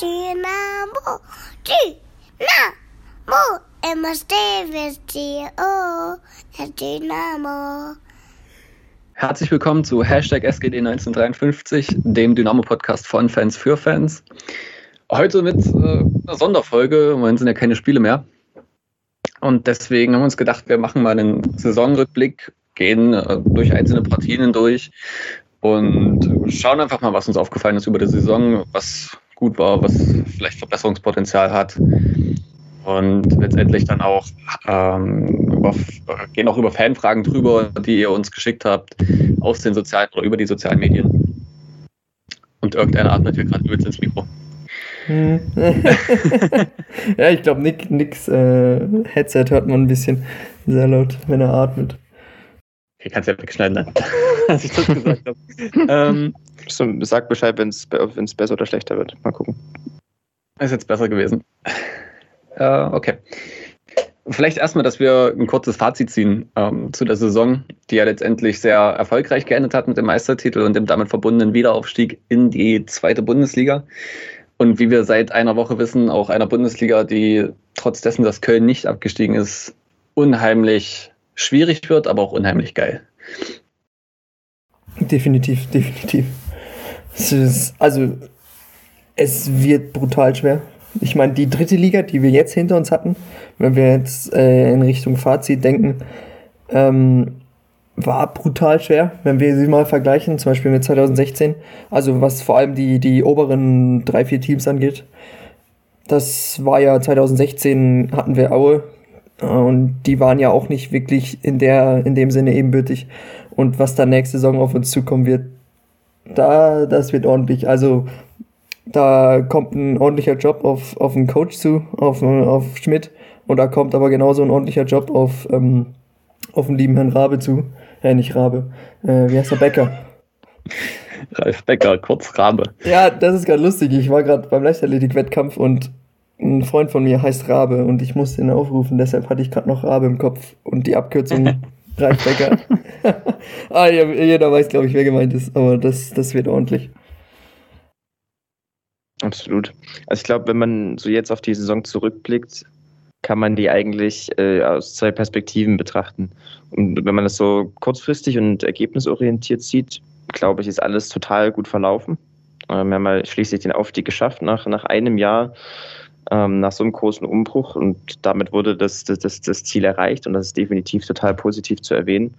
Dynamo, Dynamo, oh, Herr Dynamo. Herzlich willkommen zu Hashtag SGD1953, dem Dynamo-Podcast von Fans für Fans. Heute mit äh, einer Sonderfolge, im Moment sind ja keine Spiele mehr. Und deswegen haben wir uns gedacht, wir machen mal einen Saisonrückblick, gehen äh, durch einzelne Partien hindurch und schauen einfach mal, was uns aufgefallen ist über die Saison, was gut war, was vielleicht Verbesserungspotenzial hat. Und letztendlich dann auch ähm, über, gehen auch über Fanfragen drüber, die ihr uns geschickt habt, aus den sozialen oder über die sozialen Medien. Und irgendeiner atmet hier gerade übelst ins Mikro. Hm. ja, ich glaube, Nick, Nicks äh, Headset hört man ein bisschen sehr laut, wenn er atmet. Okay, kannst ja wegschneiden, dann, als ich das gesagt habe. ähm, Sag Bescheid, wenn es besser oder schlechter wird. Mal gucken. Ist jetzt besser gewesen. Äh, okay. Vielleicht erstmal, dass wir ein kurzes Fazit ziehen ähm, zu der Saison, die ja letztendlich sehr erfolgreich geendet hat mit dem Meistertitel und dem damit verbundenen Wiederaufstieg in die zweite Bundesliga. Und wie wir seit einer Woche wissen, auch einer Bundesliga, die trotz dessen, dass Köln nicht abgestiegen ist, unheimlich schwierig wird, aber auch unheimlich geil. Definitiv, definitiv. Ist, also, es wird brutal schwer. Ich meine, die dritte Liga, die wir jetzt hinter uns hatten, wenn wir jetzt äh, in Richtung Fazit denken, ähm, war brutal schwer, wenn wir sie mal vergleichen, zum Beispiel mit 2016. Also was vor allem die, die oberen drei, vier Teams angeht. Das war ja 2016 hatten wir Aue und die waren ja auch nicht wirklich in der in dem Sinne ebenbürtig. Und was da nächste Saison auf uns zukommen wird, da das wird ordentlich. Also da kommt ein ordentlicher Job auf, auf einen Coach zu, auf, auf Schmidt. Und da kommt aber genauso ein ordentlicher Job auf, ähm, auf den lieben Herrn Rabe zu. Äh, nicht Rabe. Äh, wie heißt der Becker? Ralf Becker, kurz Rabe. Ja, das ist gerade lustig. Ich war gerade beim Leichtathletik-Wettkampf und ein Freund von mir heißt Rabe und ich musste ihn aufrufen, deshalb hatte ich gerade noch Rabe im Kopf und die Abkürzung Ralf Becker. ah, jeder weiß, glaube ich, wer gemeint ist, aber das, das wird ordentlich. Absolut. Also ich glaube, wenn man so jetzt auf die Saison zurückblickt, kann man die eigentlich äh, aus zwei Perspektiven betrachten. Und wenn man das so kurzfristig und ergebnisorientiert sieht, glaube ich, ist alles total gut verlaufen. Ähm, wir haben mal schließlich den Aufstieg geschafft nach, nach einem Jahr, ähm, nach so einem großen Umbruch. Und damit wurde das, das, das, Ziel erreicht und das ist definitiv total positiv zu erwähnen.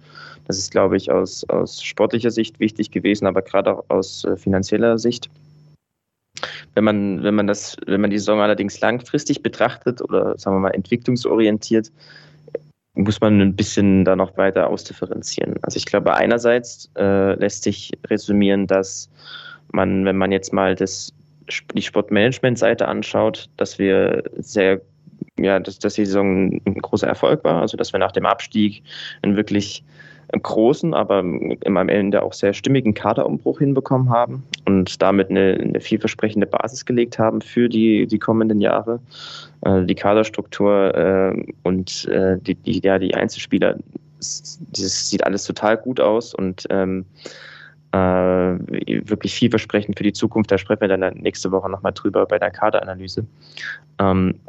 Das ist, glaube ich, aus, aus sportlicher Sicht wichtig gewesen, aber gerade auch aus äh, finanzieller Sicht. Wenn man, wenn man das, wenn man die Saison allerdings langfristig betrachtet oder sagen wir mal entwicklungsorientiert, muss man ein bisschen da noch weiter ausdifferenzieren. Also ich glaube, einerseits äh, lässt sich resümieren, dass man, wenn man jetzt mal das, die Sportmanagement-Seite anschaut, dass wir sehr, ja, dass, dass die Saison ein großer Erfolg war, also dass wir nach dem Abstieg einen wirklich großen, aber am Ende auch sehr stimmigen Kaderumbruch hinbekommen haben und damit eine, eine vielversprechende Basis gelegt haben für die, die kommenden Jahre. Äh, die Kaderstruktur äh, und äh, die, die, ja, die Einzelspieler, das sieht alles total gut aus und ähm, äh, wirklich vielversprechend für die Zukunft. Da sprechen wir dann nächste Woche nochmal drüber bei der Kaderanalyse. Ähm,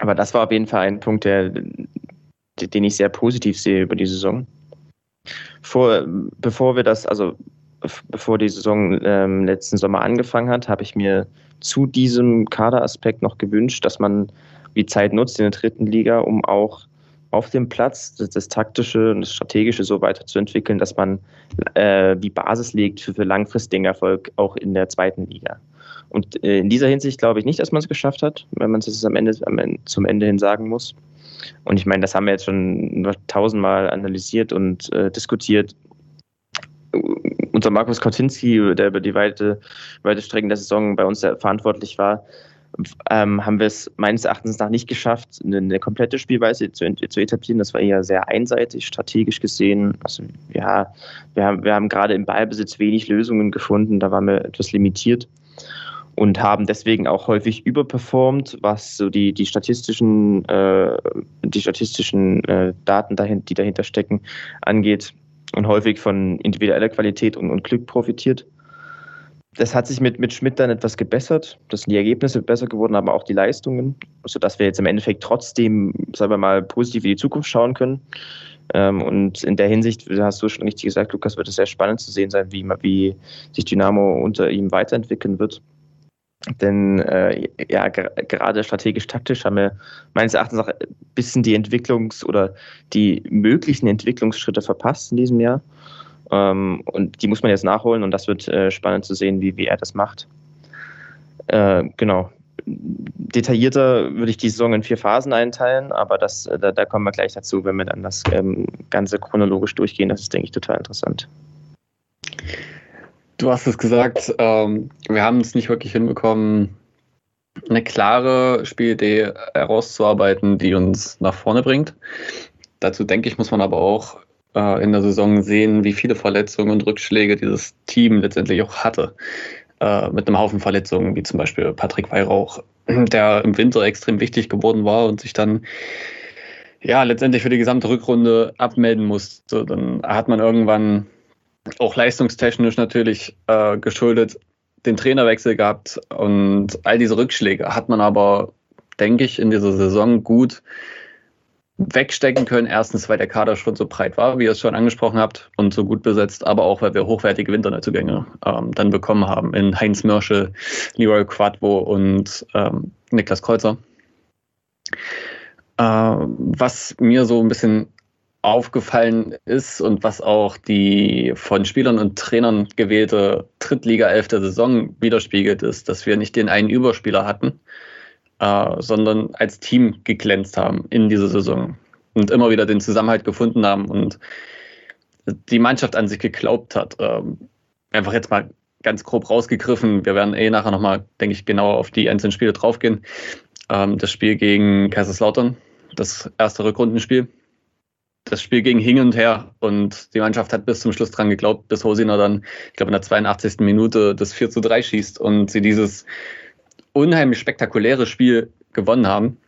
aber das war auf jeden Fall ein Punkt, der, den ich sehr positiv sehe über die Saison. Vor, bevor wir das, also bevor die Saison ähm, letzten Sommer angefangen hat, habe ich mir zu diesem Kaderaspekt noch gewünscht, dass man die Zeit nutzt in der dritten Liga, um auch auf dem Platz das, das taktische und das strategische so weiterzuentwickeln, dass man äh, die Basis legt für, für langfristigen Erfolg auch in der zweiten Liga. Und äh, in dieser Hinsicht glaube ich nicht, dass man es geschafft hat, wenn man es am Ende, am Ende, zum Ende hin sagen muss. Und ich meine, das haben wir jetzt schon tausendmal analysiert und äh, diskutiert. Unser Markus Kautinski, der über die weite, weite Strecken der Saison bei uns verantwortlich war, ähm, haben wir es meines Erachtens nach nicht geschafft, eine, eine komplette Spielweise zu, zu, etablieren. Das war eher sehr einseitig, strategisch gesehen. Also ja, wir haben, wir haben gerade im Ballbesitz wenig Lösungen gefunden, da waren wir etwas limitiert und haben deswegen auch häufig überperformt, was so die, die statistischen, äh, die statistischen äh, Daten, dahin, die dahinter stecken, angeht und häufig von individueller Qualität und, und Glück profitiert. Das hat sich mit, mit Schmidt dann etwas gebessert. Das sind die Ergebnisse besser geworden, aber auch die Leistungen, sodass wir jetzt im Endeffekt trotzdem, sagen wir mal, positiv in die Zukunft schauen können. Ähm, und in der Hinsicht, hast du schon richtig gesagt, Lukas, wird es sehr spannend zu sehen sein, wie, wie sich Dynamo unter ihm weiterentwickeln wird. Denn äh, ja, gerade strategisch-taktisch haben wir meines Erachtens auch ein bisschen die Entwicklungs- oder die möglichen Entwicklungsschritte verpasst in diesem Jahr. Ähm, und die muss man jetzt nachholen und das wird äh, spannend zu sehen, wie, wie er das macht. Äh, genau. Detaillierter würde ich die Saison in vier Phasen einteilen, aber das, äh, da, da kommen wir gleich dazu, wenn wir dann das ähm, Ganze chronologisch durchgehen. Das ist, denke ich, total interessant. Du hast es gesagt, ähm, wir haben es nicht wirklich hinbekommen, eine klare Spielidee herauszuarbeiten, die uns nach vorne bringt. Dazu denke ich, muss man aber auch äh, in der Saison sehen, wie viele Verletzungen und Rückschläge dieses Team letztendlich auch hatte. Äh, mit einem Haufen Verletzungen, wie zum Beispiel Patrick Weihrauch, der im Winter extrem wichtig geworden war und sich dann ja letztendlich für die gesamte Rückrunde abmelden musste. Dann hat man irgendwann auch leistungstechnisch natürlich äh, geschuldet den Trainerwechsel gehabt und all diese Rückschläge hat man aber, denke ich, in dieser Saison gut wegstecken können. Erstens, weil der Kader schon so breit war, wie ihr es schon angesprochen habt, und so gut besetzt, aber auch, weil wir hochwertige Winterneuzugänge ähm, dann bekommen haben in Heinz Mörschel, Leroy Quadvo und ähm, Niklas Kreuzer. Äh, was mir so ein bisschen aufgefallen ist und was auch die von Spielern und Trainern gewählte Drittliga-Elf der Saison widerspiegelt, ist, dass wir nicht den einen Überspieler hatten, äh, sondern als Team geglänzt haben in dieser Saison und immer wieder den Zusammenhalt gefunden haben und die Mannschaft an sich geglaubt hat. Ähm, einfach jetzt mal ganz grob rausgegriffen. Wir werden eh nachher nochmal, denke ich, genauer auf die einzelnen Spiele draufgehen. Ähm, das Spiel gegen Kaiserslautern, das erste Rückrundenspiel. Das Spiel ging hin und her und die Mannschaft hat bis zum Schluss dran geglaubt, bis Hosiner dann, ich glaube, in der 82. Minute das 4 zu 3 schießt und sie dieses unheimlich spektakuläre Spiel gewonnen haben.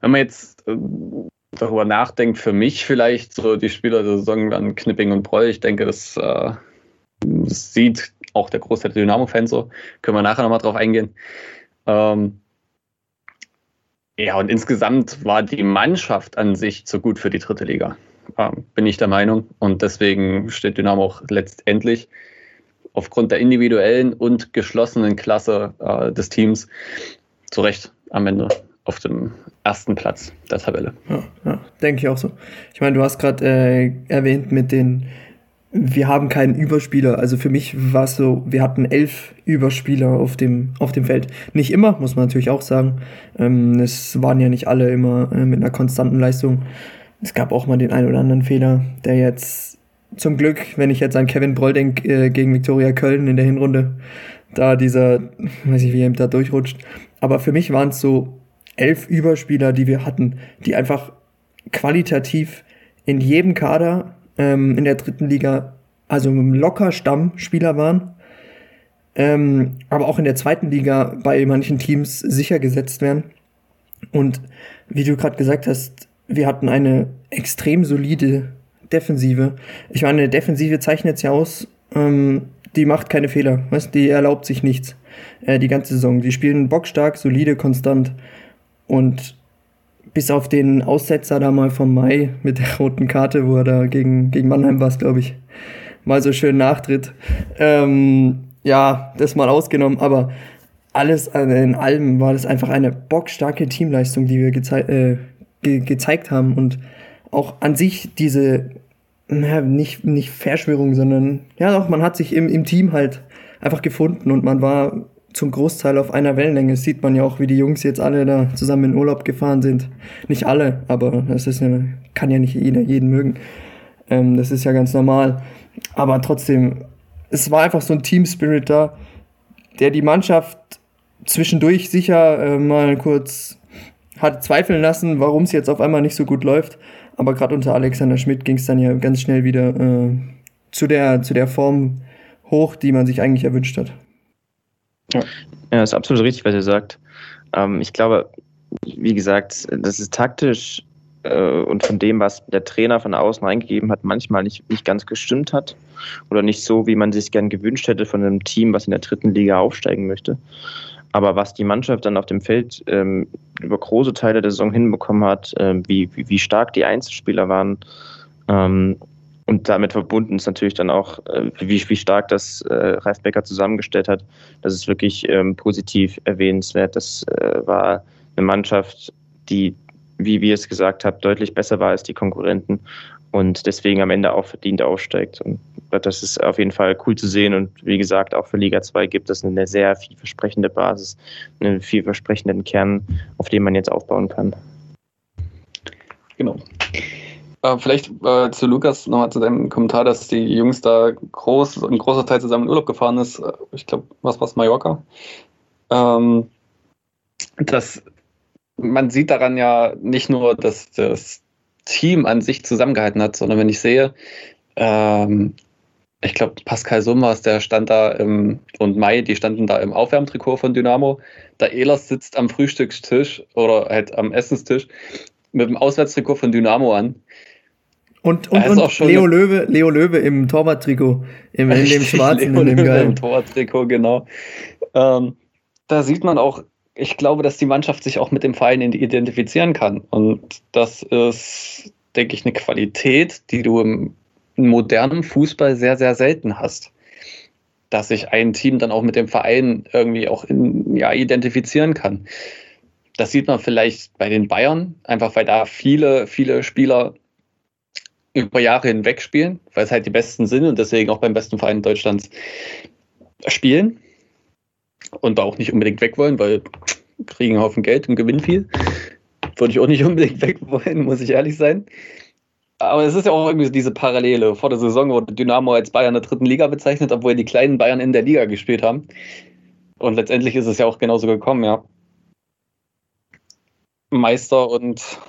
Wenn man jetzt äh, darüber nachdenkt, für mich vielleicht so die Spieler der Saison dann Knipping und Broll, ich denke, das, äh, das sieht auch der Großteil der Dynamo-Fans so. Können wir nachher nochmal drauf eingehen. Ähm, ja, und insgesamt war die Mannschaft an sich zu gut für die dritte Liga, ähm, bin ich der Meinung. Und deswegen steht Dynamo auch letztendlich aufgrund der individuellen und geschlossenen Klasse äh, des Teams zu Recht am Ende auf dem ersten Platz der Tabelle. Ja, ja denke ich auch so. Ich meine, du hast gerade äh, erwähnt mit den, wir haben keinen Überspieler. Also für mich war es so, wir hatten elf Überspieler auf dem, auf dem Feld. Nicht immer, muss man natürlich auch sagen. Ähm, es waren ja nicht alle immer äh, mit einer konstanten Leistung. Es gab auch mal den einen oder anderen Fehler, der jetzt zum Glück, wenn ich jetzt an Kevin Broll denke, äh, gegen Viktoria Köln in der Hinrunde, da dieser, weiß ich, wie er da durchrutscht. Aber für mich waren es so elf Überspieler, die wir hatten, die einfach qualitativ in jedem Kader ähm, in der dritten Liga, also locker Stammspieler waren, ähm, aber auch in der zweiten Liga bei manchen Teams sicher gesetzt werden. Und wie du gerade gesagt hast, wir hatten eine extrem solide Defensive. Ich meine, eine Defensive zeichnet es ja aus, ähm, die macht keine Fehler, weißt, die erlaubt sich nichts äh, die ganze Saison. Die spielen bockstark, solide, konstant. Und bis auf den Aussetzer da mal vom Mai mit der roten Karte, wo er da gegen, gegen Mannheim war, glaube ich, mal so schön nachtritt. Ähm, ja, das mal ausgenommen, aber alles in allem war das einfach eine bockstarke Teamleistung, die wir gezei äh, ge gezeigt haben und auch an sich diese naja, nicht, nicht Verschwörung, sondern ja doch, man hat sich im, im Team halt einfach gefunden und man war zum Großteil auf einer Wellenlänge. Das sieht man ja auch, wie die Jungs jetzt alle da zusammen in Urlaub gefahren sind. Nicht alle, aber das ist ja, kann ja nicht jeder jeden mögen. Ähm, das ist ja ganz normal. Aber trotzdem, es war einfach so ein Team Spirit da, der die Mannschaft zwischendurch sicher äh, mal kurz hat zweifeln lassen, warum es jetzt auf einmal nicht so gut läuft. Aber gerade unter Alexander Schmidt ging es dann ja ganz schnell wieder äh, zu, der, zu der Form hoch, die man sich eigentlich erwünscht hat. Ja, ja ist absolut richtig, was ihr sagt. Ähm, ich glaube, wie gesagt, das ist taktisch äh, und von dem, was der Trainer von außen reingegeben hat, manchmal nicht, nicht ganz gestimmt hat oder nicht so, wie man sich gern gewünscht hätte von einem Team, was in der dritten Liga aufsteigen möchte. Aber was die Mannschaft dann auf dem Feld ähm, über große Teile der Saison hinbekommen hat, äh, wie, wie, wie, stark die Einzelspieler waren ähm, und damit verbunden ist natürlich dann auch, äh, wie, wie stark das äh, Ralf Becker zusammengestellt hat. Das ist wirklich ähm, positiv erwähnenswert. Das äh, war eine Mannschaft, die wie wir es gesagt haben, deutlich besser war als die Konkurrenten und deswegen am Ende auch verdient aufsteigt. Und das ist auf jeden Fall cool zu sehen. Und wie gesagt, auch für Liga 2 gibt es eine sehr vielversprechende Basis, einen vielversprechenden Kern, auf dem man jetzt aufbauen kann. Genau. Äh, vielleicht äh, zu Lukas nochmal zu deinem Kommentar, dass die Jungs da groß, ein großer Teil zusammen in Urlaub gefahren ist. Äh, ich glaube, was war es, Mallorca? Ähm, das man sieht daran ja nicht nur, dass das Team an sich zusammengehalten hat, sondern wenn ich sehe, ähm, ich glaube, Pascal Summers, der stand da im, und Mai, die standen da im Aufwärmtrikot von Dynamo. Der Ehlers sitzt am Frühstückstisch oder halt am Essenstisch mit dem Auswärtstrikot von Dynamo an. Und, und, und Leo, Löwe, Leo Löwe im Torwarttrikot, im, in dem schwarzen, Leo in dem Löwe Im Torwarttrikot, genau. Ähm, da sieht man auch, ich glaube, dass die Mannschaft sich auch mit dem Verein identifizieren kann. Und das ist, denke ich, eine Qualität, die du im modernen Fußball sehr, sehr selten hast. Dass sich ein Team dann auch mit dem Verein irgendwie auch in, ja, identifizieren kann. Das sieht man vielleicht bei den Bayern, einfach weil da viele, viele Spieler über Jahre hinweg spielen, weil es halt die besten sind und deswegen auch beim besten Verein Deutschlands spielen und da auch nicht unbedingt weg wollen, weil kriegen einen Haufen Geld und gewinnen viel. Würde ich auch nicht unbedingt weg wollen, muss ich ehrlich sein. Aber es ist ja auch irgendwie diese Parallele. Vor der Saison wurde Dynamo als Bayern der dritten Liga bezeichnet, obwohl die kleinen Bayern in der Liga gespielt haben. Und letztendlich ist es ja auch genauso gekommen, ja. Meister und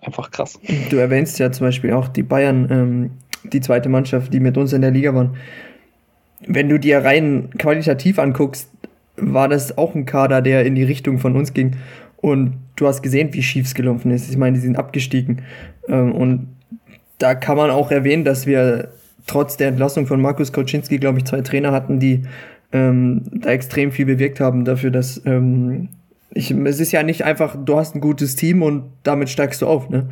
einfach krass. Du erwähnst ja zum Beispiel auch die Bayern, ähm, die zweite Mannschaft, die mit uns in der Liga waren. Wenn du dir rein qualitativ anguckst, war das auch ein Kader, der in die Richtung von uns ging. Und du hast gesehen, wie schief es gelaufen ist. Ich meine, die sind abgestiegen. Ähm, und da kann man auch erwähnen, dass wir trotz der Entlassung von Markus Koczynski, glaube ich, zwei Trainer hatten, die ähm, da extrem viel bewirkt haben dafür, dass ähm, ich, es ist ja nicht einfach, du hast ein gutes Team und damit steigst du auf. Ne?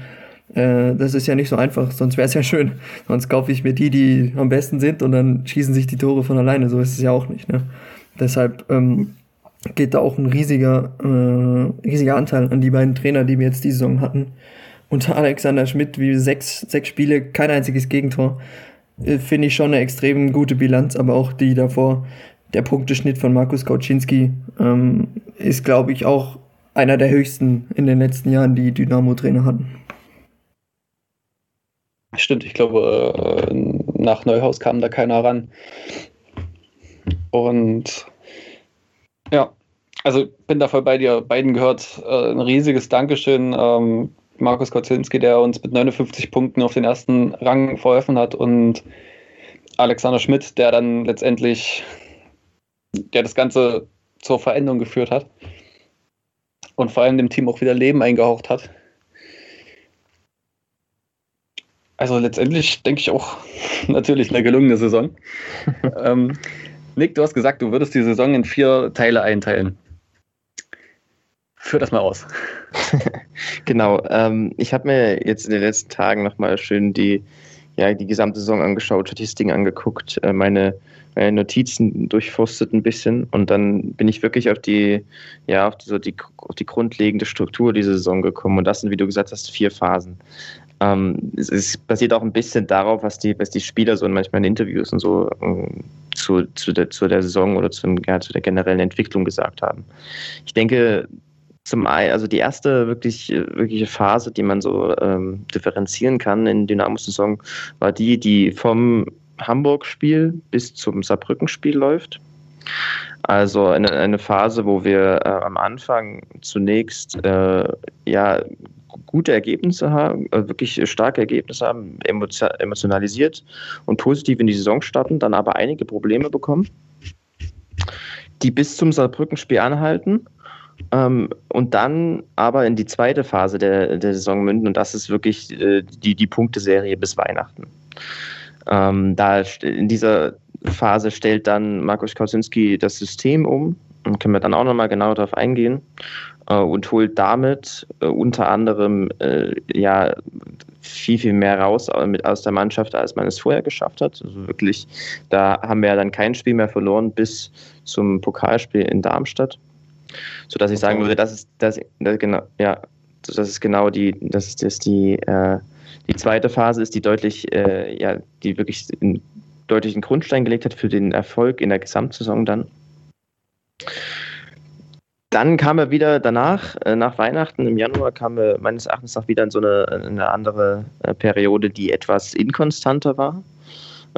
Äh, das ist ja nicht so einfach, sonst wäre es ja schön. Sonst kaufe ich mir die, die am besten sind und dann schießen sich die Tore von alleine. So ist es ja auch nicht. Ne? Deshalb ähm, geht da auch ein riesiger, äh, riesiger Anteil an die beiden Trainer, die wir jetzt die Saison hatten. Unter Alexander Schmidt, wie sechs, sechs Spiele, kein einziges Gegentor. Äh, Finde ich schon eine extrem gute Bilanz, aber auch die davor, der Punkteschnitt von Markus Kauczynski, ähm, ist, glaube ich, auch einer der höchsten in den letzten Jahren, die Dynamo-Trainer hatten. Stimmt, ich glaube, äh, nach Neuhaus kam da keiner ran. Und ja, also bin da voll bei dir. Beiden gehört äh, ein riesiges Dankeschön. Ähm, Markus Kocinski, der uns mit 59 Punkten auf den ersten Rang verholfen hat und Alexander Schmidt, der dann letztendlich der das Ganze zur Veränderung geführt hat und vor allem dem Team auch wieder Leben eingehaucht hat. Also letztendlich denke ich auch natürlich eine gelungene Saison. ähm, Nick, du hast gesagt, du würdest die Saison in vier Teile einteilen. Führ das mal aus. genau. Ähm, ich habe mir jetzt in den letzten Tagen nochmal schön die, ja, die gesamte Saison angeschaut, Statistiken angeguckt, äh, meine, meine Notizen durchforstet ein bisschen und dann bin ich wirklich auf die, ja, auf die, so die, auf die grundlegende Struktur dieser Saison gekommen. Und das sind, wie du gesagt hast, vier Phasen. Ähm, es, es, basiert auch ein bisschen darauf, was die, was die Spieler so manchmal in Interviews und so ähm, zu, zu, der, zu der Saison oder zum, ja, zu der generellen Entwicklung gesagt haben. Ich denke, zum einen, also die erste wirklich, wirkliche Phase, die man so ähm, differenzieren kann in Dynamo-Saison, war die, die vom Hamburg-Spiel bis zum Saarbrücken-Spiel läuft. Also eine, eine Phase, wo wir äh, am Anfang zunächst äh, ja gute Ergebnisse haben, äh, wirklich starke Ergebnisse haben, emotionalisiert und positiv in die Saison starten, dann aber einige Probleme bekommen, die bis zum Saarbrückenspiel anhalten Ähm, und dann aber in die zweite Phase der, der Saison münden und das ist wirklich äh, die, die Punkteserie bis Weihnachten. Ähm, da in dieser Phase stellt dann Markus Kausinski das System um können wir dann auch nochmal genau darauf eingehen äh, und holt damit äh, unter anderem äh, ja viel, viel mehr raus aus der Mannschaft, als man es vorher geschafft hat. Also wirklich, da haben wir ja dann kein Spiel mehr verloren bis zum Pokalspiel in Darmstadt. Sodass ich sagen würde, das ist das, das genau, ja, das ist genau die, das ist das die, äh, die zweite Phase ist, die deutlich, äh, ja, die wirklich einen deutlichen Grundstein gelegt hat für den Erfolg in der Gesamtsaison dann. Dann kam er wieder danach, äh, nach Weihnachten im Januar, kam er meines Erachtens auch wieder in so eine, eine andere äh, Periode, die etwas inkonstanter war.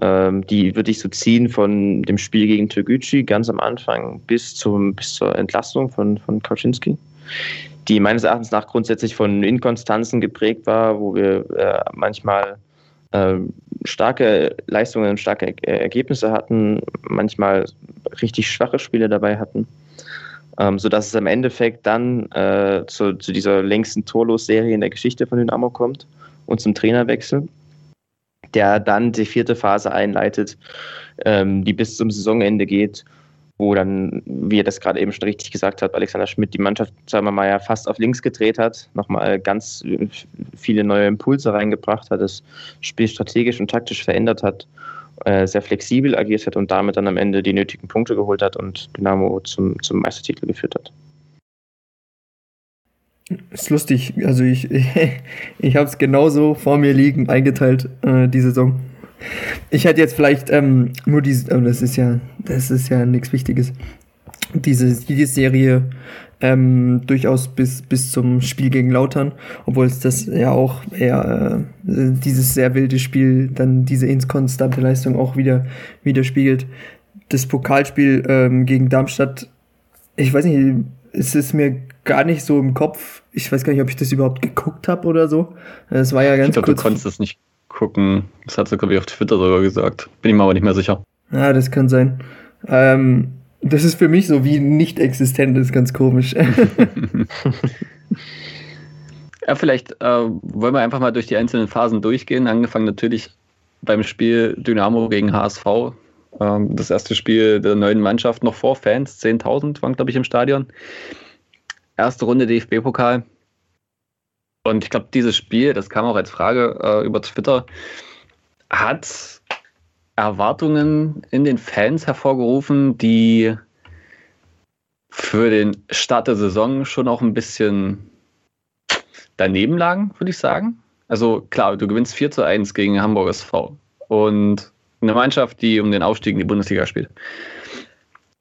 Ähm, die würde ich so ziehen von dem Spiel gegen Türgücü ganz am Anfang bis, zum, bis zur Entlassung von, von Kaczynski, die meines Erachtens nach grundsätzlich von Inkonstanzen geprägt war, wo wir äh, manchmal starke Leistungen starke Ergebnisse hatten, manchmal richtig schwache Spiele dabei hatten ähm, sodass es im Endeffekt dann äh, zu, zu, dieser längsten Torlos-Serie in der Geschichte von Dynamo kommt und zum Trainerwechsel, der dann die vierte Phase einleitet, ähm, die bis zum Saisonende geht, wo dann, wie er das gerade eben schon richtig gesagt hat, Alexander Schmidt die Mannschaft, sagen wir mal, ja fast auf links gedreht hat, nochmal ganz viele neue Impulse reingebracht hat, das Spiel strategisch und taktisch verändert hat äh, sehr flexibel agiert hat und damit dann am Ende die nötigen Punkte geholt hat und Dynamo zum, zum Meistertitel geführt hat. Ist lustig, also ich, ich, ich habe es genauso vor mir liegen, eingeteilt, äh, die Saison. Ich hätte jetzt vielleicht ähm, nur diese, oh, das ist ja, das ist ja nichts Wichtiges. Diese, diese Serie ähm, durchaus bis, bis zum Spiel gegen Lautern, obwohl es das ja auch eher äh, dieses sehr wilde Spiel dann diese inkonstante Leistung auch wieder widerspiegelt. Das Pokalspiel ähm, gegen Darmstadt, ich weiß nicht, es ist mir gar nicht so im Kopf. Ich weiß gar nicht, ob ich das überhaupt geguckt habe oder so. Es war ja ganz ich glaub, kurz. Du konntest es nicht gucken. Das hat sie, glaube ich, auf Twitter sogar gesagt. Bin ich mir aber nicht mehr sicher. Ja, das kann sein. Ähm, das ist für mich so wie nicht existent, das ist ganz komisch. ja, vielleicht äh, wollen wir einfach mal durch die einzelnen Phasen durchgehen. Angefangen natürlich beim Spiel Dynamo gegen HSV. Ähm, das erste Spiel der neuen Mannschaft noch vor Fans. 10.000 waren, glaube ich, im Stadion. Erste Runde DFB-Pokal. Und ich glaube, dieses Spiel, das kam auch als Frage äh, über Twitter, hat Erwartungen in den Fans hervorgerufen, die für den Start der Saison schon auch ein bisschen daneben lagen, würde ich sagen. Also klar, du gewinnst 4 zu 1 gegen Hamburg SV und eine Mannschaft, die um den Aufstieg in die Bundesliga spielt.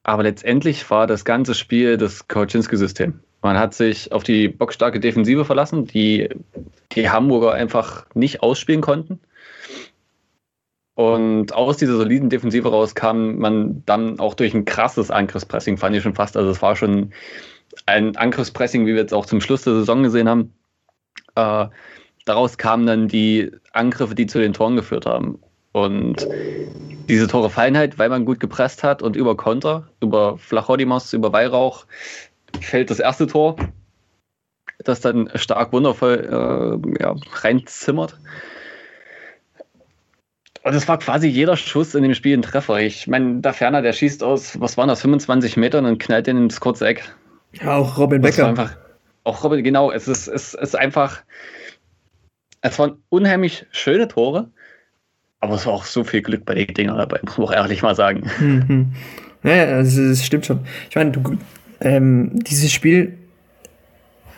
Aber letztendlich war das ganze Spiel das Koczynski-System. Man hat sich auf die bockstarke Defensive verlassen, die die Hamburger einfach nicht ausspielen konnten. Und aus dieser soliden Defensive raus kam man dann auch durch ein krasses Angriffspressing, fand ich schon fast. Also es war schon ein Angriffspressing, wie wir jetzt auch zum Schluss der Saison gesehen haben. Äh, daraus kamen dann die Angriffe, die zu den Toren geführt haben. Und diese Tore fallen halt, weil man gut gepresst hat und über Konter, über Flachodimos, über Weihrauch fällt das erste Tor, das dann stark wundervoll äh, ja, reinzimmert. Und es war quasi jeder Schuss in dem Spiel ein Treffer. Ich meine, der Ferner, der schießt aus, was waren das, 25 Metern und knallt den ins kurze Eck. Ja, auch Robin Becker. Einfach, auch Robin, genau. Es ist, es ist einfach, es waren unheimlich schöne Tore, aber es war auch so viel Glück bei den Dingern dabei, muss man auch ehrlich mal sagen. Mhm. Ja, es stimmt schon. Ich meine, du, ähm, dieses Spiel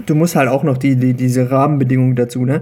du musst halt auch noch die, die, diese Rahmenbedingungen dazu, ne?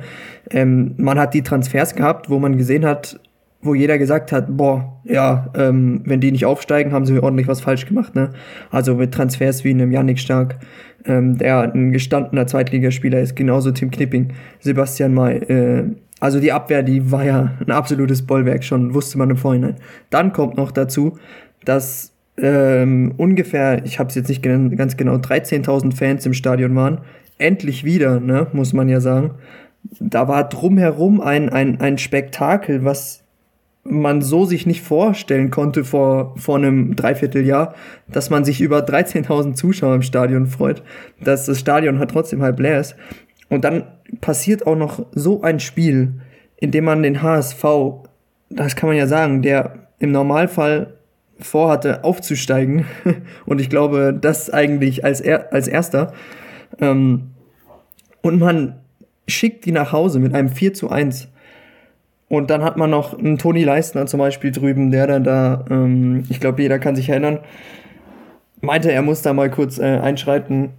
Ähm, man hat die Transfers gehabt, wo man gesehen hat, wo jeder gesagt hat, boah, ja, ähm, wenn die nicht aufsteigen, haben sie ordentlich was falsch gemacht. Ne? Also mit Transfers wie einem Yannick Stark, ähm, der ein gestandener Zweitligaspieler ist, genauso Tim Knipping, Sebastian May. Äh, also die Abwehr, die war ja ein absolutes Bollwerk schon, wusste man im Vorhinein. Dann kommt noch dazu, dass ähm, ungefähr, ich habe es jetzt nicht ganz genau, 13.000 Fans im Stadion waren. Endlich wieder, ne, muss man ja sagen. Da war drumherum ein, ein, ein Spektakel, was man so sich nicht vorstellen konnte vor, vor einem Dreivierteljahr, dass man sich über 13.000 Zuschauer im Stadion freut, dass das Stadion halt trotzdem halb leer ist. Und dann passiert auch noch so ein Spiel, in dem man den HSV, das kann man ja sagen, der im Normalfall vorhatte aufzusteigen und ich glaube, das eigentlich als, er, als erster. Ähm, und man schickt die nach Hause mit einem 4 zu 1. Und dann hat man noch einen Toni Leistner zum Beispiel drüben, der dann da, ähm, ich glaube, jeder kann sich erinnern, meinte, er muss da mal kurz äh, einschreiten.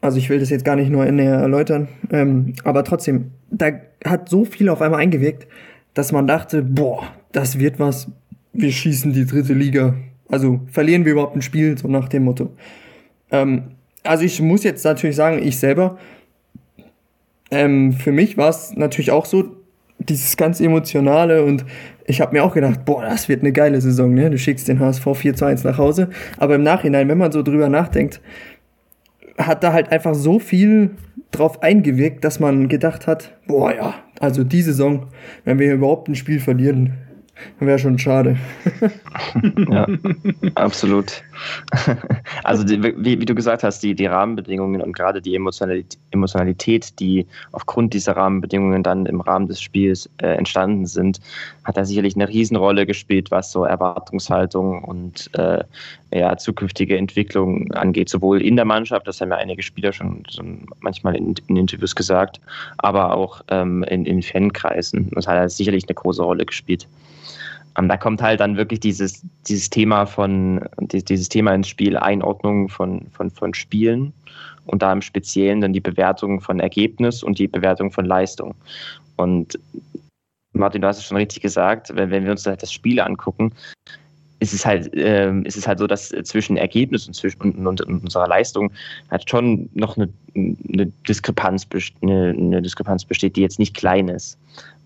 Also ich will das jetzt gar nicht nur näher erläutern, ähm, aber trotzdem, da hat so viel auf einmal eingewirkt, dass man dachte, boah, das wird was, wir schießen die dritte Liga. Also verlieren wir überhaupt ein Spiel, so nach dem Motto. Ähm, also ich muss jetzt natürlich sagen, ich selber, ähm, für mich war es natürlich auch so, dieses ganz Emotionale und ich habe mir auch gedacht, boah, das wird eine geile Saison, ne? Du schickst den HSV 4 zu 1 nach Hause. Aber im Nachhinein, wenn man so drüber nachdenkt, hat da halt einfach so viel drauf eingewirkt, dass man gedacht hat, boah ja, also die Saison, wenn wir überhaupt ein Spiel verlieren, Wäre schon schade. ja, absolut. Also die, wie, wie, du gesagt hast, die, die Rahmenbedingungen und gerade die Emotionalität, die aufgrund dieser Rahmenbedingungen dann im Rahmen des Spiels äh, entstanden sind, hat da sicherlich eine Riesenrolle gespielt, was so Erwartungshaltung und äh, ja, zukünftige Entwicklung angeht, sowohl in der Mannschaft, das haben ja einige Spieler schon, schon manchmal in, in, Interviews gesagt, aber auch ähm, in, in Fankreisen. Das hat sicherlich eine große Rolle gespielt. Ähm, da kommt halt dann wirklich dieses, dieses Thema von, dieses Thema ins Spiel, Einordnung von, von, von Spielen und da im Speziellen dann die Bewertung von Ergebnis und die Bewertung von Leistung. Und Martin, du hast es schon richtig gesagt, wenn, wenn wir uns das Spiel angucken, ist es halt, äh, ist es halt so, dass zwischen Ergebnis und, zwischen, und, und, und unserer Leistung halt schon noch eine, eine, Diskrepanz, eine, eine, Diskrepanz besteht, die jetzt nicht klein ist.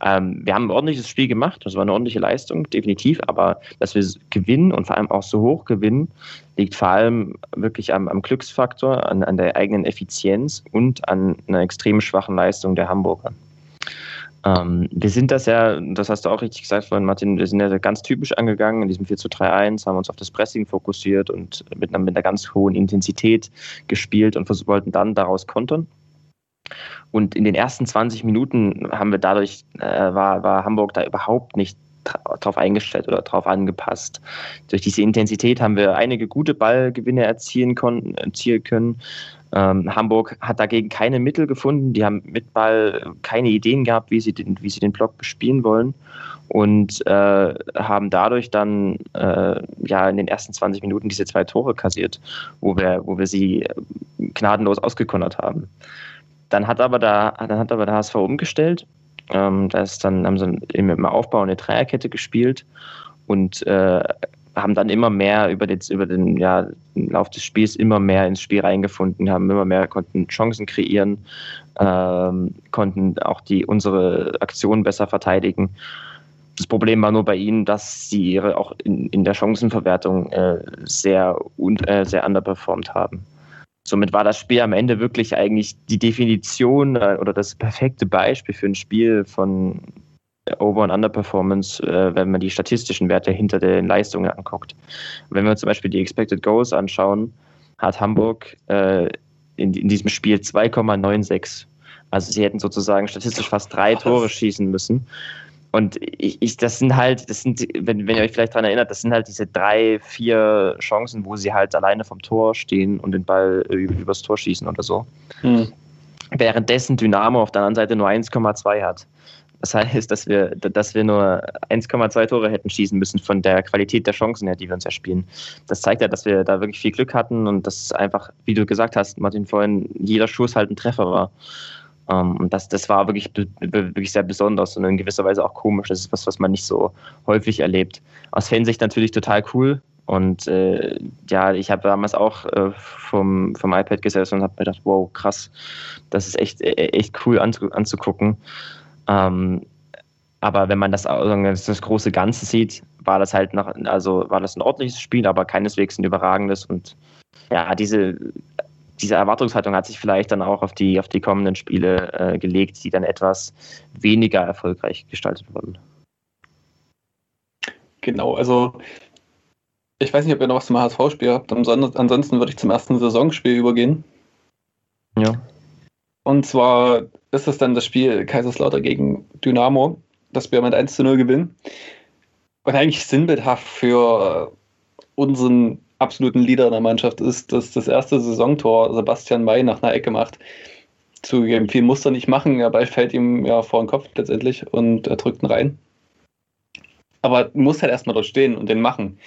Ähm, wir haben ein ordentliches Spiel gemacht, das war eine ordentliche Leistung, definitiv, aber dass wir gewinnen und vor allem auch so hoch gewinnen, liegt vor allem wirklich am, am Glücksfaktor, an, an der eigenen Effizienz und an einer extrem schwachen Leistung der Hamburger. Ähm, wir sind das ja, das hast du auch richtig gesagt vorhin, Martin, wir sind ja ganz typisch angegangen in diesem 4 zu 3-1, haben uns auf das Pressing fokussiert und mit einer, mit einer ganz hohen Intensität gespielt und wollten dann daraus kontern. Und in den ersten 20 Minuten haben wir dadurch, äh, war, war Hamburg da überhaupt nicht darauf eingestellt oder darauf angepasst. Durch diese Intensität haben wir einige gute Ballgewinne erzielen, konnten, erzielen können. Ähm, Hamburg hat dagegen keine Mittel gefunden. Die haben mit Ball keine Ideen gehabt, wie sie den, wie sie den Block bespielen wollen und äh, haben dadurch dann äh, ja in den ersten 20 Minuten diese zwei Tore kassiert, wo wir, wo wir sie gnadenlos ausgekonnert haben. Dann hat aber der, dann hat aber der HSV umgestellt. Ähm, da ist dann haben sie im Aufbau eine Dreierkette gespielt und äh, haben dann immer mehr über den, über den ja, Lauf des Spiels immer mehr ins Spiel reingefunden, haben immer mehr, konnten Chancen kreieren, ähm, konnten auch die, unsere Aktionen besser verteidigen. Das Problem war nur bei ihnen, dass sie ihre auch in, in der Chancenverwertung äh, sehr, äh, sehr underperformed haben. Somit war das Spiel am Ende wirklich eigentlich die Definition äh, oder das perfekte Beispiel für ein Spiel von Over- und Underperformance, äh, wenn man die statistischen Werte hinter den Leistungen anguckt. Wenn wir uns zum Beispiel die Expected Goals anschauen, hat Hamburg äh, in, in diesem Spiel 2,96. Also sie hätten sozusagen statistisch fast drei Tore schießen müssen. Und ich, ich, das sind halt, das sind, wenn, wenn ihr euch vielleicht daran erinnert, das sind halt diese drei, vier Chancen, wo sie halt alleine vom Tor stehen und den Ball übers Tor schießen oder so. Hm. Währenddessen Dynamo auf der anderen Seite nur 1,2 hat. Das heißt, dass wir, dass wir nur 1,2 Tore hätten schießen müssen von der Qualität der Chancen her, die wir uns erspielen. Das zeigt ja, dass wir da wirklich viel Glück hatten und dass einfach, wie du gesagt hast, Martin, vorhin, jeder Schuss halt ein Treffer war. Ähm, und das, das war wirklich, wirklich sehr besonders und in gewisser Weise auch komisch. Das ist was, was man nicht so häufig erlebt. Aus Fansicht natürlich total cool. Und äh, ja, ich habe damals auch äh, vom, vom iPad gesessen und habe mir gedacht, wow, krass, das ist echt, e, echt cool anzu, anzugucken. Ähm, aber wenn man das, das große Ganze sieht, war das halt noch, also war das ein ordentliches Spiel, aber keineswegs ein überragendes. Und ja, diese, diese Erwartungshaltung hat sich vielleicht dann auch auf die, auf die kommenden Spiele äh, gelegt, die dann etwas weniger erfolgreich gestaltet wurden. genau. Also, ich weiß nicht, ob ihr noch was zum HSV-Spiel habt. Ansonsten würde ich zum ersten Saisonspiel übergehen. Ja. Und zwar ist es dann das Spiel Kaiserslautern gegen Dynamo, das wir mit 1 zu 0 gewinnen. Und eigentlich sinnbildhaft für unseren absoluten Leader in der Mannschaft ist, dass das erste Saisontor Sebastian May nach einer Ecke macht. Zugegeben, viel muss er nicht machen, der Ball fällt ihm ja vor den Kopf letztendlich und er drückt ihn rein. Aber muss halt erstmal dort stehen und den machen.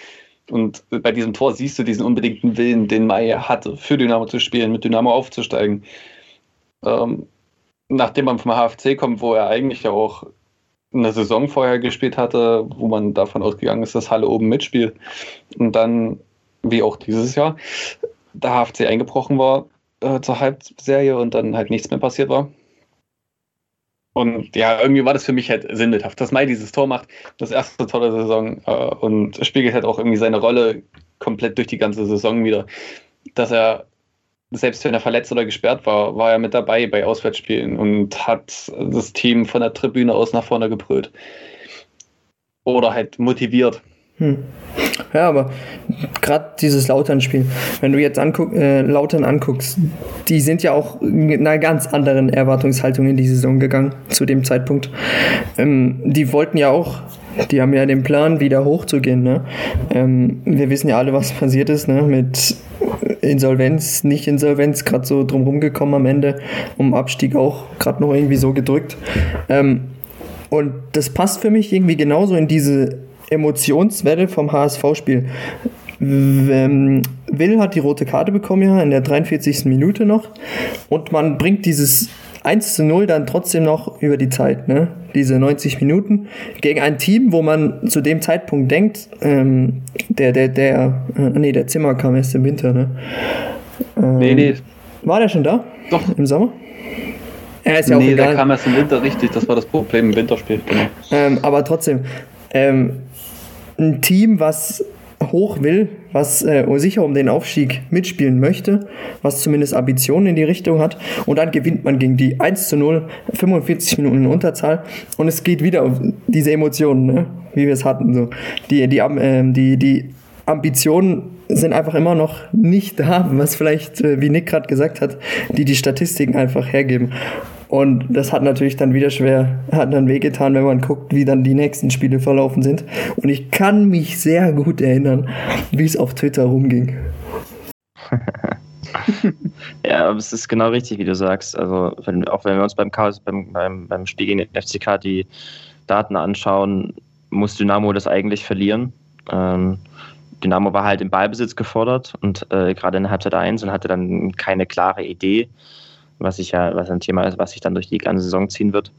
Und bei diesem Tor siehst du diesen unbedingten Willen, den May hatte, für Dynamo zu spielen, mit Dynamo aufzusteigen. Ähm, nachdem man vom HFC kommt, wo er eigentlich ja auch eine Saison vorher gespielt hatte, wo man davon ausgegangen ist, dass Halle oben mitspielt. Und dann, wie auch dieses Jahr, der HFC eingebrochen war äh, zur Halbserie und dann halt nichts mehr passiert war. Und ja, irgendwie war das für mich halt sinnbildhaft, dass Mai dieses Tor macht, das erste Tor der Saison äh, und spiegelt halt auch irgendwie seine Rolle komplett durch die ganze Saison wieder. Dass er, selbst wenn er verletzt oder gesperrt war, war er mit dabei bei Auswärtsspielen und hat das Team von der Tribüne aus nach vorne gebrüllt. Oder halt motiviert. Hm. Ja, aber gerade dieses Lautern-Spiel, wenn du jetzt anguck, äh, Lautern anguckst, die sind ja auch mit einer ganz anderen Erwartungshaltung in die Saison gegangen zu dem Zeitpunkt. Ähm, die wollten ja auch, die haben ja den Plan, wieder hochzugehen. Ne? Ähm, wir wissen ja alle, was passiert ist ne? mit Insolvenz, nicht Insolvenz, gerade so drumherum gekommen am Ende, um Abstieg auch gerade noch irgendwie so gedrückt. Ähm, und das passt für mich irgendwie genauso in diese Emotionswelle vom HSV-Spiel. Will hat die rote Karte bekommen, ja, in der 43. Minute noch. Und man bringt dieses 1 zu 0 dann trotzdem noch über die Zeit, ne? Diese 90 Minuten gegen ein Team, wo man zu dem Zeitpunkt denkt, ähm, der, der, der, äh, nee, der Zimmer kam erst im Winter, ne? Ähm, nee, nee. War der schon da? Doch. Im Sommer? Er ist ja nee, auch egal. der kam erst im Winter, richtig, das war das Problem im Winterspiel, genau. Ähm, aber trotzdem, ähm, ein Team, was hoch will, was äh, sicher um den Aufstieg mitspielen möchte, was zumindest Ambitionen in die Richtung hat. Und dann gewinnt man gegen die 1 zu 0, 45 Minuten in Unterzahl. Und es geht wieder um diese Emotionen, ne? wie wir es hatten. So. Die, die, äh, die, die Ambitionen sind einfach immer noch nicht da, was vielleicht, äh, wie Nick gerade gesagt hat, die die Statistiken einfach hergeben. Und das hat natürlich dann wieder schwer, hat dann wehgetan, wenn man guckt, wie dann die nächsten Spiele verlaufen sind. Und ich kann mich sehr gut erinnern, wie es auf Twitter rumging. ja, aber es ist genau richtig, wie du sagst. Also, wenn, auch wenn wir uns beim, Chaos, beim, beim, beim Spiel gegen den FCK die Daten anschauen, muss Dynamo das eigentlich verlieren. Ähm, Dynamo war halt im Ballbesitz gefordert und äh, gerade in Halbzeit 1 und hatte dann keine klare Idee was ich ja, was ein Thema ist, was sich dann durch die ganze Saison ziehen wird.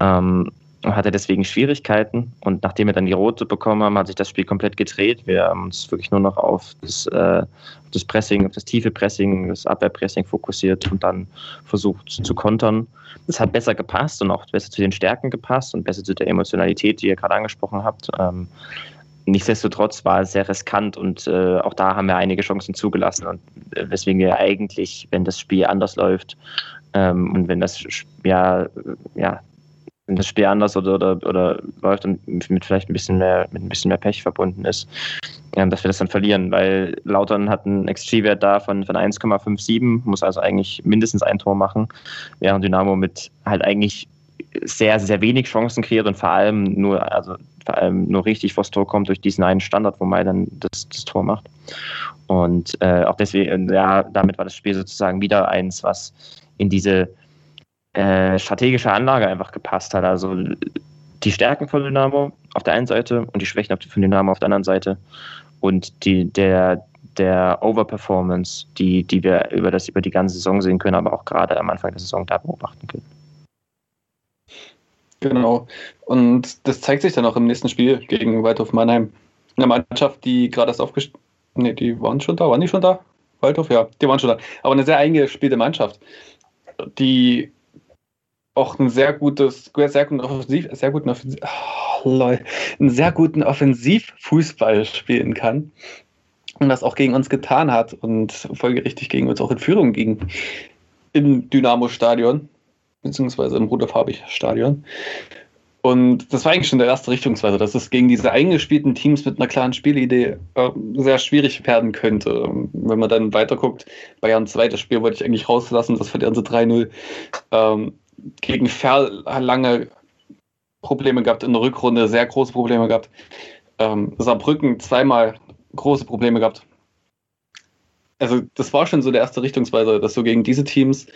Ähm, hatte deswegen Schwierigkeiten und nachdem wir dann die rote bekommen haben, hat sich das Spiel komplett gedreht. Wir haben uns wirklich nur noch auf das, äh, das Pressing, auf das tiefe Pressing, das Abwehrpressing fokussiert und dann versucht zu kontern. Das hat besser gepasst und auch besser zu den Stärken gepasst und besser zu der Emotionalität, die ihr gerade angesprochen habt. Ähm, nichtsdestotrotz war es sehr riskant und äh, auch da haben wir einige Chancen zugelassen und äh, weswegen wir eigentlich, wenn das Spiel anders läuft ähm, und wenn das ja, ja wenn das Spiel anders oder, oder, oder läuft und mit vielleicht ein bisschen mehr mit ein bisschen mehr Pech verbunden ist, ähm, dass wir das dann verlieren, weil Lautern hat einen XG-Wert da von, von 1,57, muss also eigentlich mindestens ein Tor machen, während Dynamo mit halt eigentlich sehr, sehr wenig Chancen kreiert und vor allem nur, also vor allem nur richtig vors Tor kommt durch diesen einen Standard, wo Mai dann das, das Tor macht. Und äh, auch deswegen, ja, damit war das Spiel sozusagen wieder eins, was in diese äh, strategische Anlage einfach gepasst hat. Also die Stärken von Dynamo auf der einen Seite und die Schwächen von Dynamo auf der anderen Seite. Und die, der, der Overperformance, die, die wir über, das, über die ganze Saison sehen können, aber auch gerade am Anfang der Saison da beobachten können. Genau. Und das zeigt sich dann auch im nächsten Spiel gegen Waldhof Mannheim. Eine Mannschaft, die gerade erst aufgestellt. Ne, die waren schon da. Waren die schon da? Waldhof, ja, die waren schon da. Aber eine sehr eingespielte Mannschaft, die auch ein sehr gutes, sehr guten Offensiv, sehr guten Offensiv, lol, einen sehr guten Offensivfußball spielen kann. Und das auch gegen uns getan hat und folgerichtig gegen uns auch in Führung ging im Dynamo-Stadion beziehungsweise im Rudolf-Habich-Stadion. Und das war eigentlich schon der erste Richtungsweise, dass es gegen diese eingespielten Teams mit einer klaren Spielidee äh, sehr schwierig werden könnte. Wenn man dann weiterguckt, Bayern zweites Spiel wollte ich eigentlich rauslassen, das verlieren sie 3-0. Ähm, gegen Ferl lange Probleme gehabt in der Rückrunde, sehr große Probleme gehabt. Ähm, Saarbrücken zweimal große Probleme gehabt. Also das war schon so der erste Richtungsweise, dass du gegen diese Teams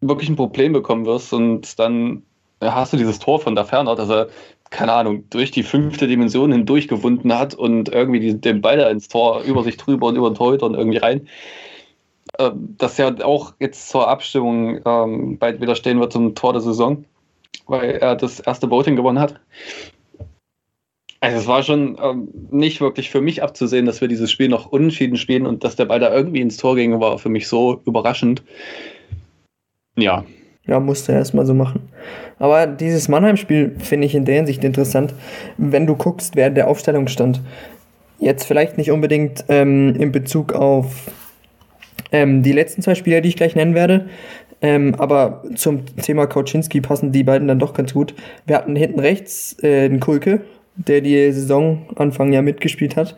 wirklich ein Problem bekommen wirst und dann hast du dieses Tor von da Ferne, dass er, keine Ahnung, durch die fünfte Dimension hindurch gewunden hat und irgendwie die, den Ball da ins Tor über sich drüber und über den Torhüter und irgendwie rein. Ähm, das ja auch jetzt zur Abstimmung ähm, bald wieder stehen wird zum Tor der Saison, weil er das erste Voting gewonnen hat. Also es war schon ähm, nicht wirklich für mich abzusehen, dass wir dieses Spiel noch unentschieden spielen und dass der Ball da irgendwie ins Tor ging, war für mich so überraschend. Ja. Ja, musste er erstmal so machen. Aber dieses Mannheim-Spiel finde ich in der Hinsicht interessant, wenn du guckst, wer der Aufstellung stand. Jetzt vielleicht nicht unbedingt ähm, in Bezug auf ähm, die letzten zwei Spieler, die ich gleich nennen werde, ähm, aber zum Thema Kauczynski passen die beiden dann doch ganz gut. Wir hatten hinten rechts äh, den Kulke, der die Saison Anfang ja mitgespielt hat.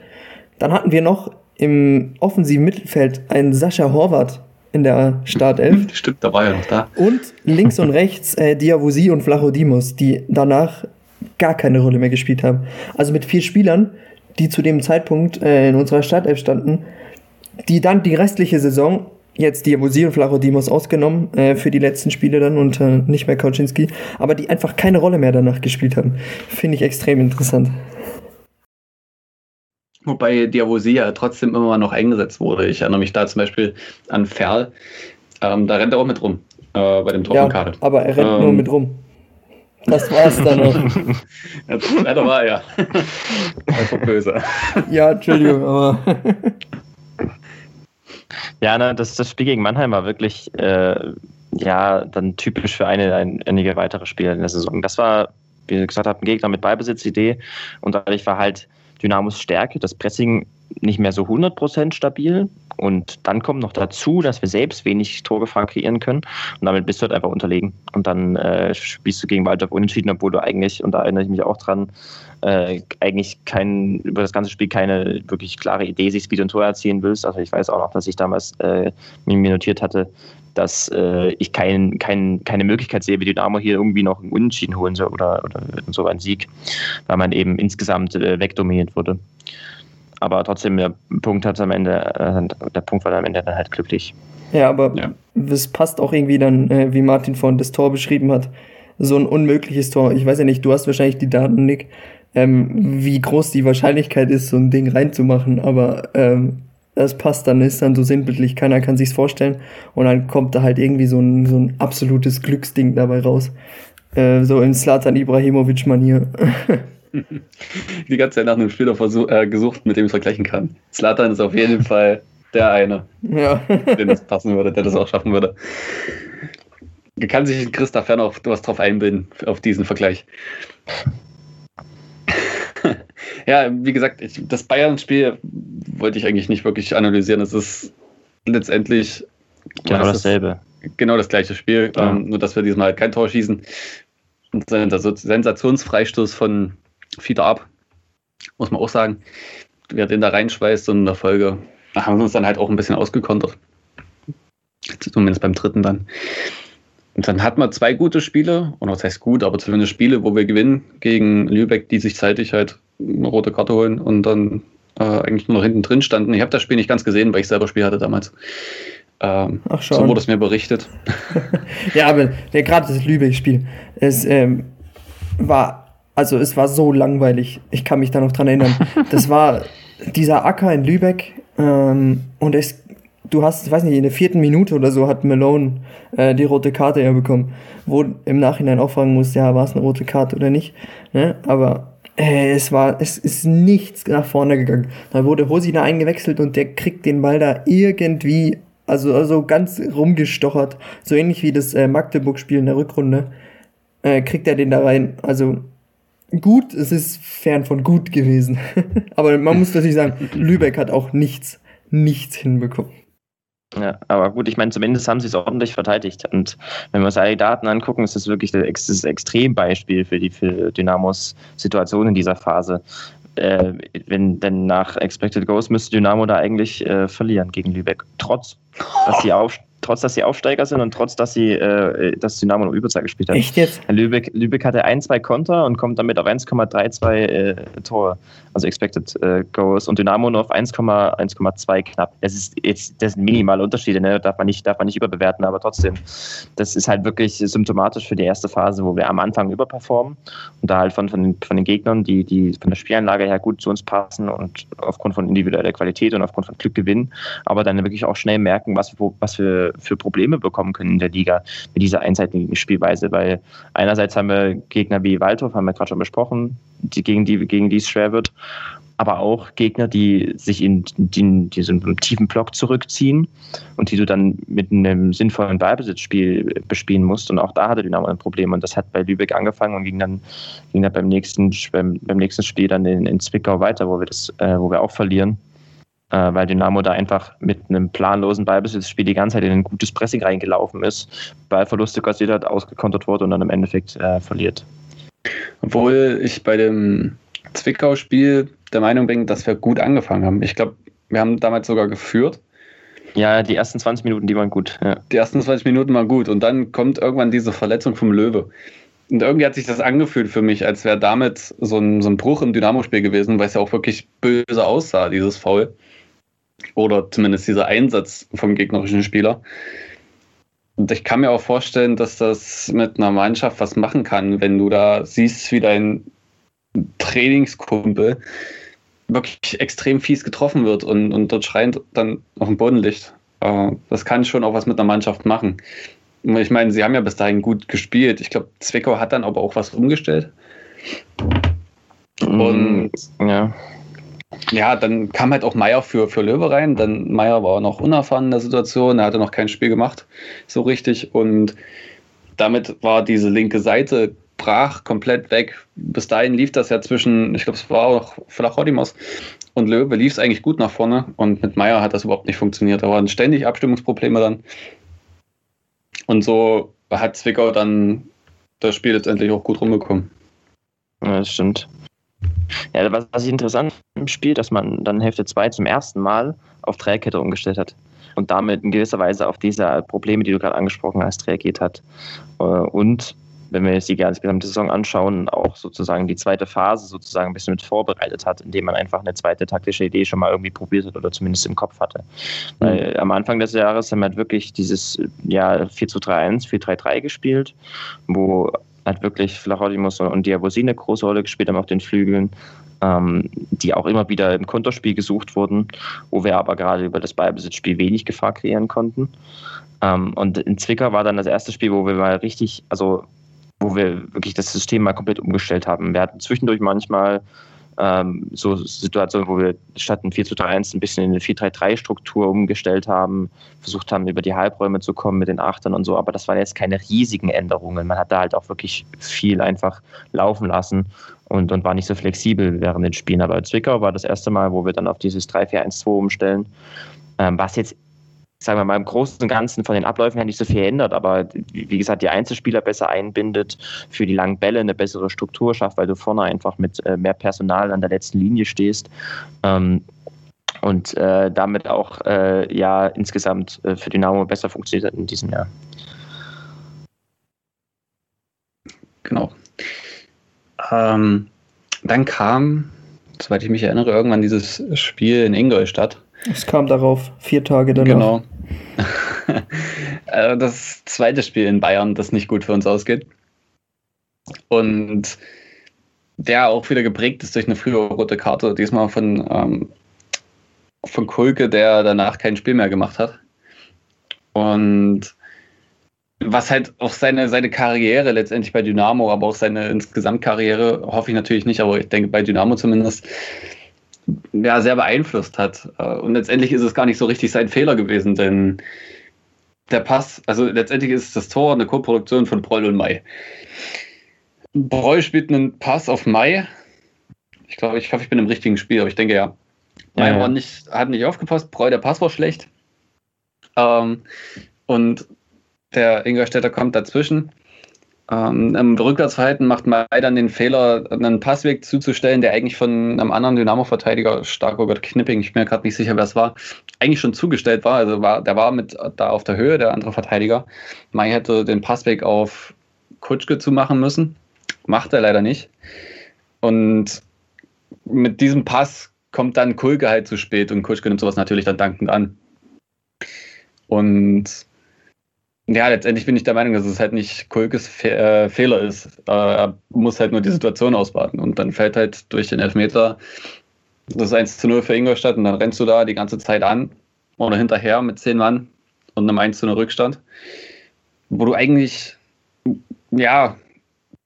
Dann hatten wir noch im offensiven Mittelfeld einen Sascha Horvath, in der Startelf. Stimmt, da war ja noch da. Und links und rechts äh, Diawusi und Flachodimos, die danach gar keine Rolle mehr gespielt haben. Also mit vier Spielern, die zu dem Zeitpunkt äh, in unserer Startelf standen, die dann die restliche Saison, jetzt Diawusi und Flachodimos ausgenommen, äh, für die letzten Spiele dann und äh, nicht mehr Kauczynski, aber die einfach keine Rolle mehr danach gespielt haben. Finde ich extrem interessant. Wobei Diavosia trotzdem immer noch eingesetzt wurde. Ich erinnere mich da zum Beispiel an Ferl. Ähm, da rennt er auch mit rum äh, bei dem Tor ja, von Kade. Aber er rennt ähm, nur mit rum. Das war's dann noch. ja, da war er. Einfach böse. Ja, Entschuldigung, aber. ja, ne, das, das Spiel gegen Mannheim war wirklich äh, ja dann typisch für eine, ein, einige weitere Spiele in der Saison. Das war, wie ich gesagt habe, ein Gegner mit Beibesitzidee und dadurch war halt Dynamos Stärke, das Pressing nicht mehr so 100% stabil. Und dann kommt noch dazu, dass wir selbst wenig Torgefahr kreieren können. Und damit bist du halt einfach unterlegen. Und dann äh, spielst du gegen Waldorf unentschieden, obwohl du eigentlich, und da erinnere ich mich auch dran, äh, eigentlich kein, über das ganze Spiel keine wirklich klare Idee siehst, wie du ein Tor erzielen willst. Also ich weiß auch noch, dass ich damals äh, mir notiert hatte, dass äh, ich kein, kein, keine Möglichkeit sehe, wie Dynamo hier irgendwie noch einen Unentschieden holen soll oder, oder so einen Sieg, weil man eben insgesamt äh, wegdominiert wurde. Aber trotzdem, der Punkt hat am Ende, äh, der Punkt war am Ende dann halt glücklich. Ja, aber ja. das passt auch irgendwie dann, äh, wie Martin vorhin das Tor beschrieben hat. So ein unmögliches Tor. Ich weiß ja nicht, du hast wahrscheinlich die Daten, Nick, ähm, wie groß die Wahrscheinlichkeit ist, so ein Ding reinzumachen, aber ähm, das passt dann, ist dann so sinnbildlich, keiner kann sich's vorstellen. Und dann kommt da halt irgendwie so ein, so ein absolutes Glücksding dabei raus. Äh, so in Slatan Ibrahimovic-Manier. Die ganze Zeit nach einem Spieler versuch, äh, gesucht, mit dem ich vergleichen kann. Slatan ist auf jeden Fall der eine, ja. dem das passen würde, der das auch schaffen würde. Kann sich Christa Fern auch was drauf einbilden, auf diesen Vergleich. Ja, wie gesagt, ich, das Bayern-Spiel wollte ich eigentlich nicht wirklich analysieren. Es ist letztendlich genau dasselbe. Genau das gleiche Spiel, ja. ähm, nur dass wir diesmal kein Tor schießen. Und Sensationsfreistoß von Fieder ab, muss man auch sagen. Wer den da reinschweißt und in der Folge haben wir uns dann halt auch ein bisschen ausgekontert. Zumindest beim dritten dann. Und dann hat man zwei gute Spiele, und was heißt gut, aber zumindest Spiele, wo wir gewinnen gegen Lübeck, die sich zeitig halt eine rote Karte holen und dann äh, eigentlich nur noch hinten drin standen. Ich habe das Spiel nicht ganz gesehen, weil ich selber Spiel hatte damals. Ähm, Ach schon. So wurde es mir berichtet. ja, aber ja, gerade das Lübeck-Spiel, es ähm, war, also es war so langweilig. Ich kann mich da noch dran erinnern. Das war dieser Acker in Lübeck ähm, und es, du hast, ich weiß nicht, in der vierten Minute oder so hat Malone äh, die rote Karte ja bekommen, wo im Nachhinein auch fragen musst, ja, war es eine rote Karte oder nicht. Ne? Aber äh, es war, es ist nichts nach vorne gegangen. Da wurde Hosina eingewechselt und der kriegt den Ball da irgendwie, also, also ganz rumgestochert. So ähnlich wie das äh, Magdeburg-Spiel in der Rückrunde. Äh, kriegt er den da rein. Also gut, es ist fern von gut gewesen. Aber man muss natürlich sagen, Lübeck hat auch nichts, nichts hinbekommen. Ja, aber gut, ich meine, zumindest haben sie es ordentlich verteidigt. Und wenn wir uns alle Daten angucken, ist das wirklich das, Extrembeispiel für die für Dynamos Situation in dieser Phase. Äh, wenn denn nach Expected Goals müsste Dynamo da eigentlich äh, verlieren gegen Lübeck. Trotz, dass sie auf, trotz dass sie Aufsteiger sind und trotz dass sie äh, das Dynamo noch Überzahl gespielt hat. Echt jetzt? Lübeck, Lübeck hatte ein, zwei Konter und kommt damit auf 1,32 äh, Tore, also Expected äh, Goals und Dynamo nur auf 1,2 knapp. Das ist jetzt das sind minimale Unterschiede, ne? darf man nicht darf man nicht überbewerten, aber trotzdem, das ist halt wirklich symptomatisch für die erste Phase, wo wir am Anfang überperformen und da halt von, von, den, von den Gegnern, die, die von der Spielanlage her gut zu uns passen und aufgrund von individueller Qualität und aufgrund von Glück gewinnen, aber dann wirklich auch schnell merken, was, wo, was wir für Probleme bekommen können in der Liga mit dieser einseitigen Spielweise, weil einerseits haben wir Gegner wie Waldhof, haben wir gerade schon besprochen, die, gegen, die, gegen die es schwer wird, aber auch Gegner, die sich in, in diesem tiefen Block zurückziehen und die du dann mit einem sinnvollen Ballbesitzspiel bespielen musst. Und auch da hatte Dynamo ein Problem. Und das hat bei Lübeck angefangen und ging dann, ging dann beim, nächsten, beim, beim nächsten Spiel dann in, in Zwickau weiter, wo wir, das, äh, wo wir auch verlieren äh, weil Dynamo da einfach mit einem planlosen Ballbesitzspiel die ganze Zeit in ein gutes Pressing reingelaufen ist, Ballverluste kassiert hat, ausgekontert wurde und dann im Endeffekt äh, verliert. Obwohl ich bei dem Zwickau-Spiel der Meinung bin, dass wir gut angefangen haben. Ich glaube, wir haben damals sogar geführt. Ja, die ersten 20 Minuten, die waren gut. Ja. Die ersten 20 Minuten waren gut und dann kommt irgendwann diese Verletzung vom Löwe. Und irgendwie hat sich das angefühlt für mich, als wäre damit so ein, so ein Bruch im Dynamo-Spiel gewesen, weil es ja auch wirklich böse aussah, dieses Foul. Oder zumindest dieser Einsatz vom gegnerischen Spieler. Und ich kann mir auch vorstellen, dass das mit einer Mannschaft was machen kann, wenn du da siehst, wie dein Trainingskumpel wirklich extrem fies getroffen wird und, und dort schreiend dann auf dem Boden liegt. Das kann schon auch was mit einer Mannschaft machen. Ich meine, sie haben ja bis dahin gut gespielt. Ich glaube, Zwickau hat dann aber auch was umgestellt. Mm, und ja. Ja, dann kam halt auch Meier für, für Löwe rein. Dann Meier war noch unerfahren in der Situation. Er hatte noch kein Spiel gemacht, so richtig. Und damit war diese linke Seite brach komplett weg. Bis dahin lief das ja zwischen, ich glaube, es war auch Flachrodimos und Löwe, lief es eigentlich gut nach vorne. Und mit Meier hat das überhaupt nicht funktioniert. Da waren ständig Abstimmungsprobleme dann. Und so hat Zwickau dann das Spiel letztendlich auch gut rumbekommen. Ja, das stimmt. Ja, was, was ich interessant im Spiel, dass man dann Hälfte 2 zum ersten Mal auf Dreierkette umgestellt hat und damit in gewisser Weise auf diese Probleme, die du gerade angesprochen hast, reagiert hat. Äh, und wenn wir jetzt die gesamte Saison anschauen, auch sozusagen die zweite Phase sozusagen ein bisschen mit vorbereitet hat, indem man einfach eine zweite taktische Idee schon mal irgendwie probiert hat oder zumindest im Kopf hatte. Mhm. Weil am Anfang des Jahres haben wir halt wirklich dieses ja, 4 zu 3-1, 4-3-3 gespielt, wo hat wirklich Flachodimus und Diabosi eine große Rolle gespielt haben auf den Flügeln, ähm, die auch immer wieder im Konterspiel gesucht wurden, wo wir aber gerade über das Ballbesitzspiel wenig Gefahr kreieren konnten. Ähm, und in Zwickau war dann das erste Spiel, wo wir mal richtig, also wo wir wirklich das System mal komplett umgestellt haben. Wir hatten zwischendurch manchmal ähm, so Situationen, wo wir statt ein 4 zu 3 1 ein bisschen in eine 4-3-3-Struktur umgestellt haben, versucht haben, über die Halbräume zu kommen mit den Achtern und so, aber das waren jetzt keine riesigen Änderungen. Man hat da halt auch wirklich viel einfach laufen lassen und, und war nicht so flexibel während den Spielen. Aber Zwickau war das erste Mal, wo wir dann auf dieses 3-4-1-2 umstellen, ähm, was jetzt sagen wir mal, im Großen und Ganzen von den Abläufen her nicht so viel ändert, aber wie gesagt, die Einzelspieler besser einbindet, für die langen Bälle eine bessere Struktur schafft, weil du vorne einfach mit äh, mehr Personal an der letzten Linie stehst. Ähm, und äh, damit auch äh, ja insgesamt für Dynamo besser funktioniert in diesem Jahr. Genau. Ähm, dann kam, soweit ich mich erinnere, irgendwann dieses Spiel in Ingolstadt. Es kam darauf, vier Tage danach. Genau. Äh, das zweite Spiel in Bayern, das nicht gut für uns ausgeht. Und der auch wieder geprägt ist durch eine frühe rote Karte, diesmal von, ähm, von Kulke, der danach kein Spiel mehr gemacht hat. Und was halt auch seine, seine Karriere letztendlich bei Dynamo, aber auch seine insgesamt Karriere, hoffe ich natürlich nicht, aber ich denke bei Dynamo zumindest, ja, sehr beeinflusst hat. Äh, und letztendlich ist es gar nicht so richtig sein Fehler gewesen, denn der Pass, also letztendlich ist das Tor eine Co-Produktion von Broll und Mai. Broll spielt einen Pass auf Mai. Ich glaube, ich hoffe, ich bin im richtigen Spiel, aber ich denke ja. Mai ja, ja. Nicht, hat nicht aufgepasst, Broll, der Pass war schlecht. Ähm, und der Ingolstädter kommt dazwischen. Ähm, Im Rückwärtsverhalten macht Mai dann den Fehler, einen Passweg zuzustellen, der eigentlich von einem anderen Dynamo-Verteidiger, Starkogert Knipping, ich bin mir gerade nicht sicher, wer es war, eigentlich schon zugestellt war. Also war, der war mit da auf der Höhe, der andere Verteidiger. Mai hätte den Passweg auf Kutschke zu machen müssen. Macht er leider nicht. Und mit diesem Pass kommt dann Kulke halt zu spät und Kutschke nimmt sowas natürlich dann dankend an. Und ja, letztendlich bin ich der Meinung, dass es halt nicht Kulkes Fe äh, Fehler ist. Äh, er muss halt nur die Situation ausbaden. Und dann fällt halt durch den Elfmeter das 1 zu 0 für Ingolstadt und dann rennst du da die ganze Zeit an oder hinterher mit 10 Mann und einem 1 zu 0 Rückstand, wo du eigentlich, ja,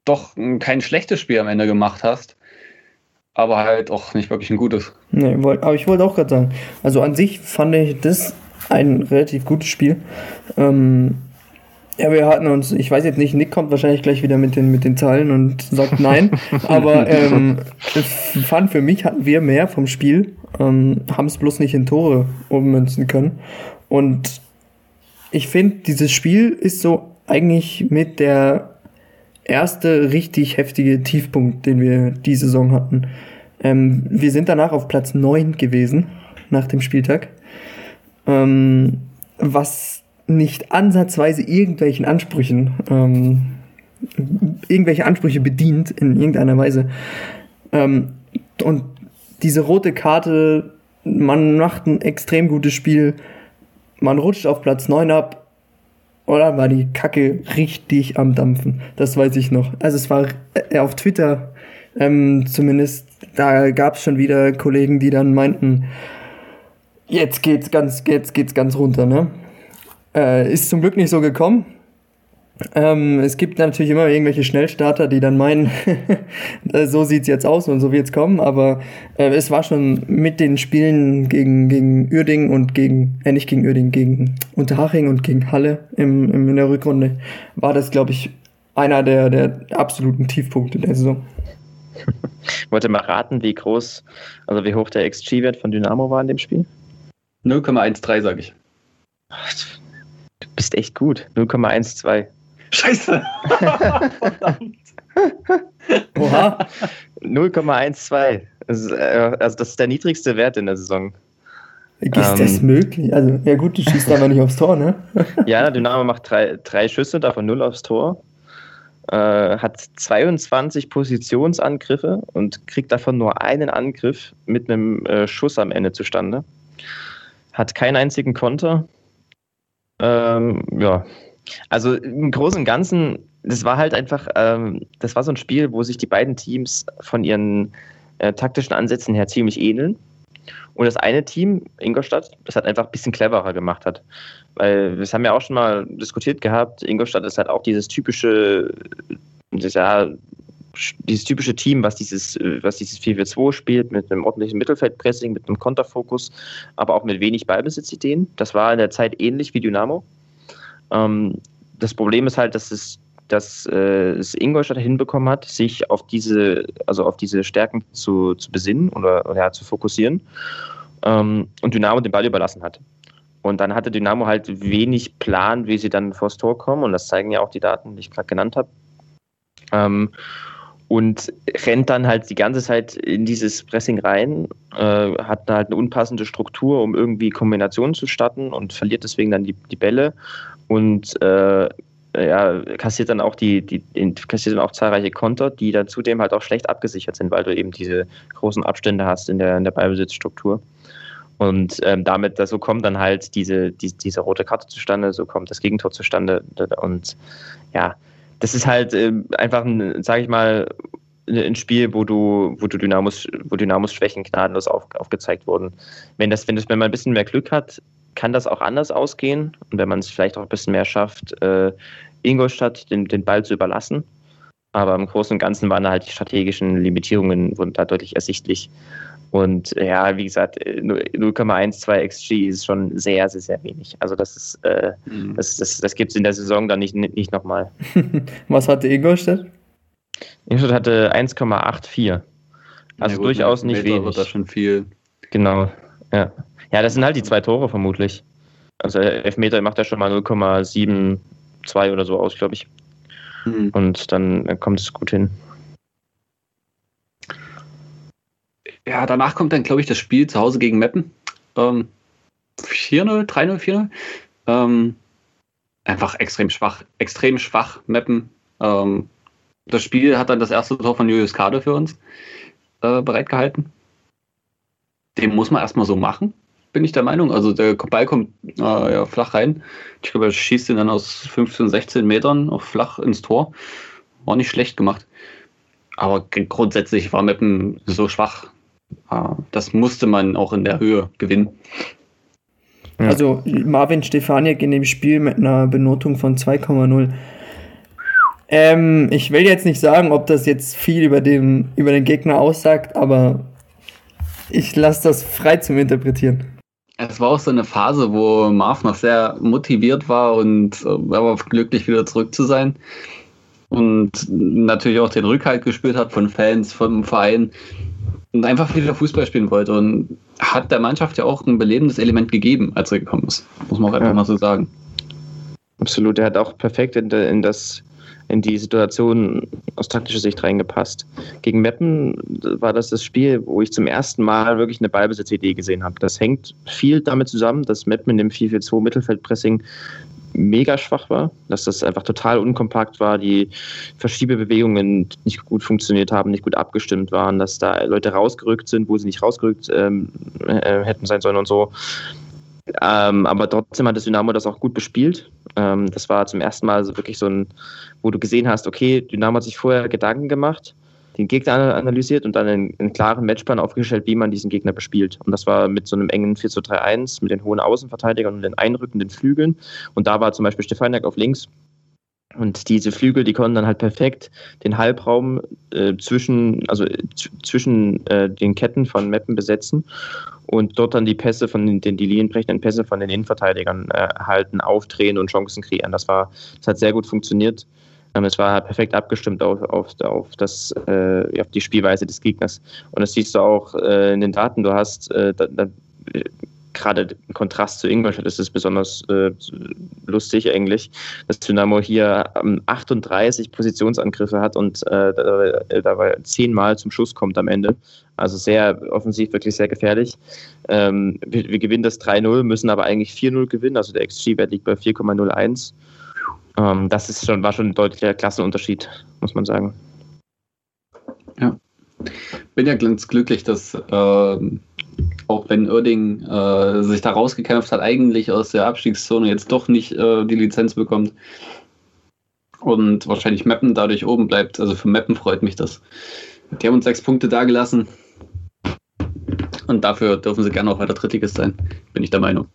doch kein schlechtes Spiel am Ende gemacht hast, aber halt auch nicht wirklich ein gutes. Nee, aber ich wollte auch gerade sagen, also an sich fand ich das ein relativ gutes Spiel. Ähm, ja, wir hatten uns, ich weiß jetzt nicht, Nick kommt wahrscheinlich gleich wieder mit den, mit den Zahlen und sagt nein, aber ähm, fand für mich hatten wir mehr vom Spiel, ähm, haben es bloß nicht in Tore ummünzen können. Und ich finde, dieses Spiel ist so eigentlich mit der erste richtig heftige Tiefpunkt, den wir die Saison hatten. Ähm, wir sind danach auf Platz 9 gewesen, nach dem Spieltag. Ähm, was nicht ansatzweise irgendwelchen Ansprüchen, ähm, irgendwelche Ansprüche bedient in irgendeiner Weise. Ähm, und diese rote Karte, man macht ein extrem gutes Spiel, man rutscht auf Platz 9 ab, oder war die Kacke richtig am Dampfen. Das weiß ich noch. Also es war äh, auf Twitter ähm, zumindest, da gab es schon wieder Kollegen, die dann meinten, jetzt geht's ganz, jetzt geht's ganz runter, ne? Äh, ist zum Glück nicht so gekommen. Ähm, es gibt natürlich immer irgendwelche Schnellstarter, die dann meinen, so sieht's jetzt aus und so wird's kommen, aber äh, es war schon mit den Spielen gegen, gegen Uerding und gegen, äh, nicht gegen Uerding, gegen Unterhaching und gegen Halle im, im, in der Rückrunde, war das, glaube ich, einer der, der absoluten Tiefpunkte der Saison. Ich wollte mal raten, wie groß, also wie hoch der XG-Wert von Dynamo war in dem Spiel? 0,13, sage ich. Du bist echt gut. 0,12. Scheiße! Verdammt. Oha. 0,12. Also, also das ist der niedrigste Wert in der Saison. Ist ähm, das möglich? Also, ja gut, du schießt aber nicht aufs Tor, ne? ja, Dynamo macht drei, drei Schüsse, davon null aufs Tor. Äh, hat 22 Positionsangriffe und kriegt davon nur einen Angriff mit einem äh, Schuss am Ende zustande. Hat keinen einzigen Konter. Ähm, ja, also im Großen und Ganzen, das war halt einfach, ähm, das war so ein Spiel, wo sich die beiden Teams von ihren äh, taktischen Ansätzen her ziemlich ähneln. Und das eine Team, Ingolstadt, das hat einfach ein bisschen cleverer gemacht hat. Weil das haben wir auch schon mal diskutiert gehabt. Ingolstadt ist halt auch dieses typische, ja, dieses typische Team, was dieses, was dieses 4-4-2 spielt, mit einem ordentlichen Mittelfeldpressing, mit einem Konterfokus, aber auch mit wenig Ballbesitzideen. Das war in der Zeit ähnlich wie Dynamo. Ähm, das Problem ist halt, dass es dass äh, es Ingolstadt hinbekommen hat, sich auf diese, also auf diese Stärken zu, zu besinnen oder, oder ja, zu fokussieren ähm, und Dynamo den Ball überlassen hat. Und dann hatte Dynamo halt wenig Plan, wie sie dann vors Tor kommen. Und das zeigen ja auch die Daten, die ich gerade genannt habe. Ähm, und rennt dann halt die ganze Zeit in dieses Pressing rein, äh, hat halt eine unpassende Struktur, um irgendwie Kombinationen zu starten und verliert deswegen dann die, die Bälle und äh, ja, kassiert dann auch die, die, kassiert dann auch zahlreiche Konter, die dann zudem halt auch schlecht abgesichert sind, weil du eben diese großen Abstände hast in der, in der Ballbesitzstruktur. Und ähm, damit, so kommt dann halt diese, die, diese rote Karte zustande, so kommt das Gegentor zustande. Und ja, das ist halt äh, einfach ein, sage ich mal, ein Spiel, wo du, wo du Dynamos, wo Dynamos Schwächen gnadenlos auf, aufgezeigt wurden. Wenn das, wenn das, wenn man ein bisschen mehr Glück hat, kann das auch anders ausgehen. Und wenn man es vielleicht auch ein bisschen mehr schafft, äh, Ingolstadt den, den Ball zu überlassen. Aber im Großen und Ganzen waren halt die strategischen Limitierungen wurden da deutlich ersichtlich. Und ja, wie gesagt, 0,12 XG ist schon sehr, sehr, sehr wenig. Also das ist, äh, mhm. das, das, das gibt es in der Saison dann nicht, nicht nochmal. Was hatte Ingolstadt? Ingolstadt hatte 1,84. Also ja, gut, durchaus nicht wenig. Wird das schon viel. Genau, ja. Ja, das sind halt die zwei Tore vermutlich. Also Elfmeter macht er schon mal 0,72 oder so aus, glaube ich. Mhm. Und dann kommt es gut hin. Ja, danach kommt dann, glaube ich, das Spiel zu Hause gegen Meppen. Ähm, 4-0, 3-0, 4-0. Ähm, einfach extrem schwach, extrem schwach Meppen. Ähm, das Spiel hat dann das erste Tor von Julius Kade für uns äh, bereitgehalten. Den muss man erstmal so machen, bin ich der Meinung. Also der Ball kommt äh, ja, flach rein. Ich glaube, er schießt ihn dann aus 15, 16 Metern auf flach ins Tor. War nicht schlecht gemacht. Aber grundsätzlich war Meppen so schwach. Äh, das musste man auch in der Höhe gewinnen. Also Marvin Stefaniak in dem Spiel mit einer Benotung von 2,0. Ähm, ich will jetzt nicht sagen, ob das jetzt viel über, dem, über den Gegner aussagt, aber ich lasse das frei zum Interpretieren. Es war auch so eine Phase, wo Marv noch sehr motiviert war und äh, aber glücklich wieder zurück zu sein. Und natürlich auch den Rückhalt gespürt hat von Fans, vom Verein und einfach wieder Fußball spielen wollte. Und hat der Mannschaft ja auch ein belebendes Element gegeben, als er gekommen ist. Muss man auch einfach ja. mal so sagen. Absolut, er hat auch perfekt in, in das in die Situation aus taktischer Sicht reingepasst. Gegen Meppen war das das Spiel, wo ich zum ersten Mal wirklich eine Ballbesitzidee gesehen habe. Das hängt viel damit zusammen, dass Meppen in dem 4-4-2 Mittelfeldpressing mega schwach war, dass das einfach total unkompakt war, die Verschiebebewegungen nicht gut funktioniert haben, nicht gut abgestimmt waren, dass da Leute rausgerückt sind, wo sie nicht rausgerückt ähm, äh, hätten sein sollen und so. Ähm, aber trotzdem hat das Dynamo das auch gut bespielt. Ähm, das war zum ersten Mal so wirklich so ein, wo du gesehen hast, okay, Dynamo hat sich vorher Gedanken gemacht, den Gegner analysiert und dann einen, einen klaren Matchplan aufgestellt, wie man diesen Gegner bespielt. Und das war mit so einem engen 4 zu 3 1 mit den hohen Außenverteidigern und den einrückenden Flügeln. Und da war zum Beispiel Stefaniak auf links und diese Flügel, die konnten dann halt perfekt den Halbraum äh, zwischen, also äh, zwischen äh, den Ketten von Meppen besetzen und dort dann die Pässe von den die linienbrechenden Pässe von den Innenverteidigern äh, halten, aufdrehen und Chancen kreieren. Das war, das hat sehr gut funktioniert. Ähm, es war perfekt abgestimmt auf, auf, auf, das, äh, auf die Spielweise des Gegners. Und das siehst du auch äh, in den Daten. Du hast da, da, gerade im Kontrast zu Ingolstadt ist es besonders äh, lustig eigentlich, dass Dynamo hier ähm, 38 Positionsangriffe hat und äh, dabei zehnmal zum Schuss kommt am Ende. Also sehr offensiv, wirklich sehr gefährlich. Ähm, wir, wir, gewinnen das 3-0, müssen aber eigentlich 4-0 gewinnen. Also der XG-Wert liegt bei 4,01. Ähm, das ist schon, war schon ein deutlicher Klassenunterschied, muss man sagen. Ja. Bin ja ganz glücklich, dass äh, auch wenn Oerding äh, sich da rausgekämpft hat, eigentlich aus der Abstiegszone jetzt doch nicht äh, die Lizenz bekommt und wahrscheinlich Meppen dadurch oben bleibt. Also für Meppen freut mich das. Die haben uns sechs Punkte dagelassen und dafür dürfen sie gerne auch weiter Drittligist sein, bin ich der Meinung.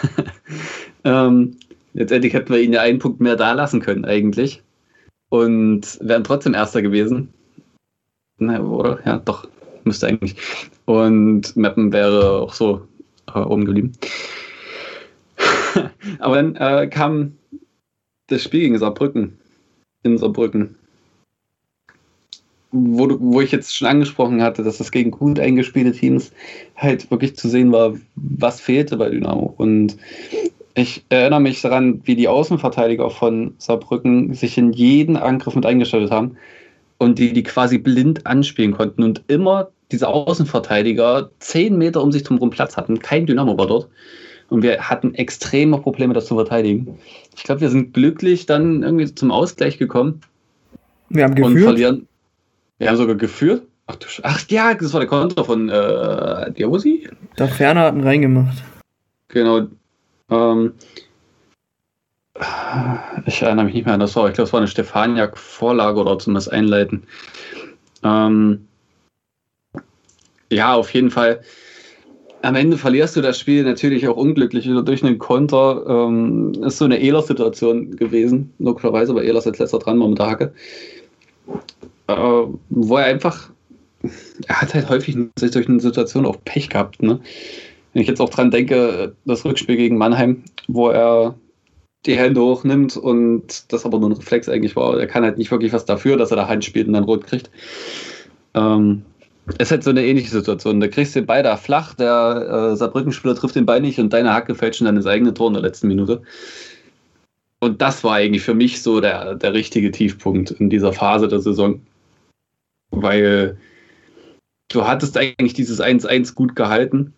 ähm, letztendlich hätten wir ihnen ja einen Punkt mehr da lassen können eigentlich und wären trotzdem Erster gewesen. Na, oder? Ja, doch, müsste eigentlich. Und Mappen wäre auch so äh, oben geblieben. Aber dann äh, kam das Spiel gegen Saarbrücken. In Saarbrücken. Wo, wo ich jetzt schon angesprochen hatte, dass das gegen gut eingespielte Teams halt wirklich zu sehen war, was fehlte bei Dynamo. Und ich erinnere mich daran, wie die Außenverteidiger von Saarbrücken sich in jeden Angriff mit eingestellt haben und die die quasi blind anspielen konnten und immer diese Außenverteidiger zehn Meter um sich drum Platz hatten. Kein Dynamo war dort. Und wir hatten extreme Probleme, das zu verteidigen. Ich glaube, wir sind glücklich dann irgendwie zum Ausgleich gekommen. Wir haben geführt. Und verlieren. Wir haben sogar geführt. Ach, du, ach ja, das war der Konter von äh, Diabosi. Da Ferner hat einen reingemacht. Genau. Ähm, ich erinnere mich nicht mehr an das Tor. Ich glaube, es war eine Stefaniak-Vorlage oder zumindest Einleiten. Ähm, ja, auf jeden Fall. Am Ende verlierst du das Spiel natürlich auch unglücklich wieder durch einen Konter. Ähm, ist so eine Ehlers-Situation gewesen, logischerweise, weil Ehlers als letzter dran war mit der Hacke. Äh, wo er einfach, er hat halt häufig durch eine Situation auch Pech gehabt. Ne? Wenn ich jetzt auch dran denke, das Rückspiel gegen Mannheim, wo er die Hände hochnimmt und das aber nur ein Reflex eigentlich war. Er kann halt nicht wirklich was dafür, dass er da Hand spielt und dann rot kriegt. Ähm, Es ist halt so eine ähnliche Situation. Da kriegst du den Ball da flach, der äh, Saarbrücken-Spieler trifft den Ball nicht und deine Hacke fällt schon an das eigene Tor in der letzten Minute. Und das war eigentlich für mich so der, der richtige Tiefpunkt in dieser Phase der Saison. Weil du hattest eigentlich dieses 1-1 gut gehalten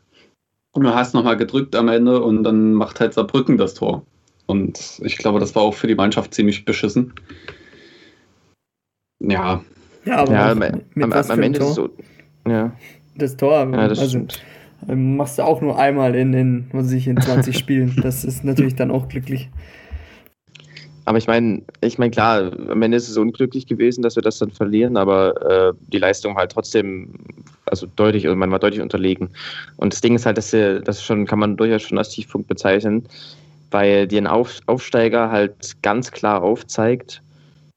und du hast nochmal gedrückt am Ende und dann macht halt Saarbrücken das Tor. Und ich glaube, das war auch für die Mannschaft ziemlich beschissen. Ja. Ja, aber Ja, am, mit am, am Ende ist Tor? so. Ja, Das Tor, ja das also stimmt. ähm, machst du auch nur einmal in den, was weiß ich, in 20 Spielen. Das ist natürlich dann auch glücklich. Aber ich meine, ich meine, klar, am Ende ist es unglücklich gewesen, dass wir das dann verlieren, aber äh, die Leistung halt trotzdem, also deutlich, also man war deutlich unterlegen. Und das Ding ist halt, dass wir, das schon, kann man durchaus schon als Tiefpunkt bezeichnen, weil dir ein Auf, Aufsteiger halt ganz klar aufzeigt,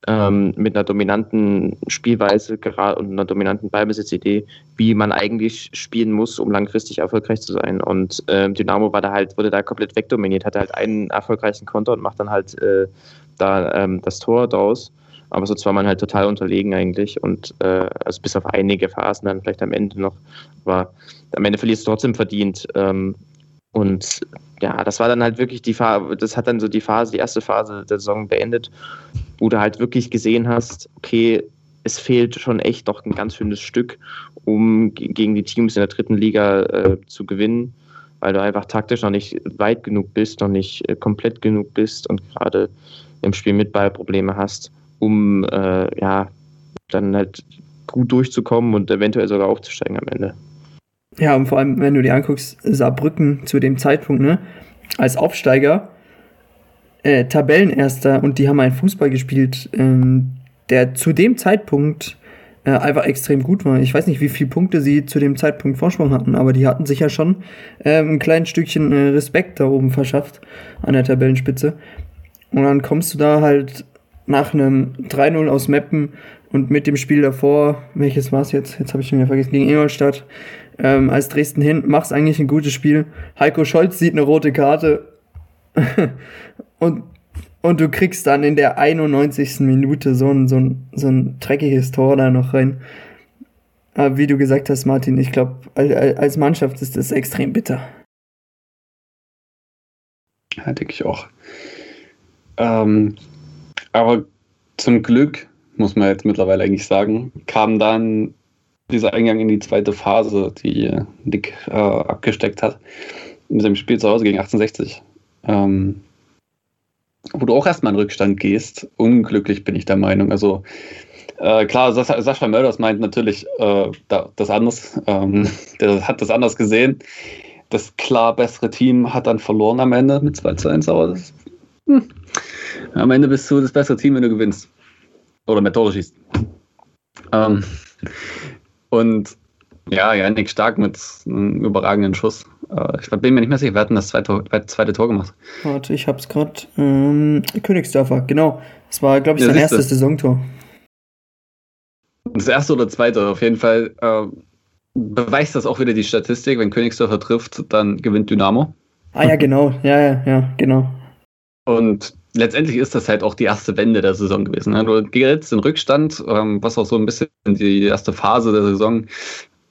ähm, mit einer dominanten Spielweise gerade und einer dominanten Ballbesitzidee, wie man eigentlich spielen muss, um langfristig erfolgreich zu sein. Und ähm, Dynamo war da halt, wurde da komplett wegdominiert, hatte halt einen erfolgreichen Konter und macht dann halt äh, da ähm, das Tor draus. Aber sonst war man halt total unterlegen eigentlich und äh, also bis auf einige Phasen dann vielleicht am Ende noch. Aber am Ende verlierst du trotzdem verdient. Ähm, und ja, das war dann halt wirklich die Phase, das hat dann so die Phase, die erste Phase der Saison beendet, wo du halt wirklich gesehen hast, okay, es fehlt schon echt noch ein ganz schönes Stück, um ge- gegen die Teams in der dritten Liga äh, zu gewinnen, weil du einfach taktisch noch nicht weit genug bist, noch nicht äh, komplett genug bist und gerade im Spiel mit Ball Probleme hast, um äh, ja dann halt gut durchzukommen und eventuell sogar aufzusteigen am Ende. Ja, und vor allem, wenn du dir anguckst, Saarbrücken zu dem Zeitpunkt, ne, als Aufsteiger, äh, Tabellenerster und die haben einen Fußball gespielt, ähm, der zu dem Zeitpunkt äh, einfach extrem gut war. Ich weiß nicht, wie viele Punkte sie zu dem Zeitpunkt Vorsprung hatten, aber die hatten sich ja schon ähm, ein kleines Stückchen äh, Respekt da oben verschafft an der Tabellenspitze. Und dann kommst du da halt nach einem 3-0 aus Meppen und mit dem Spiel davor, welches war es jetzt? Jetzt habe ich schon wieder vergessen, gegen Ingolstadt, ähm, als Dresden hin, machst eigentlich ein gutes Spiel. Heiko Scholz sieht eine rote Karte und, und du kriegst dann in der 91. Minute so ein, so ein, so ein dreckiges Tor da noch rein. Aber wie du gesagt hast, Martin, ich glaube, als Mannschaft ist das extrem bitter. Ja, denke ich auch. Ähm, aber zum Glück, muss man jetzt mittlerweile eigentlich sagen, kam dann dieser Eingang in die zweite Phase, die Nick äh, abgesteckt hat, mit dem Spiel zu Hause gegen 1860. Ähm, wo du auch erstmal in Rückstand gehst. Unglücklich bin ich der Meinung. Also äh, klar, Sascha, Sascha Mölders meint natürlich äh, da, das anders. Ähm, der hat das anders gesehen. Das klar bessere Team hat dann verloren am Ende mit 2 zu 1, aber das, hm. am Ende bist du das bessere Team, wenn du gewinnst. Oder mehr Tore schießt. Ähm, und ja, Janik Stark mit einem überragenden Schuss. Äh, ich bin mir nicht mehr sicher, wer hat denn das zweite, zweite Tor gemacht? Warte, ich hab's gerade. Ähm, Königsdörfer, genau. Das war, glaube ich, Ja, sein erstes Saisontor. Das erste oder zweite, auf jeden Fall äh, beweist das auch wieder die Statistik. Wenn Königsdörfer trifft, dann gewinnt Dynamo. Ah ja, genau. Ja, ja, ja, genau. Und letztendlich ist das halt auch die erste Wende der Saison gewesen. ne? Du gerätst in Rückstand, ähm, was auch so ein bisschen die erste Phase der Saison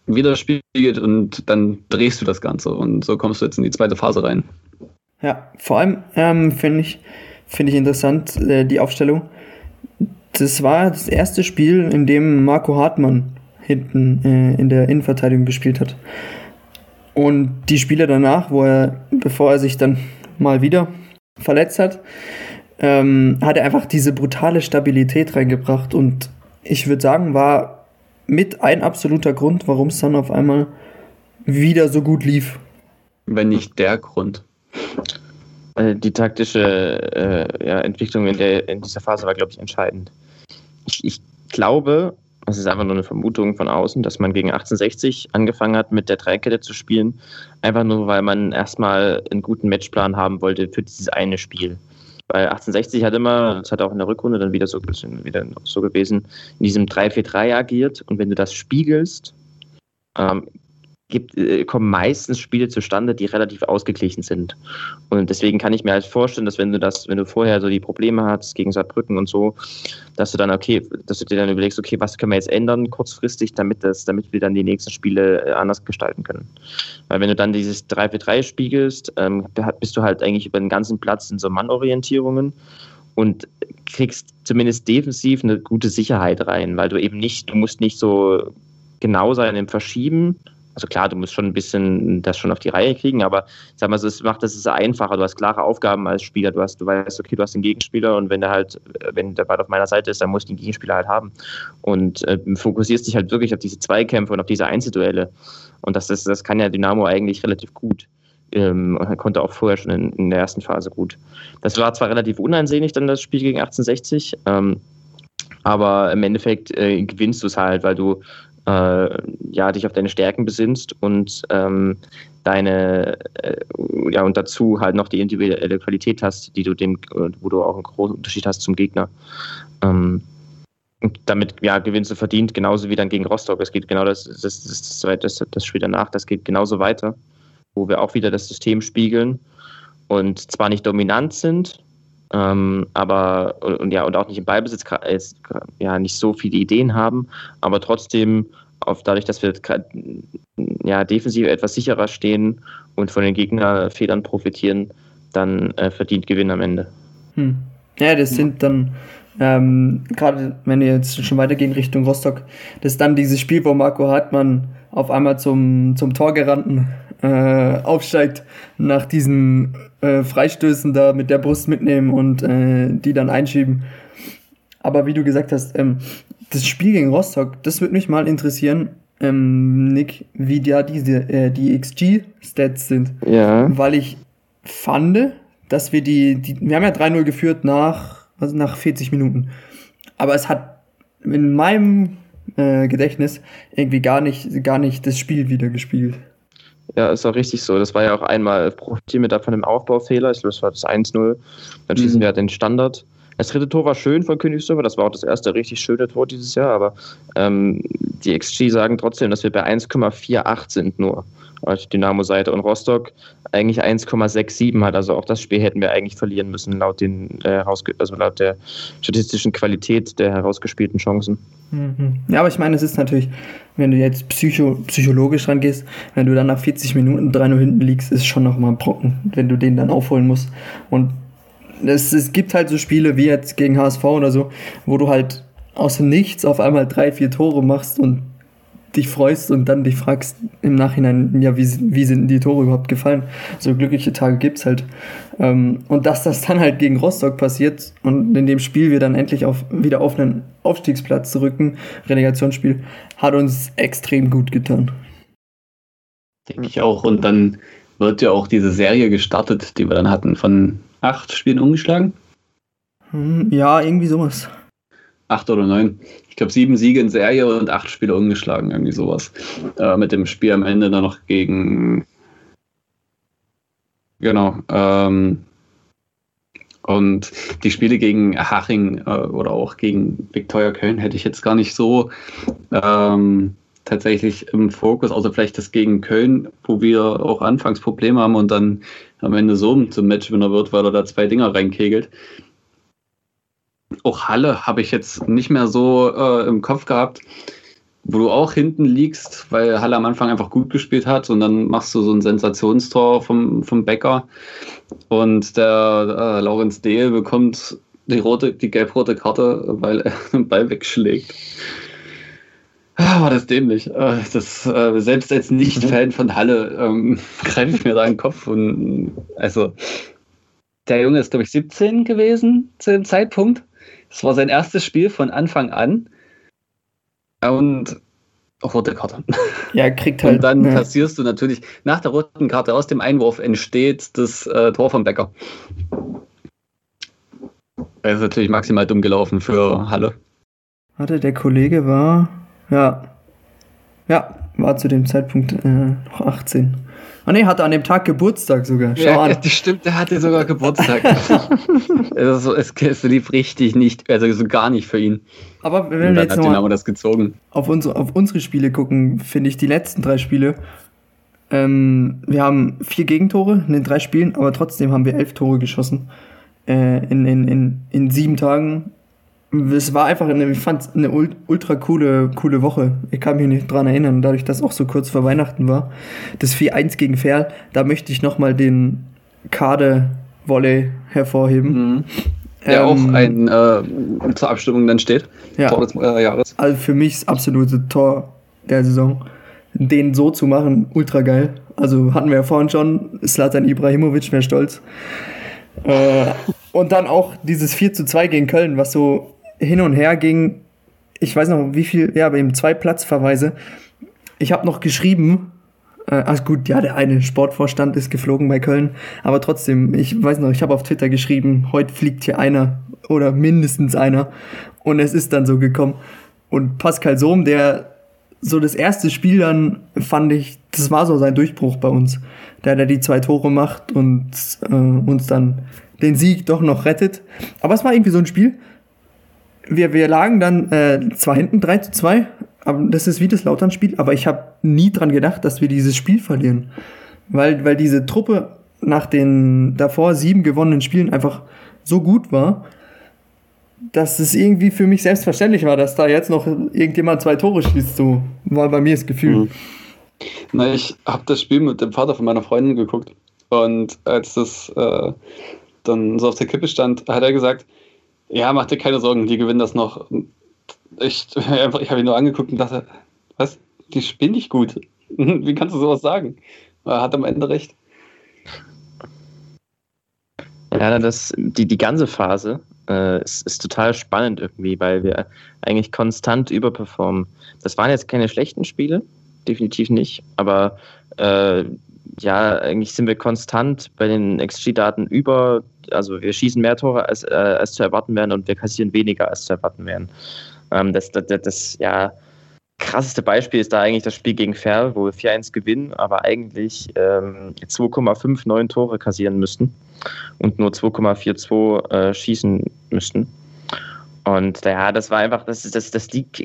widerspiegelt und dann drehst du das Ganze und so kommst du jetzt in die zweite Phase rein. Ja, vor allem ähm, finde ich, find ich interessant äh, die Aufstellung. Das war das erste Spiel, in dem Marco Hartmann hinten äh, in der Innenverteidigung gespielt hat. Und die Spiele danach, wo er, bevor er sich dann mal wieder verletzt hat, ähm, hat er einfach diese brutale Stabilität reingebracht. Und ich würde sagen, war mit ein absoluter Grund, warum es dann auf einmal wieder so gut lief. Wenn nicht der Grund. Äh, Die taktische äh, ja, Entwicklung in, der, in dieser Phase war, glaube ich, entscheidend. Ich, ich glaube, das ist einfach nur eine Vermutung von außen, dass man gegen 1860 angefangen hat, mit der Dreikette zu spielen, einfach nur, weil man erstmal einen guten Matchplan haben wollte für dieses eine Spiel. Weil 1860 hat immer, das hat auch in der Rückrunde dann wieder so, wieder so gewesen, in diesem 3-4-3 agiert. Und wenn du das spiegelst, ähm, gibt, äh, kommen meistens Spiele zustande, die relativ ausgeglichen sind. Und deswegen kann ich mir halt vorstellen, dass wenn du das, wenn du vorher so die Probleme hast gegen Saarbrücken und so, dass du dann okay, dass du dir dann überlegst, okay, was können wir jetzt ändern kurzfristig, damit das, damit wir dann die nächsten Spiele äh, anders gestalten können. Weil wenn du dann dieses 3-4-3 spiegelst, ähm, bist du halt eigentlich über den ganzen Platz in so Mannorientierungen und kriegst zumindest defensiv eine gute Sicherheit rein, weil du eben nicht, du musst nicht so genau sein im Verschieben, also klar, du musst schon ein bisschen das schon auf die Reihe kriegen, aber sag mal, es macht das einfacher. Du hast klare Aufgaben als Spieler. Du hast, du weißt, okay, du hast den Gegenspieler und wenn der halt, wenn der Ball auf meiner Seite ist, dann muss ich den Gegenspieler halt haben. Und äh, fokussierst dich halt wirklich auf diese Zweikämpfe und auf diese Einzelduelle. Und das, das, das kann ja Dynamo eigentlich relativ gut. Ähm, konnte auch vorher schon in, in, der ersten Phase gut. Das war zwar relativ uneinsinnig dann das Spiel gegen 1860, ähm, aber im Endeffekt äh, gewinnst du es halt, weil du äh, ja, dich auf deine Stärken besinnst und ähm, deine, äh, ja, und dazu halt noch die individuelle Qualität hast, die du dem, wo du auch einen großen Unterschied hast zum Gegner. Ähm, und damit ja, gewinnst du verdient, genauso wie dann gegen Rostock. Es geht genau das, das, das, das, das, Spiel danach, das geht genauso weiter, wo wir auch wieder das System spiegeln und zwar nicht dominant sind, ähm, aber und, ja, und auch nicht im Ballbesitz ja nicht so viele Ideen haben, aber trotzdem auf dadurch, dass wir ja defensiv etwas sicherer stehen und von den Gegnerfedern profitieren, dann äh, verdient Gewinn am Ende. Hm. Ja, das sind dann ähm, gerade wenn wir jetzt schon weitergehen Richtung Rostock, das ist dann dieses Spiel, wo Marco Hartmann auf einmal zum, zum Tor gerannten äh, aufsteigt, nach diesen äh, Freistößen da mit der Brust mitnehmen und äh, die dann einschieben. Aber wie du gesagt hast, ähm, das Spiel gegen Rostock, das würde mich mal interessieren, ähm, Nick, wie da diese, äh, die XG-Stats sind. Ja. Weil ich fand, dass wir die, die wir haben ja 3-0 geführt nach, also nach 40 Minuten. Aber es hat in meinem äh, Gedächtnis irgendwie gar nicht, gar nicht das Spiel wieder gespielt. Ja, ist auch richtig so. Das war ja auch einmal profitieren wir da von dem Aufbaufehler. Ich glaube, das war das 1-0. Dann schießen mhm. wir halt den Standard. Das dritte Tor war schön von Königsdorfer, das war auch das erste richtig schöne Tor dieses Jahr, aber ähm, die XG sagen trotzdem, dass wir bei 1,48 sind nur auf Dynamo-Seite und Rostock eigentlich 1,67 hat. Also auch das Spiel hätten wir eigentlich verlieren müssen, laut, den, äh, also laut der statistischen Qualität der herausgespielten Chancen. Mhm. Ja, aber ich meine, es ist natürlich, wenn du jetzt psycho, psychologisch rangehst, wenn du dann nach 40 Minuten 3-0 hinten liegst, ist schon nochmal ein Brocken, wenn du den dann aufholen musst. Und es, es gibt halt so Spiele wie jetzt gegen HSV oder so, wo du halt aus dem Nichts auf einmal drei, vier Tore machst und dich freust und dann dich fragst im Nachhinein, ja, wie, wie sind die Tore überhaupt gefallen? So glückliche Tage gibt's halt. Ähm, und dass das dann halt gegen Rostock passiert und in dem Spiel wir dann endlich auf, wieder auf einen Aufstiegsplatz zurücken, Relegationsspiel, hat uns extrem gut getan. Denke ich auch. Und dann wird ja auch diese Serie gestartet, die wir dann hatten, von acht Spielen umgeschlagen. Hm, ja, irgendwie sowas. Acht oder neun. Ich glaube, sieben Siege in Serie und acht Spiele umgeschlagen, irgendwie sowas. Äh, mit dem Spiel am Ende dann noch gegen. Genau. Ähm, und die Spiele gegen Haching äh, oder auch gegen Viktoria Köln hätte ich jetzt gar nicht so ähm, tatsächlich im Fokus, außer vielleicht das gegen Köln, wo wir auch anfangs Probleme haben und dann am Ende so zum Matchwinner wird, weil er da zwei Dinger reinkegelt. Auch Halle habe ich jetzt nicht mehr so äh, im Kopf gehabt, wo du auch hinten liegst, weil Halle am Anfang einfach gut gespielt hat und dann machst du so ein Sensationstor vom, vom Becker und der äh, Laurenz Dehl bekommt die rote, die gelb-rote Karte, weil er den Ball wegschlägt. Ah, war das dämlich. Äh, das, äh, selbst als Nicht-Fan von Halle ähm, greife ich mir da in den Kopf. Und, also, der Junge ist, glaube ich, 17 gewesen zu dem Zeitpunkt. Das war sein erstes Spiel von Anfang an. Und rote Karte. Ja, kriegt halt. Und dann ne. passierst du natürlich, nach der roten Karte aus dem Einwurf entsteht das äh, Tor vom Becker. Das ist natürlich maximal dumm gelaufen für Halle. Warte, der Kollege war ja. Ja, war zu dem Zeitpunkt äh, noch 18. Ah ne, hatte an dem Tag Geburtstag sogar. Schau ja, an. Das stimmt, der hatte sogar Geburtstag. also, es, es, lief richtig nicht, also so gar nicht für ihn. Aber wenn wir jetzt nochmal das gezogen. Auf, unsere, auf unsere Spiele gucken, finde ich die letzten drei Spiele Ähm, wir haben vier Gegentore in den drei Spielen, aber trotzdem haben wir elf Tore geschossen äh, in, in, in, in sieben Tagen. Es war einfach eine, ich fand eine ultra coole, coole Woche. Ich kann mich nicht dran erinnern, dadurch, dass auch so kurz vor Weihnachten war. Das 4-1 gegen Ferl, da möchte ich nochmal den Kade-Volley hervorheben. Mhm. Der ähm, auch ein äh, zur Abstimmung dann steht. Ja. Tor des äh, Jahres. Also für mich das absolute Tor der Saison den so zu machen, ultra geil. Also hatten wir ja vorhin schon, Slatan Ibrahimovic wäre stolz. Äh, und dann auch dieses 4 zu 2 gegen Köln, was so hin und her ging. Ich weiß noch, wie viel, ja, eben zwei Platzverweise. Ich habe noch geschrieben, äh, ach gut, ja, der eine Sportvorstand ist geflogen bei Köln, aber trotzdem, ich weiß noch, ich habe auf Twitter geschrieben, heute fliegt hier einer oder mindestens einer und es ist dann so gekommen. Und Pascal Sohm, der so das erste Spiel dann fand ich, das war so sein Durchbruch bei uns. Der, der die zwei Tore macht und äh, uns dann den Sieg doch noch rettet. Aber es war irgendwie so ein Spiel. Wir, wir lagen dann äh, zwar hinten 3 zu 2, aber das ist wie das Lautern-Spiel, aber ich habe nie dran gedacht, dass wir dieses Spiel verlieren. Weil, weil diese Truppe nach den davor sieben gewonnenen Spielen einfach so gut war, dass es irgendwie für mich selbstverständlich war, dass da jetzt noch irgendjemand zwei Tore schießt. So war bei mir das Gefühl. Mhm. Na, ich habe das Spiel mit dem Vater von meiner Freundin geguckt. Und als das äh, dann so auf der Kippe stand, hat er gesagt, ja, mach dir keine Sorgen, die gewinnen das noch. Ich, ich habe ihn nur angeguckt und dachte, was? Die spielen nicht gut. Wie kannst du sowas sagen? Er hat am Ende recht. Ja, das, die, die ganze Phase äh, ist, ist total spannend irgendwie, weil wir eigentlich konstant überperformen. Das waren jetzt keine schlechten Spiele, definitiv nicht, aber äh, ja, eigentlich sind wir konstant bei den XG-Daten über, also wir schießen mehr Tore als, äh, als zu erwarten wären und wir kassieren weniger als zu erwarten wären. Ähm, das, das, das, das, ja, krasseste Beispiel ist da eigentlich das Spiel gegen Ferl, wo wir 4-1 gewinnen, aber eigentlich ähm, 2,59 Tore kassieren müssten und nur 2,42 äh, schießen müssten. Und ja, das war einfach, das, das, das liegt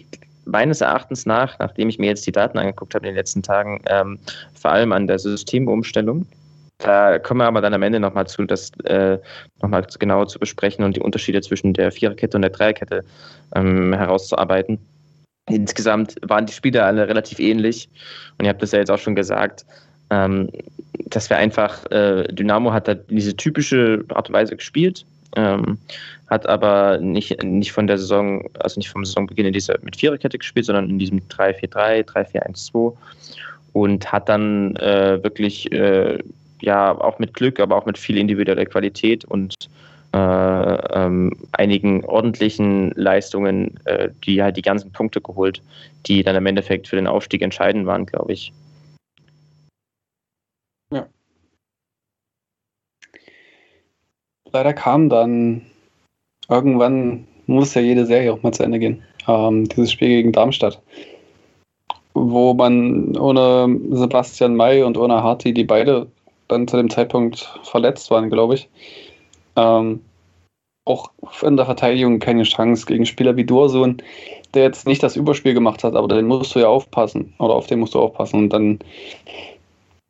meines Erachtens nach, nachdem ich mir jetzt die Daten angeguckt habe in den letzten Tagen, ähm, vor allem an der Systemumstellung. Da kommen wir aber dann am Ende nochmal zu, das äh, nochmal genauer zu besprechen und die Unterschiede zwischen der Viererkette und der Dreierkette ähm, herauszuarbeiten. Insgesamt waren die Spiele alle relativ ähnlich und ihr habt das ja jetzt auch schon gesagt. Ähm, dass wir einfach, äh, Dynamo hat da diese typische Art und Weise gespielt, ähm, hat aber nicht, nicht von der Saison, also nicht vom Saisonbeginn in dieser mit Viererkette gespielt, sondern in diesem 3-4-3, 3-4-1-2 und hat dann äh, wirklich, äh, ja, auch mit Glück, aber auch mit viel individueller Qualität und äh, ähm, einigen ordentlichen Leistungen, äh, die halt die ganzen Punkte geholt, die dann im Endeffekt für den Aufstieg entscheidend waren, glaube ich. Leider kam dann irgendwann, muss ja jede Serie auch mal zu Ende gehen, ähm, dieses Spiel gegen Darmstadt. Wo man ohne Sebastian May und ohne Harty, die beide dann zu dem Zeitpunkt verletzt waren, glaube ich, ähm, auch in der Verteidigung keine Chance gegen Spieler wie Dursun, der jetzt nicht das Überspiel gemacht hat, aber den musst du ja aufpassen oder auf den musst du aufpassen und dann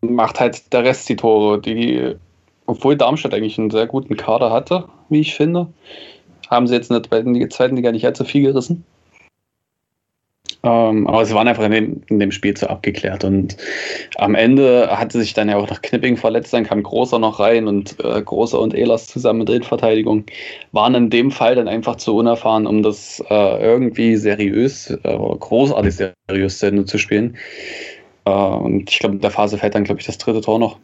macht halt der Rest die Tore, die obwohl Darmstadt eigentlich einen sehr guten Kader hatte, wie ich finde, haben sie jetzt in der zweiten Liga nicht allzu viel gerissen. Ähm, aber sie waren einfach in dem, in dem, Spiel zu abgeklärt. Und am Ende hatte sich dann ja auch noch Knipping verletzt, dann kam Großer noch rein und äh, Großer und Elas zusammen mit Innenverteidigung waren in dem Fall dann einfach zu unerfahren, um das äh, irgendwie seriös, äh, großartig seriös zu Ende zu spielen. Äh, und ich glaube, in der Phase fällt dann, glaube ich, das dritte Tor noch.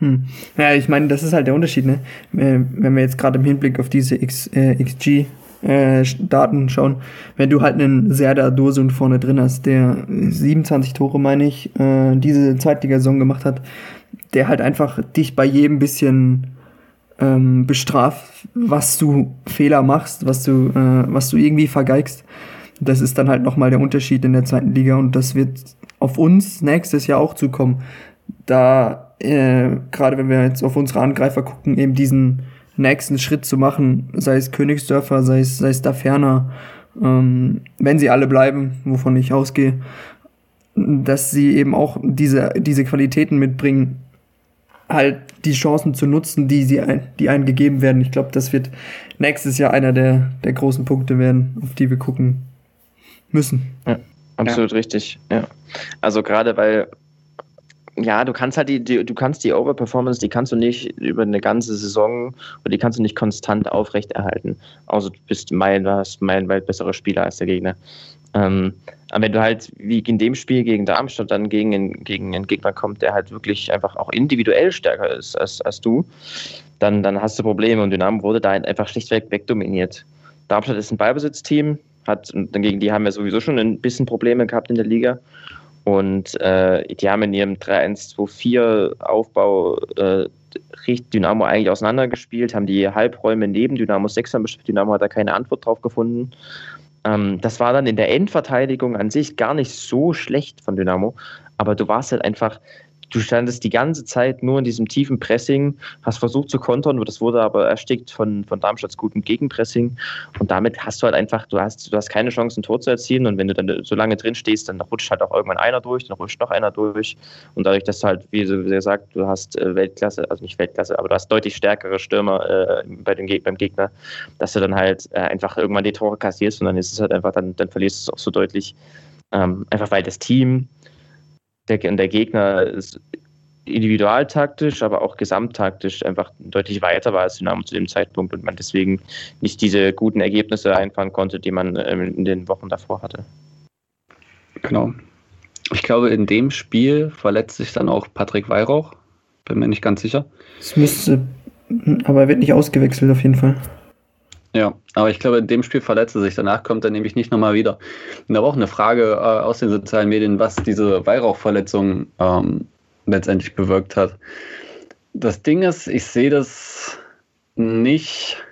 Hm. Ja, ich meine, das ist halt der Unterschied, ne? Äh, wenn wir jetzt gerade im Hinblick auf diese X, äh, XG-Daten äh, schauen, wenn du halt einen Serda Dursun vorne drin hast, der 27 Tore, meine ich, äh, diese Zweitligasaison gemacht hat, der halt einfach dich bei jedem bisschen ähm, bestraft, was du Fehler machst, was du, äh, was du irgendwie vergeigst. Das ist dann halt nochmal der Unterschied in der zweiten Liga und das wird auf uns nächstes Jahr auch zukommen. Da äh, gerade wenn wir jetzt auf unsere Angreifer gucken, eben diesen nächsten Schritt zu machen, sei es Königsdörfer, sei es, sei es da ferner, ähm, wenn sie alle bleiben, wovon ich ausgehe, dass sie eben auch diese, diese Qualitäten mitbringen, halt die Chancen zu nutzen, die, sie ein, die einem gegeben werden. Ich glaube, das wird nächstes Jahr einer der, der großen Punkte werden, auf die wir gucken müssen. Ja, absolut ja. richtig. Ja. Also gerade weil ja, du kannst halt die, die, du kannst die Overperformance, die kannst du nicht über eine ganze Saison oder die kannst du nicht konstant aufrechterhalten. Also du bist meilenweit, meilenweit besserer Spieler als der Gegner. Ähm, aber wenn du halt wie in dem Spiel gegen Darmstadt dann gegen, einen, gegen einen Gegner kommt, der halt wirklich einfach auch individuell stärker ist als, als du, dann, dann hast du Probleme und Dynamo wurde da einfach schlichtweg wegdominiert. Darmstadt ist ein Ballbesitzteam, hat, und gegen die haben wir sowieso schon ein bisschen Probleme gehabt in der Liga. Und äh, die haben in ihrem 3-1-2-4 Aufbau äh, Dynamo eigentlich auseinandergespielt, haben die Halbräume neben Dynamo 6 bespielt. Dynamo hat da keine Antwort drauf gefunden. Ähm, das war dann in der Endverteidigung an sich gar nicht so schlecht von Dynamo, aber du warst halt einfach, du standest die ganze Zeit nur in diesem tiefen Pressing, hast versucht zu kontern, das wurde aber erstickt von, von Darmstadts gutem Gegenpressing. Und damit hast du halt einfach, du hast, du hast keine Chance, ein Tor zu erzielen. Und wenn du dann so lange drin stehst, dann rutscht halt auch irgendwann einer durch, dann rutscht noch einer durch. Und dadurch, dass du halt, wie gesagt, du hast äh, Weltklasse, also nicht Weltklasse, aber du hast deutlich stärkere Stürmer äh, bei dem, beim Gegner, dass du dann halt äh, einfach irgendwann die Tore kassierst und dann ist es halt einfach, dann, dann verlierst du es auch so deutlich. Ähm, einfach weil das Team der, der Gegner ist individualtaktisch, aber auch gesamttaktisch einfach deutlich weiter war als Dynamo zu dem Zeitpunkt und man deswegen nicht diese guten Ergebnisse einfahren konnte, die man ähm, in den Wochen davor hatte. Genau. Ich glaube, in dem Spiel verletzt sich dann auch Patrick Weihrauch. Bin mir nicht ganz sicher. Es müsste, aber er wird nicht ausgewechselt auf jeden Fall. Ja, aber ich glaube, in dem Spiel verletzt er sich. Danach kommt er nämlich nicht nochmal wieder. Und da war auch eine Frage äh, aus den sozialen Medien, was diese Weihrauchverletzung ähm, letztendlich bewirkt hat. Das Ding ist, ich sehe das nicht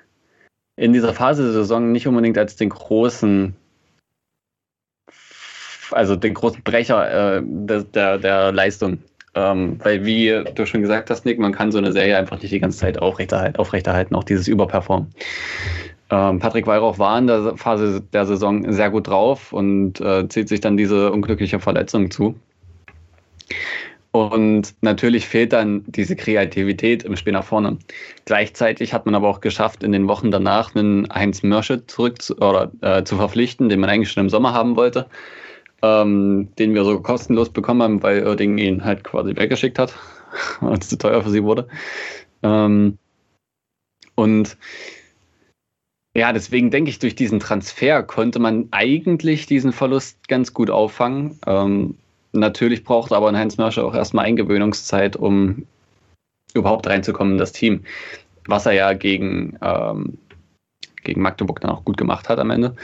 in dieser Phase der Saison nicht unbedingt als den großen, also den großen Brecher äh, der, der, der Leistung. Ähm, weil, wie du schon gesagt hast, Nick, man kann so eine Serie einfach nicht die ganze Zeit aufrechterhalten, aufrechterhalten auch dieses Überperformen. Ähm, Patrick Weihrauch war in der Phase der Saison sehr gut drauf und äh, zieht sich dann diese unglückliche Verletzung zu. Und natürlich fehlt dann diese Kreativität im Spiel nach vorne. Gleichzeitig hat man aber auch geschafft, in den Wochen danach einen Heinz Mörsche zurück zu, oder, äh, zu verpflichten, den man eigentlich schon im Sommer haben wollte, ähm, den wir so kostenlos bekommen haben, weil Oerding ihn halt quasi weggeschickt hat, weil es zu teuer für sie wurde. Ähm, und ja, deswegen denke ich, durch diesen Transfer konnte man eigentlich diesen Verlust ganz gut auffangen. Ähm, natürlich braucht aber ein Heinz Mörsche auch erstmal Eingewöhnungszeit, um überhaupt reinzukommen in das Team. Was er ja gegen, ähm, gegen Magdeburg dann auch gut gemacht hat am Ende.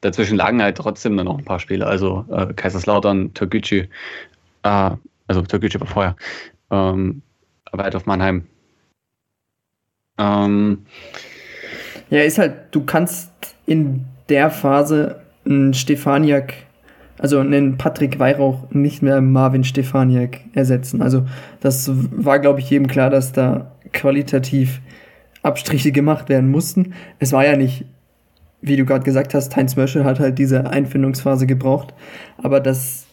Dazwischen lagen halt trotzdem dann noch ein paar Spiele. Also äh, Kaiserslautern, Türkgücü, äh, also Türkgücü war vorher, ähm, auf Mannheim. Ähm, ja, ist halt, du kannst in der Phase einen Stefaniak, also einen Patrick Weihrauch nicht mehr Marvin Stefaniak ersetzen. Also das war, glaube ich, jedem klar, dass da qualitativ Abstriche gemacht werden mussten. Es war ja nicht, wie du gerade gesagt hast, Heinz Möschel hat halt diese Einfindungsphase gebraucht, aber dass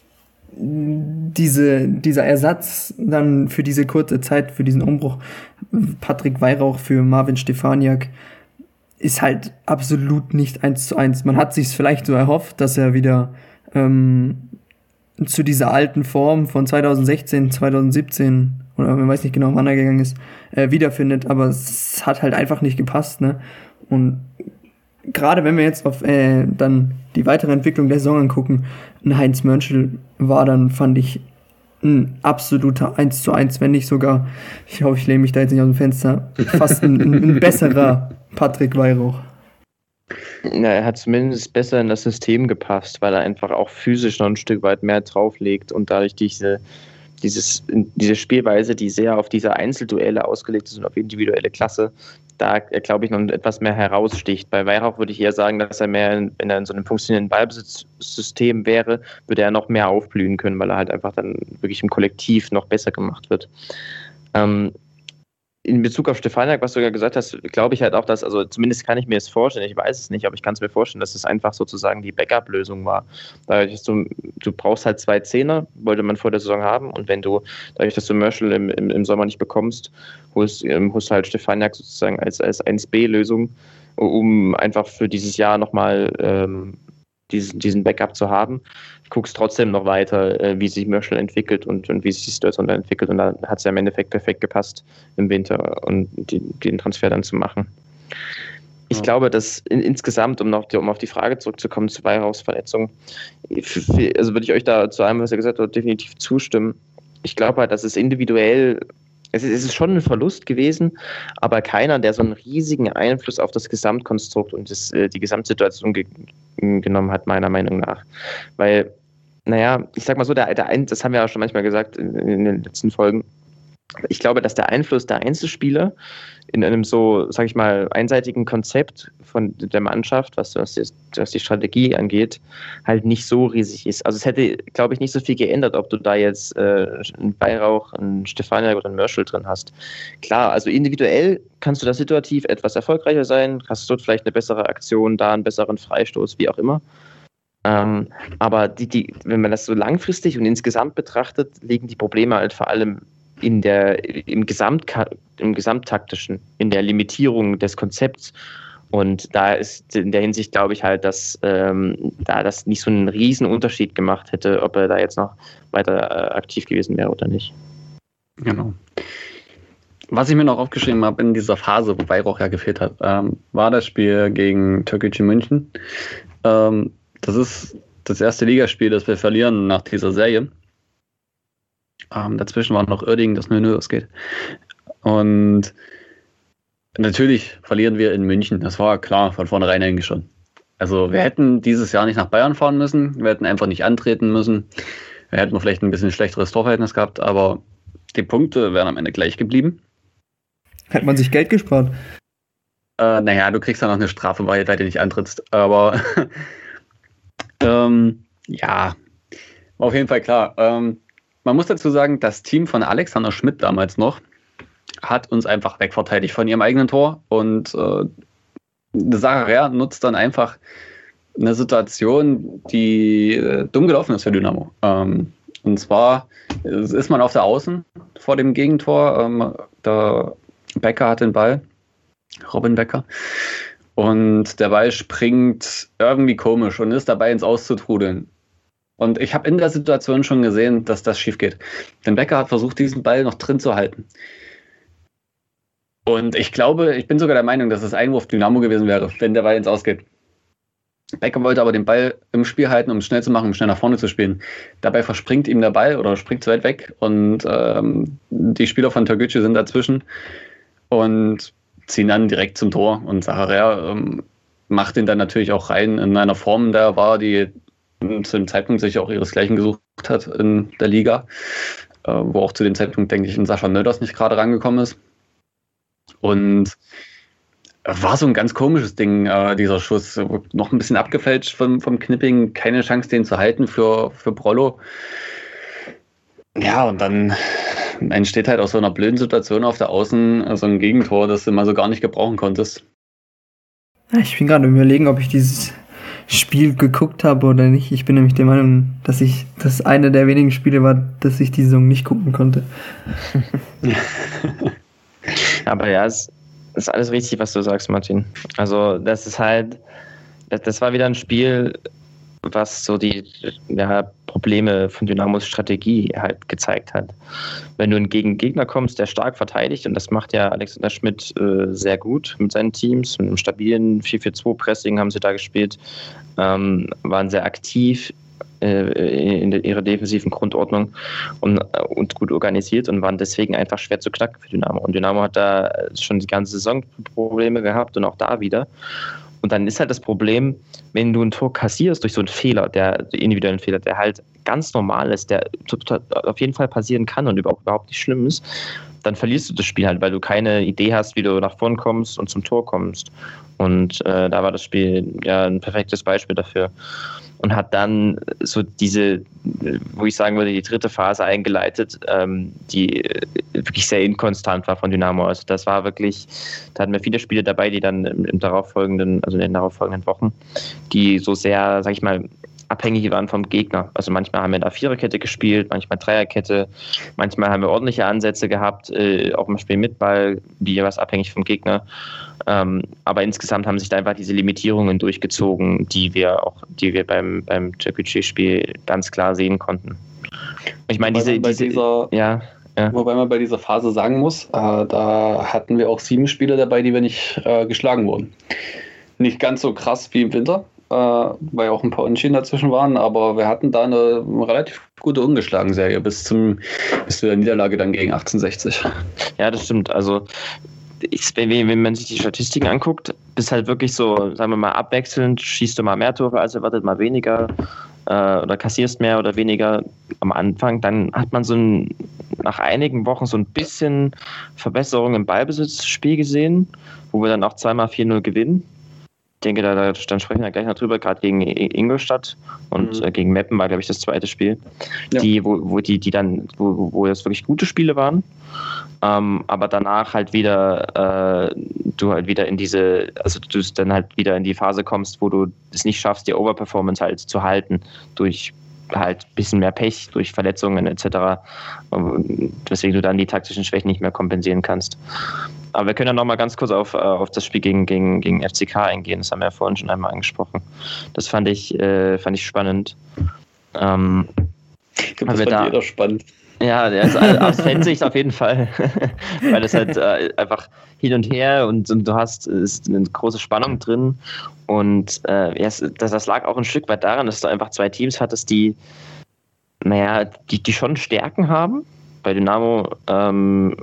diese, dieser Ersatz dann für diese kurze Zeit, für diesen Umbruch, Patrick Weihrauch für Marvin Stefaniak, ist halt absolut nicht eins zu eins. Man hat sich vielleicht so erhofft, dass er wieder ähm, zu dieser alten Form von 2016, 2017 oder man weiß nicht genau, wann er gegangen ist, äh, wiederfindet, aber es hat halt einfach nicht gepasst, ne? Und gerade wenn wir jetzt auf äh, dann die weitere Entwicklung der Saison angucken, ein Heinz Mönchel war dann, fand ich, ein absoluter 1 zu 1, wenn nicht sogar, ich hoffe, ich lehne mich da jetzt nicht aus dem Fenster, fast ein, ein besserer Patrick Weihrauch. Ja, er hat zumindest besser in das System gepasst, weil er einfach auch physisch noch ein Stück weit mehr drauflegt und dadurch diese, dieses, diese Spielweise, die sehr auf diese Einzelduelle ausgelegt ist und auf individuelle Klasse, da glaube ich noch etwas mehr heraussticht. Bei Weihrauch würde ich eher sagen, dass er mehr, in, wenn er in so einem funktionierenden Ballbesitzsystem wäre, würde er noch mehr aufblühen können, weil er halt einfach dann wirklich im Kollektiv noch besser gemacht wird. Ähm, in Bezug auf Stefaniak, was du ja gesagt hast, glaube ich halt auch, dass, also zumindest kann ich mir es vorstellen, ich weiß es nicht, aber ich kann es mir vorstellen, dass es einfach sozusagen die Backup-Lösung war. Dadurch, dass du, du brauchst halt zwei Zehner, wollte man vor der Saison haben und wenn du, dadurch, dass du Merschel im, im, im Sommer nicht bekommst, holst, ähm, holst du halt Stefaniak sozusagen als, als 1B-Lösung, um einfach für dieses Jahr nochmal ähm, diesen, diesen Backup zu haben. Ich gucke es trotzdem noch weiter, äh, wie sich Merschel entwickelt und, und wie sich die Situation entwickelt. Und da hat es ja im Endeffekt perfekt gepasst im Winter und die, den Transfer dann zu machen. Ich ja. glaube, dass in, insgesamt, um, noch, um auf die Frage zurückzukommen, zu Weihrauchs Verletzung, also würde ich euch da zu allem, was ihr gesagt habt, definitiv zustimmen. Ich glaube halt, dass es individuell es ist, es ist schon ein Verlust gewesen, aber keiner, der so einen riesigen Einfluss auf das Gesamtkonstrukt und das, äh, die Gesamtsituation ge genommen hat, meiner Meinung nach. Weil, naja, ich sag mal so, der, der, das haben wir auch schon manchmal gesagt in, in den letzten Folgen, ich glaube, dass der Einfluss der Einzelspieler in einem so, sag ich mal, einseitigen Konzept von der Mannschaft, was, was, die, was die Strategie angeht, halt nicht so riesig ist. Also es hätte, glaube ich, nicht so viel geändert, ob du da jetzt äh, einen Weihrauch, einen Stefaniak oder einen Merschel drin hast. Klar, also individuell kannst du da situativ etwas erfolgreicher sein, hast dort vielleicht eine bessere Aktion, da einen besseren Freistoß, wie auch immer. Ähm, aber die, die, wenn man das so langfristig und insgesamt betrachtet, liegen die Probleme halt vor allem in der, im, Gesamt, im Gesamttaktischen, in der Limitierung des Konzepts. Und da ist in der Hinsicht, glaube ich, halt, dass ähm, da das nicht so einen riesen Unterschied gemacht hätte, ob er da jetzt noch weiter äh, aktiv gewesen wäre oder nicht. Genau. Was ich mir noch aufgeschrieben habe in dieser Phase, wo Weihrauch ja gefehlt hat, ähm, war das Spiel gegen Türkgücü München. Ähm, das ist das erste Ligaspiel, das wir verlieren nach dieser Serie. Ähm, dazwischen war noch Oerding, das 0-0 ausgeht. Und natürlich verlieren wir in München. Das war klar von vornherein eigentlich schon. Also wir hätten dieses Jahr nicht nach Bayern fahren müssen. Wir hätten einfach nicht antreten müssen. Wir hätten vielleicht ein bisschen schlechteres Torverhältnis gehabt, aber die Punkte wären am Ende gleich geblieben. Hat man sich Geld gespart? Äh, naja, du kriegst dann noch eine Strafe, weil du nicht antrittst. Aber ähm, ja, auf jeden Fall klar. Ähm, man muss dazu sagen, das Team von Alexander Schmidt damals noch hat uns einfach wegverteidigt von ihrem eigenen Tor und äh, Sarah nutzt dann einfach eine Situation, die äh, dumm gelaufen ist für Dynamo. Ähm, und zwar ist man auf der Außen vor dem Gegentor. Ähm, der Becker hat den Ball, Robin Becker. Und der Ball springt irgendwie komisch und ist dabei ins Auszutrudeln. Und ich habe in der Situation schon gesehen, dass das schief geht. Denn Becker hat versucht, diesen Ball noch drin zu halten. Und ich glaube, ich bin sogar der Meinung, dass es Einwurf Dynamo gewesen wäre, wenn der Ball ins Ausgeht. Becker wollte aber den Ball im Spiel halten, um es schnell zu machen, um schnell nach vorne zu spielen. Dabei verspringt ihm der Ball oder springt zu weit weg und ähm, die Spieler von Türkgücü sind dazwischen und ziehen dann direkt zum Tor. Und Saharer ähm, macht ihn dann natürlich auch rein in einer Form, der war, die zu dem Zeitpunkt sich auch ihresgleichen gesucht hat in der Liga, äh, wo auch zu dem Zeitpunkt, denke ich, ein Sascha Mölders nicht gerade rangekommen ist. Und war so ein ganz komisches Ding, äh, dieser Schuss. Noch ein bisschen abgefälscht vom, vom Knipping, keine Chance, den zu halten für, für Brollo. Ja, und dann entsteht halt aus so einer blöden Situation auf der Außen so ein Gegentor, das du mal so gar nicht gebrauchen konntest. Ich bin gerade überlegen, ob ich dieses Spiel geguckt habe oder nicht. Ich bin nämlich der Meinung, dass ich das eine der wenigen Spiele war, dass ich die Saison nicht gucken konnte. Aber ja, es ist alles richtig, was du sagst, Martin. Also, das ist halt, das war wieder ein Spiel, was so die ja, Probleme von Dynamos Strategie halt gezeigt hat. Wenn du gegen Gegner kommst, der stark verteidigt, und das macht ja Alexander Schmidt äh, sehr gut mit seinen Teams, mit einem stabilen 4-4-2-Pressing haben sie da gespielt, ähm, waren sehr aktiv äh, in ihrer defensiven Grundordnung und, und, gut organisiert und waren deswegen einfach schwer zu knacken für Dynamo. Und Dynamo hat da schon die ganze Saison Probleme gehabt und auch da wieder. Und dann ist halt das Problem, wenn du ein Tor kassierst durch so einen Fehler, der individuellen Fehler, der halt ganz normal ist, der auf jeden Fall passieren kann und überhaupt nicht schlimm ist, dann verlierst du das Spiel halt, weil du keine Idee hast, wie du nach vorn kommst und zum Tor kommst. Und äh, da war das Spiel ja ein perfektes Beispiel dafür. Und hat dann so diese, wo ich sagen würde, die dritte Phase eingeleitet, ähm, die äh, wirklich sehr inkonstant war von Dynamo. Also das war wirklich, da hatten wir viele Spiele dabei, die dann im, im darauffolgenden, also in den darauffolgenden Wochen, die so sehr, sag ich mal, abhängig waren vom Gegner. Also manchmal haben wir da Viererkette gespielt, manchmal Dreierkette, manchmal haben wir ordentliche Ansätze gehabt, äh, auch im Spiel mit Ball, wie jeweils abhängig vom Gegner. Ähm, aber insgesamt haben sich da einfach diese Limitierungen durchgezogen, die wir auch, die wir beim, beim JPG-Spiel ganz klar sehen konnten. Ich meine, diese, diese, dieser, ja, ja. Wobei man bei dieser Phase sagen muss, äh, da hatten wir auch sieben Spieler dabei, die wir nicht äh, geschlagen wurden. Nicht ganz so krass wie im Winter, weil auch ein paar Unschieden dazwischen waren, aber wir hatten da eine relativ gute ungeschlagen Serie bis zum bis zu der Niederlage dann gegen 1860. Ja, das stimmt. Also ich, wenn man sich die Statistiken anguckt, ist halt wirklich so, sagen wir mal, abwechselnd, schießt du mal mehr Tore als erwartet, mal weniger äh, oder kassierst mehr oder weniger am Anfang, dann hat man so ein, nach einigen Wochen so ein bisschen Verbesserung im Ballbesitzspiel gesehen, wo wir dann auch zweimal 4-0 gewinnen denke, da, da dann sprechen wir gleich noch drüber, gerade gegen Ingolstadt und mhm. äh, gegen Meppen war, glaube ich, das zweite Spiel, ja. die, wo, wo die, die dann, wo, wo das wirklich gute Spiele waren. Ähm, aber danach halt wieder, äh, du halt wieder in diese, also du dann halt wieder in die Phase kommst, wo du es nicht schaffst, die Overperformance halt zu halten durch halt ein bisschen mehr Pech durch Verletzungen etc., weswegen du dann die taktischen Schwächen nicht mehr kompensieren kannst. Aber wir können ja noch mal ganz kurz auf, äh, auf das Spiel gegen, gegen, gegen FCK eingehen. Das haben wir ja vorhin schon einmal angesprochen. Das fand ich, äh, fand ich spannend. Ähm, ich glaube, das fand da, jeder spannend. Ja, also aus Fansicht auf jeden Fall. Weil es halt äh, einfach hin und her und, und du hast ist eine große Spannung drin. Und äh, das, das lag auch ein Stück weit daran, dass du einfach zwei Teams hattest, die, naja, die, die schon Stärken haben. Bei Dynamo ähm,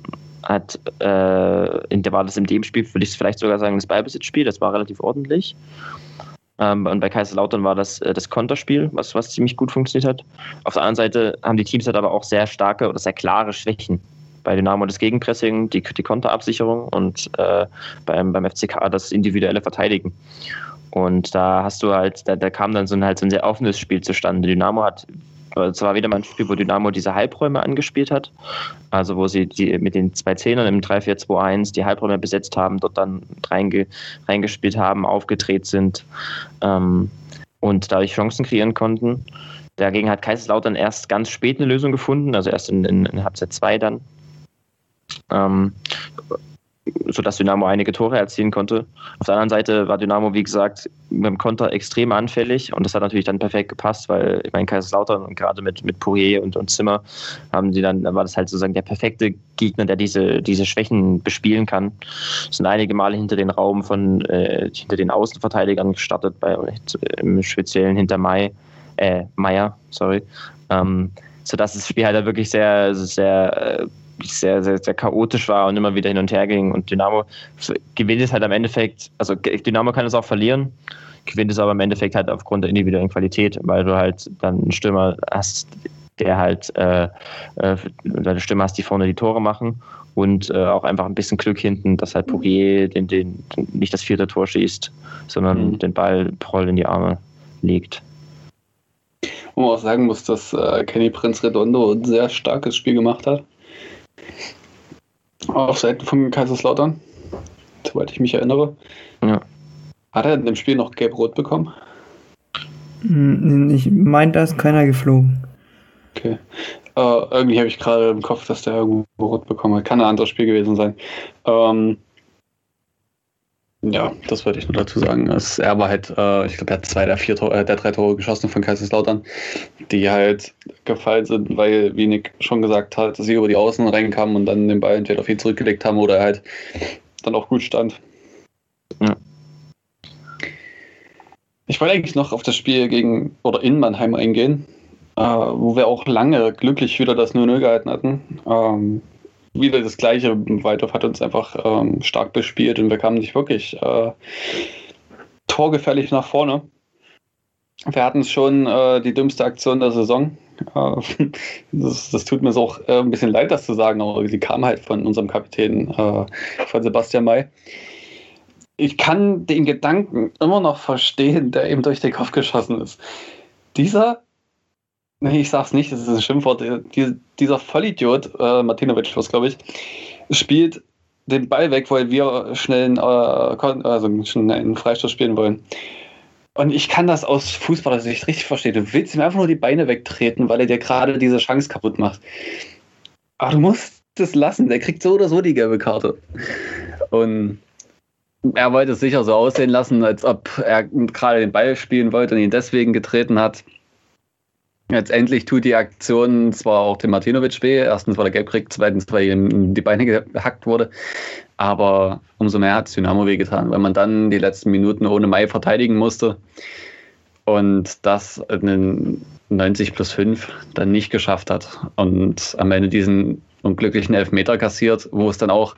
hat, äh, in der war das in dem Spiel, würde ich vielleicht sogar sagen, das Ballbesitzspiel, das war relativ ordentlich. Ähm, und bei Kaiserslautern war das äh, das Konterspiel, was, was ziemlich gut funktioniert hat. Auf der anderen Seite haben die Teams halt aber auch sehr starke oder sehr klare Schwächen. Bei Dynamo das Gegenpressing, die, die Konterabsicherung und äh, beim, beim FCK das individuelle Verteidigen. Und da hast du halt, da, da kam dann so ein, halt so ein sehr offenes Spiel zustande. Dynamo hat es war wieder mal ein Spiel, wo Dynamo diese Halbräume angespielt hat. Also wo sie die, mit den zwei Zehnern im 3-4-2-1 die Halbräume besetzt haben, dort dann reinge, reingespielt haben, aufgedreht sind ähm, und dadurch Chancen kreieren konnten. Dagegen hat Kaiserslautern erst ganz spät eine Lösung gefunden, also erst in, in, in Halbzeit 2 dann. Ähm, sodass Dynamo einige Tore erzielen konnte. Auf der anderen Seite war Dynamo, wie gesagt, mit dem Konter extrem anfällig und das hat natürlich dann perfekt gepasst, weil ich meine, Kaiserslautern und gerade mit, mit Poirier und, und Zimmer haben sie dann, war das halt sozusagen der perfekte Gegner, der diese, diese Schwächen bespielen kann. Sind einige Male hinter den Raum von, äh, hinter den Außenverteidigern gestartet, bei, im Speziellen hinter Mai, äh, Meier, sorry. Ähm, sodass das Spiel halt wirklich sehr, sehr äh, sehr, sehr, sehr chaotisch war und immer wieder hin und her ging. Und Dynamo gewinnt es halt am Endeffekt, also Dynamo kann es auch verlieren, gewinnt es aber im Endeffekt halt aufgrund der individuellen Qualität, weil du halt dann einen Stürmer hast, der halt äh, äh, deine Stimme hast, die vorne die Tore machen und äh, auch einfach ein bisschen Glück hinten, dass halt Poirier den, den, nicht das vierte Tor schießt, sondern mhm. den Ball voll in die Arme legt. Wo man auch sagen muss, dass äh, Kenny Prinz Redondo ein sehr starkes Spiel gemacht hat. Auf Seiten von Kaiserslautern, soweit ich mich erinnere. Ja. Hat er in dem Spiel noch gelb-rot bekommen? Hm, ich meine, da ist keiner geflogen. Okay. Äh, irgendwie habe ich gerade im Kopf, dass der irgendwo rot bekommen hat. Kann ein anderes Spiel gewesen sein. Ähm, ja, das wollte ich nur dazu sagen. Es, er war halt, äh, ich glaube, er hat zwei der vier Tore, äh, der drei Tore geschossen von Kaiserslautern, die halt gefallen sind, weil, wie Nick schon gesagt hat, dass sie über die Außen reinkamen und dann den Ball entweder auf ihn zurückgelegt haben oder er halt dann auch gut stand. Ja. Ich wollte eigentlich noch auf das Spiel gegen oder in Mannheim eingehen, äh, wo wir auch lange glücklich wieder das 0-0 gehalten hatten. Ähm, wieder das Gleiche. Weidhoff hat uns einfach ähm, stark bespielt und wir kamen nicht wirklich äh, torgefährlich nach vorne. Wir hatten schon äh, die dümmste Aktion der Saison, Äh, das, das, tut mir auch äh, ein bisschen leid, das zu sagen, aber sie kam halt von unserem Kapitän, äh, von Sebastian May. Ich kann den Gedanken immer noch verstehen, der ihm durch den Kopf geschossen ist. Dieser, nee, ich sag's nicht, das ist ein Schimpfwort, dieser Vollidiot, äh, Martinovic, was glaube ich, spielt den Ball weg, weil wir schnell einen, also schnell einen Freistoß spielen wollen. Und ich kann das aus Fußballersicht richtig verstehen. Du willst ihm einfach nur die Beine wegtreten, weil er dir gerade diese Chance kaputt macht. Aber du musst es lassen. Der kriegt so oder so die gelbe Karte. Und er wollte es sicher so aussehen lassen, als ob er gerade den Ball spielen wollte und ihn deswegen getreten hat. Letztendlich tut die Aktion zwar auch dem Martinovic weh. Erstens, weil er gelb kriegt, zweitens, weil ihm die Beine gehackt wurde. Aber umso mehr hat es Dynamo wehgetan, weil man dann die letzten Minuten ohne Mai verteidigen musste und das in den 90 plus 5 dann nicht geschafft hat und am Ende diesen unglücklichen Elfmeter kassiert, wo es dann auch,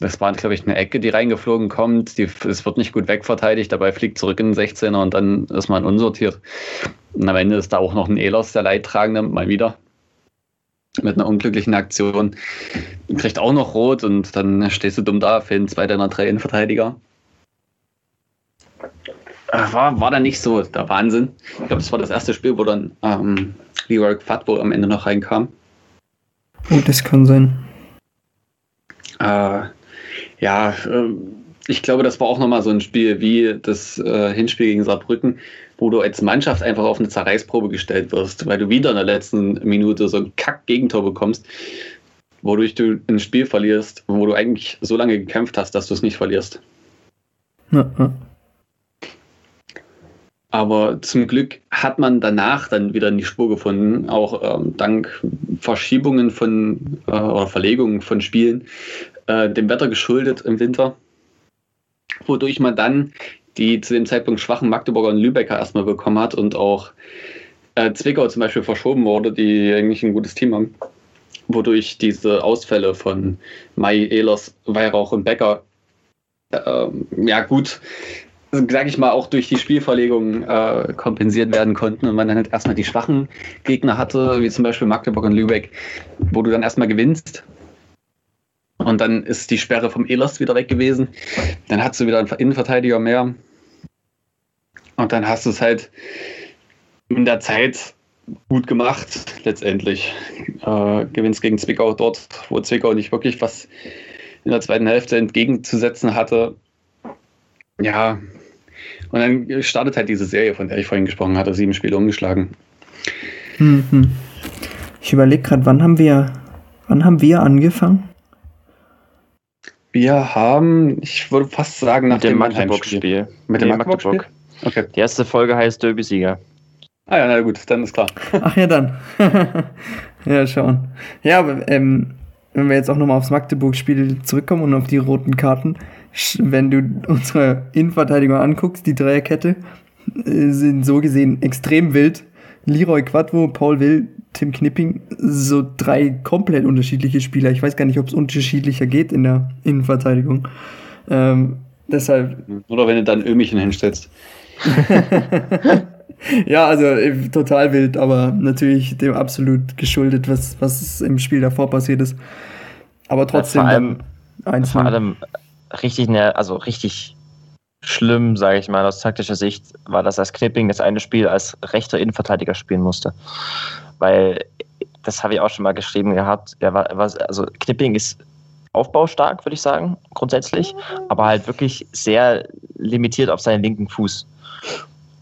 das war glaube ich eine Ecke, die reingeflogen kommt, die, es wird nicht gut wegverteidigt, dabei fliegt zurück in den 16er und dann ist man unsortiert. Und am Ende ist da auch noch ein Ehlers, der Leidtragende, mal wieder mit einer unglücklichen Aktion. Kriegt auch noch rot und dann stehst du dumm da, fehlen zwei deiner drei Innenverteidiger. Äh, war, war dann nicht so der Wahnsinn. Ich glaube, es war das erste Spiel, wo dann ähm, Leroy Quadbo am Ende noch reinkam. Oh, das kann sein. Äh, ja, äh, ich glaube, das war auch nochmal so ein Spiel wie das äh, Hinspiel gegen Saarbrücken, wo du als Mannschaft einfach auf eine Zerreißprobe gestellt wirst, weil du wieder in der letzten Minute so ein Kack-Gegentor bekommst, wodurch du ein Spiel verlierst, wo du eigentlich so lange gekämpft hast, dass du es nicht verlierst. Ja, ja. Aber zum Glück hat man danach dann wieder in die Spur gefunden, auch ähm, dank Verschiebungen von äh, oder Verlegungen von Spielen, äh, dem Wetter geschuldet im Winter, wodurch man dann die zu dem Zeitpunkt schwachen Magdeburger und Lübecker erstmal bekommen hat und auch äh, Zwickau zum Beispiel verschoben wurde, die eigentlich ein gutes Team haben, wodurch diese Ausfälle von Mai, Ehlers, Weihrauch und Becker äh, ja gut, sage ich mal, auch durch die Spielverlegung äh, kompensiert werden konnten und man dann halt erstmal die schwachen Gegner hatte, wie zum Beispiel Magdeburg und Lübeck, wo du dann erstmal gewinnst und dann ist die Sperre vom Ehlers wieder weg gewesen. Dann hast du wieder einen Innenverteidiger mehr. Und dann hast du es halt in der Zeit gut gemacht, letztendlich. Äh, gewinnst gegen Zwickau dort, wo Zwickau nicht wirklich was in der zweiten Hälfte entgegenzusetzen hatte. Ja, und dann startet halt diese Serie, von der ich vorhin gesprochen hatte, sieben Spiele umgeschlagen. Mhm. Ich überlege gerade, wann haben wir, wann haben wir angefangen? Wir haben, ich würde fast sagen, nach mit dem, dem Magdeburg-Spiel. Mit dem nee, Magdeburg? Okay. Die erste Folge heißt Derby-Sieger. Ah ja, na gut, dann ist klar. Ach ja, dann. ja, schauen. Ja, aber ähm, wenn wir jetzt auch nochmal aufs Magdeburg-Spiel zurückkommen und auf die roten Karten, wenn du unsere Innenverteidigung anguckst, die Dreierkette, äh, sind so gesehen extrem wild. Leroy Quadvo, Paul Will, Tim Knipping, so drei komplett unterschiedliche Spieler. Ich weiß gar nicht, ob es unterschiedlicher geht in der Innenverteidigung. Ähm, deshalb. Oder wenn du dann Ömichen hinstellst. ja, also äh, total wild, aber natürlich dem absolut geschuldet, was, was im Spiel davor passiert ist. Aber trotzdem. Ja, vor allem, eins vor allem richtig, ne, also richtig schlimm, sage ich mal, aus taktischer Sicht, war, das Knipping das eine Spiel als rechter Innenverteidiger spielen musste. Weil, das habe ich auch schon mal geschrieben gehabt, er war, er war also Knipping ist aufbaustark, würde ich sagen, grundsätzlich, aber halt wirklich sehr limitiert auf seinen linken Fuß.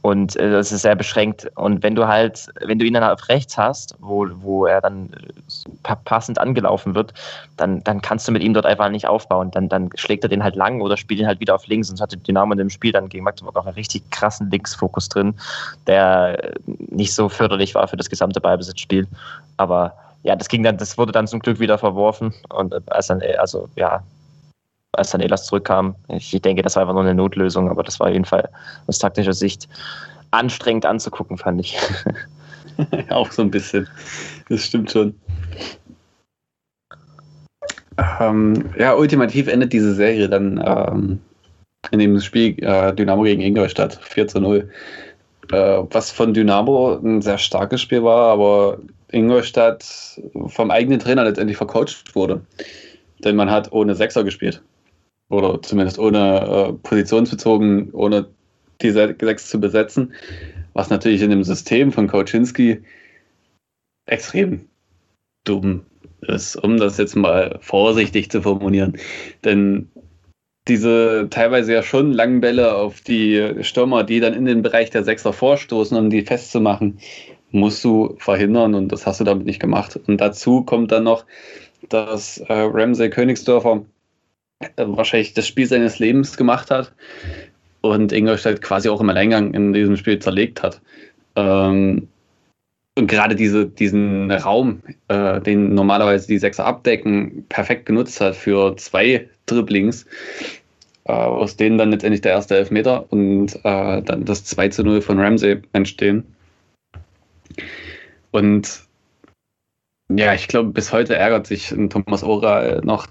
Und äh, das ist sehr beschränkt. Und wenn du halt, wenn du ihn dann auf rechts hast, wo, wo er dann äh, passend angelaufen wird, dann, dann kannst du mit ihm dort einfach nicht aufbauen. Dann, dann schlägt er den halt lang oder spielt ihn halt wieder auf links. Und hatte Dynamo in dem Spiel dann gegen Magdeburg auch einen richtig krassen Linksfokus drin, der nicht so förderlich war für das gesamte Ballbesitzspiel. Aber ja, das ging dann, das wurde dann zum Glück wieder verworfen. Und äh, als dann, also ja, als dann Elas zurückkam. Ich denke, das war einfach nur eine Notlösung, aber das war auf jeden Fall aus taktischer Sicht anstrengend anzugucken, fand ich. Auch so ein bisschen. Das stimmt schon. Ähm, ja, ultimativ endet diese Serie dann ähm, in dem Spiel äh, Dynamo gegen Ingolstadt 4 zu 0. äh, was von Dynamo ein sehr starkes Spiel war, aber Ingolstadt vom eigenen Trainer letztendlich vercoacht wurde. Denn man hat ohne Sechser gespielt. Oder zumindest ohne äh, positionsbezogen, ohne die Sechs zu besetzen. Was natürlich in dem System von Koczynski extrem dumm ist, um das jetzt mal vorsichtig zu formulieren. Denn diese teilweise ja schon langen Bälle auf die Stürmer, die dann in den Bereich der Sechser vorstoßen, um die festzumachen, musst du verhindern und das hast du damit nicht gemacht. Und dazu kommt dann noch, dass äh, Ramsey Königsdörfer wahrscheinlich das Spiel seines Lebens gemacht hat und Ingolstadt quasi auch im Alleingang in diesem Spiel zerlegt hat. Ähm, und gerade diese, diesen Raum, äh, den normalerweise die Sechser abdecken, perfekt genutzt hat für zwei Dribblings, äh, aus denen dann letztendlich der erste Elfmeter und äh, dann das 2 zu 0 von Ramsey entstehen. Und ja, ich glaube, bis heute ärgert sich Thomas Ora noch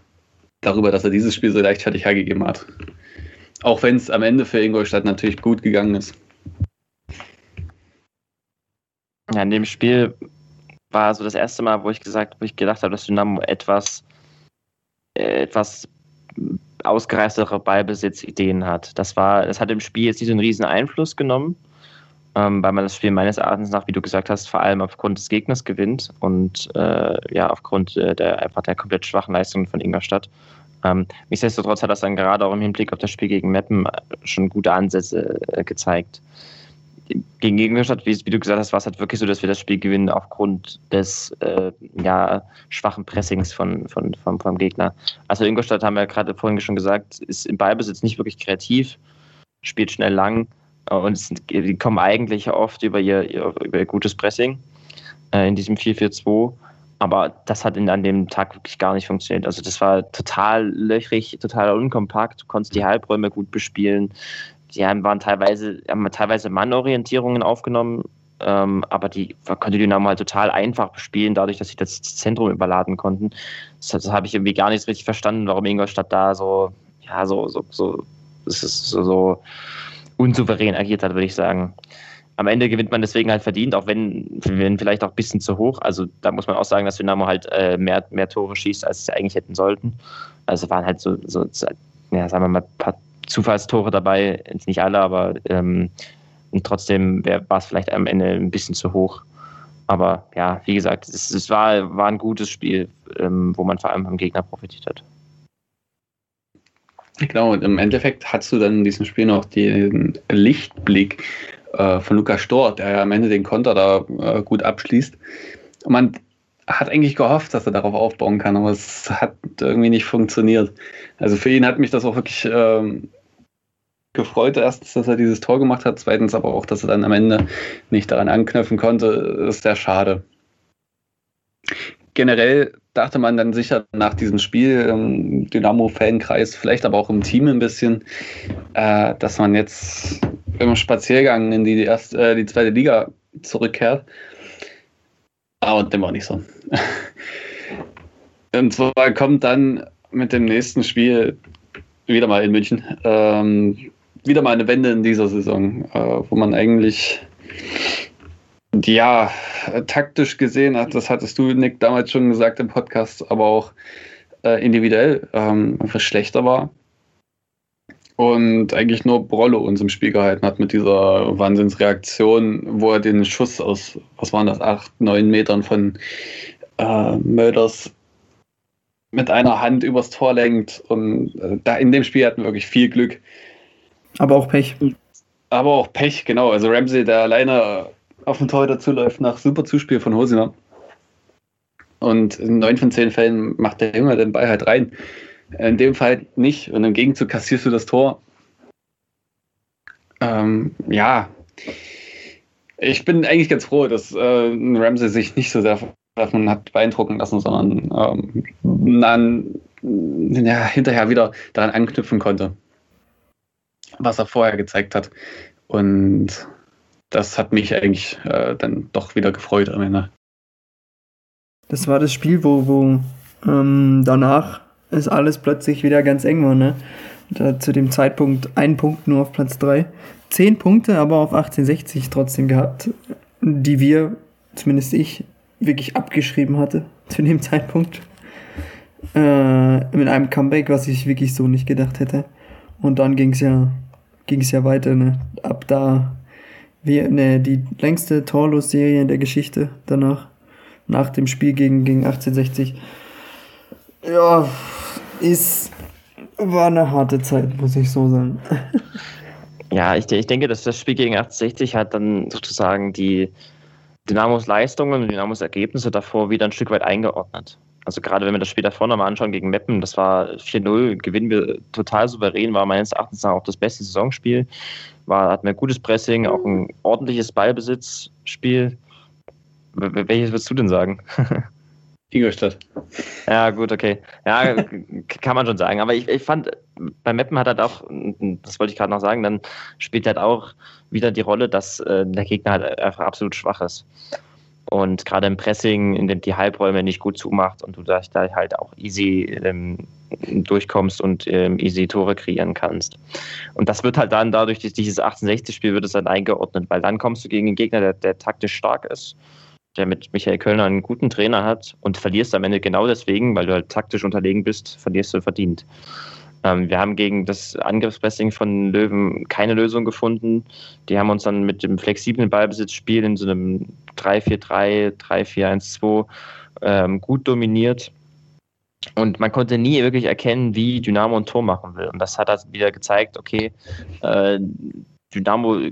darüber, dass er dieses Spiel so leichtfertig hergegeben hat. Auch wenn es am Ende für Ingolstadt natürlich gut gegangen ist. Ja, in dem Spiel war so das erste Mal, wo ich gesagt, wo ich gedacht habe, dass Dynamo etwas, äh, etwas ausgereistere Ballbesitzideen hat. Das war, das hat im Spiel jetzt nicht so einen riesen Einfluss genommen, ähm, weil man das Spiel meines Erachtens nach, wie du gesagt hast, vor allem aufgrund des Gegners gewinnt und äh, ja aufgrund äh, der einfach der komplett schwachen Leistungen von Ingolstadt. Ähm, nichtsdestotrotz hat das dann gerade auch im Hinblick auf das Spiel gegen Meppen schon gute Ansätze äh, gezeigt gegen Ingolstadt, wie, wie, du gesagt hast, war es halt wirklich so, dass wir das Spiel gewinnen aufgrund des äh, ja, schwachen Pressings von, von, von, vom Gegner. Also Ingolstadt, haben wir gerade vorhin schon gesagt, ist im Ballbesitz nicht wirklich kreativ, spielt schnell lang äh, und es, die kommen eigentlich oft über ihr, über ihr gutes Pressing äh, in diesem 4-4-2. Aber das hat in, an dem Tag wirklich gar nicht funktioniert. Also das war total löchrig, total unkompakt. Du konntest die Halbräume gut bespielen die haben, waren teilweise, haben teilweise Mannorientierungen aufgenommen, ähm, aber die konnte Dynamo halt total einfach bespielen, dadurch, dass sie das Zentrum überladen konnten. Das, das habe ich irgendwie gar nicht richtig verstanden, warum Ingolstadt da so, ja, so, so, so, so, so unsouverän agiert hat, würde ich sagen. Am Ende gewinnt man deswegen halt verdient, auch wenn, wenn vielleicht auch ein bisschen zu hoch. Also da muss man auch sagen, dass Dynamo halt äh, mehr, mehr Tore schießt, als sie eigentlich hätten sollten. Also waren halt so, so ja, sagen wir mal, ein paar Zufallstore dabei, nicht alle, aber ähm, trotzdem war es vielleicht am Ende ein bisschen zu hoch. Aber ja, wie gesagt, es, es war, war ein gutes Spiel, ähm, wo man vor allem vom Gegner profitiert hat. Genau, und im Endeffekt hast du dann in diesem Spiel noch den Lichtblick äh, von Lukas Stor, der ja am Ende den Konter da äh, gut abschließt. Und man hat eigentlich gehofft, dass er darauf aufbauen kann, aber es hat irgendwie nicht funktioniert. Also für ihn hat mich das auch wirklich ähm, gefreut, erstens, dass er dieses Tor gemacht hat, zweitens aber auch, dass er dann am Ende nicht daran anknüpfen konnte, ist sehr schade. Generell dachte man dann sicher nach diesem Spiel, im Dynamo-Fankreis, vielleicht aber auch im Team ein bisschen, äh, dass man jetzt im Spaziergang in die, erste, äh, die zweite Liga zurückkehrt. Aber dem war nicht so. Und zwar kommt dann mit dem nächsten Spiel wieder mal in München ähm, wieder mal eine Wende in dieser Saison, äh, wo man eigentlich ja taktisch gesehen das hattest du, Nick, damals schon gesagt im Podcast, aber auch äh, individuell ähm, einfach schlechter war. Und eigentlich nur Brollo uns im Spiel gehalten hat mit dieser Wahnsinnsreaktion, wo er den Schuss aus, was waren das, acht, neun Metern von äh, Mölders mit einer Hand übers Tor lenkt. Und äh, da in dem Spiel hatten wir wirklich viel Glück. Aber auch Pech. Aber auch Pech, genau. Also Ramsey, der alleine auf dem Tor dazuläuft nach super Zuspiel von Hosiner. Und in neun von zehn Fällen macht der Junge den Ball halt rein. In dem Fall nicht. Und im Gegenzug kassierst du das Tor. Ähm, ja. Ich bin eigentlich ganz froh, dass äh, Ramsey sich nicht so sehr davon hat beeindrucken lassen, sondern ähm, dann ja, hinterher wieder daran anknüpfen konnte was er vorher gezeigt hat. Und das hat mich eigentlich äh, dann doch wieder gefreut am Ende. Das war das Spiel, wo, wo ähm, danach ist alles plötzlich wieder ganz eng war, ne? Da, zu dem Zeitpunkt ein Punkt nur auf Platz 3. 10 Punkte, aber auf 1860 trotzdem gehabt, die wir, zumindest ich, wirklich abgeschrieben hatte zu dem Zeitpunkt. Äh, mit einem Comeback, was ich wirklich so nicht gedacht hätte. Und dann ging es ja, ging's ja weiter. Ne? Ab da wir, ne, die längste Torlos-Serie in der Geschichte danach. Nach dem Spiel gegen, gegen 1860. Ja, ist, war eine harte Zeit, muss ich so sagen. Ja, ich, ich denke, dass das Spiel gegen 1860 hat dann sozusagen die Dynamos Leistungen und Dynamos Ergebnisse davor wieder ein Stück weit eingeordnet. Also gerade wenn wir das Spiel davor nochmal anschauen gegen Meppen, das war 4-0, gewinnen wir total souverän, war meines Erachtens auch das beste Saisonspiel. War, hatten wir gutes Pressing, auch ein ordentliches Ballbesitzspiel. Welches würdest du denn sagen? Ingolstadt. Ja, gut, okay. Ja, kann man schon sagen. Aber ich, ich fand, bei Meppen hat halt auch, das wollte ich gerade noch sagen, dann spielt halt auch wieder die Rolle, dass äh, der Gegner halt einfach absolut schwach ist. Und gerade im Pressing, in dem die Halbräume nicht gut zumacht und du da halt auch easy ähm, durchkommst und ähm, easy Tore kreieren kannst. Und das wird halt dann dadurch, dieses 1860-Spiel wird es dann eingeordnet, weil dann kommst du gegen einen Gegner, der, der taktisch stark ist der mit Michael Kölner einen guten Trainer hat und verlierst am Ende genau deswegen, weil du halt taktisch unterlegen bist, verlierst du verdient. Ähm, wir haben gegen das Angriffspressing von Löwen keine Lösung gefunden. Die haben uns dann mit dem flexiblen Ballbesitzspiel in so einem 3-4-3, 3-4-1-2 ähm, gut dominiert. Und man konnte nie wirklich erkennen, wie Dynamo ein Tor machen will. Und das hat also wieder gezeigt, okay, äh, Dynamo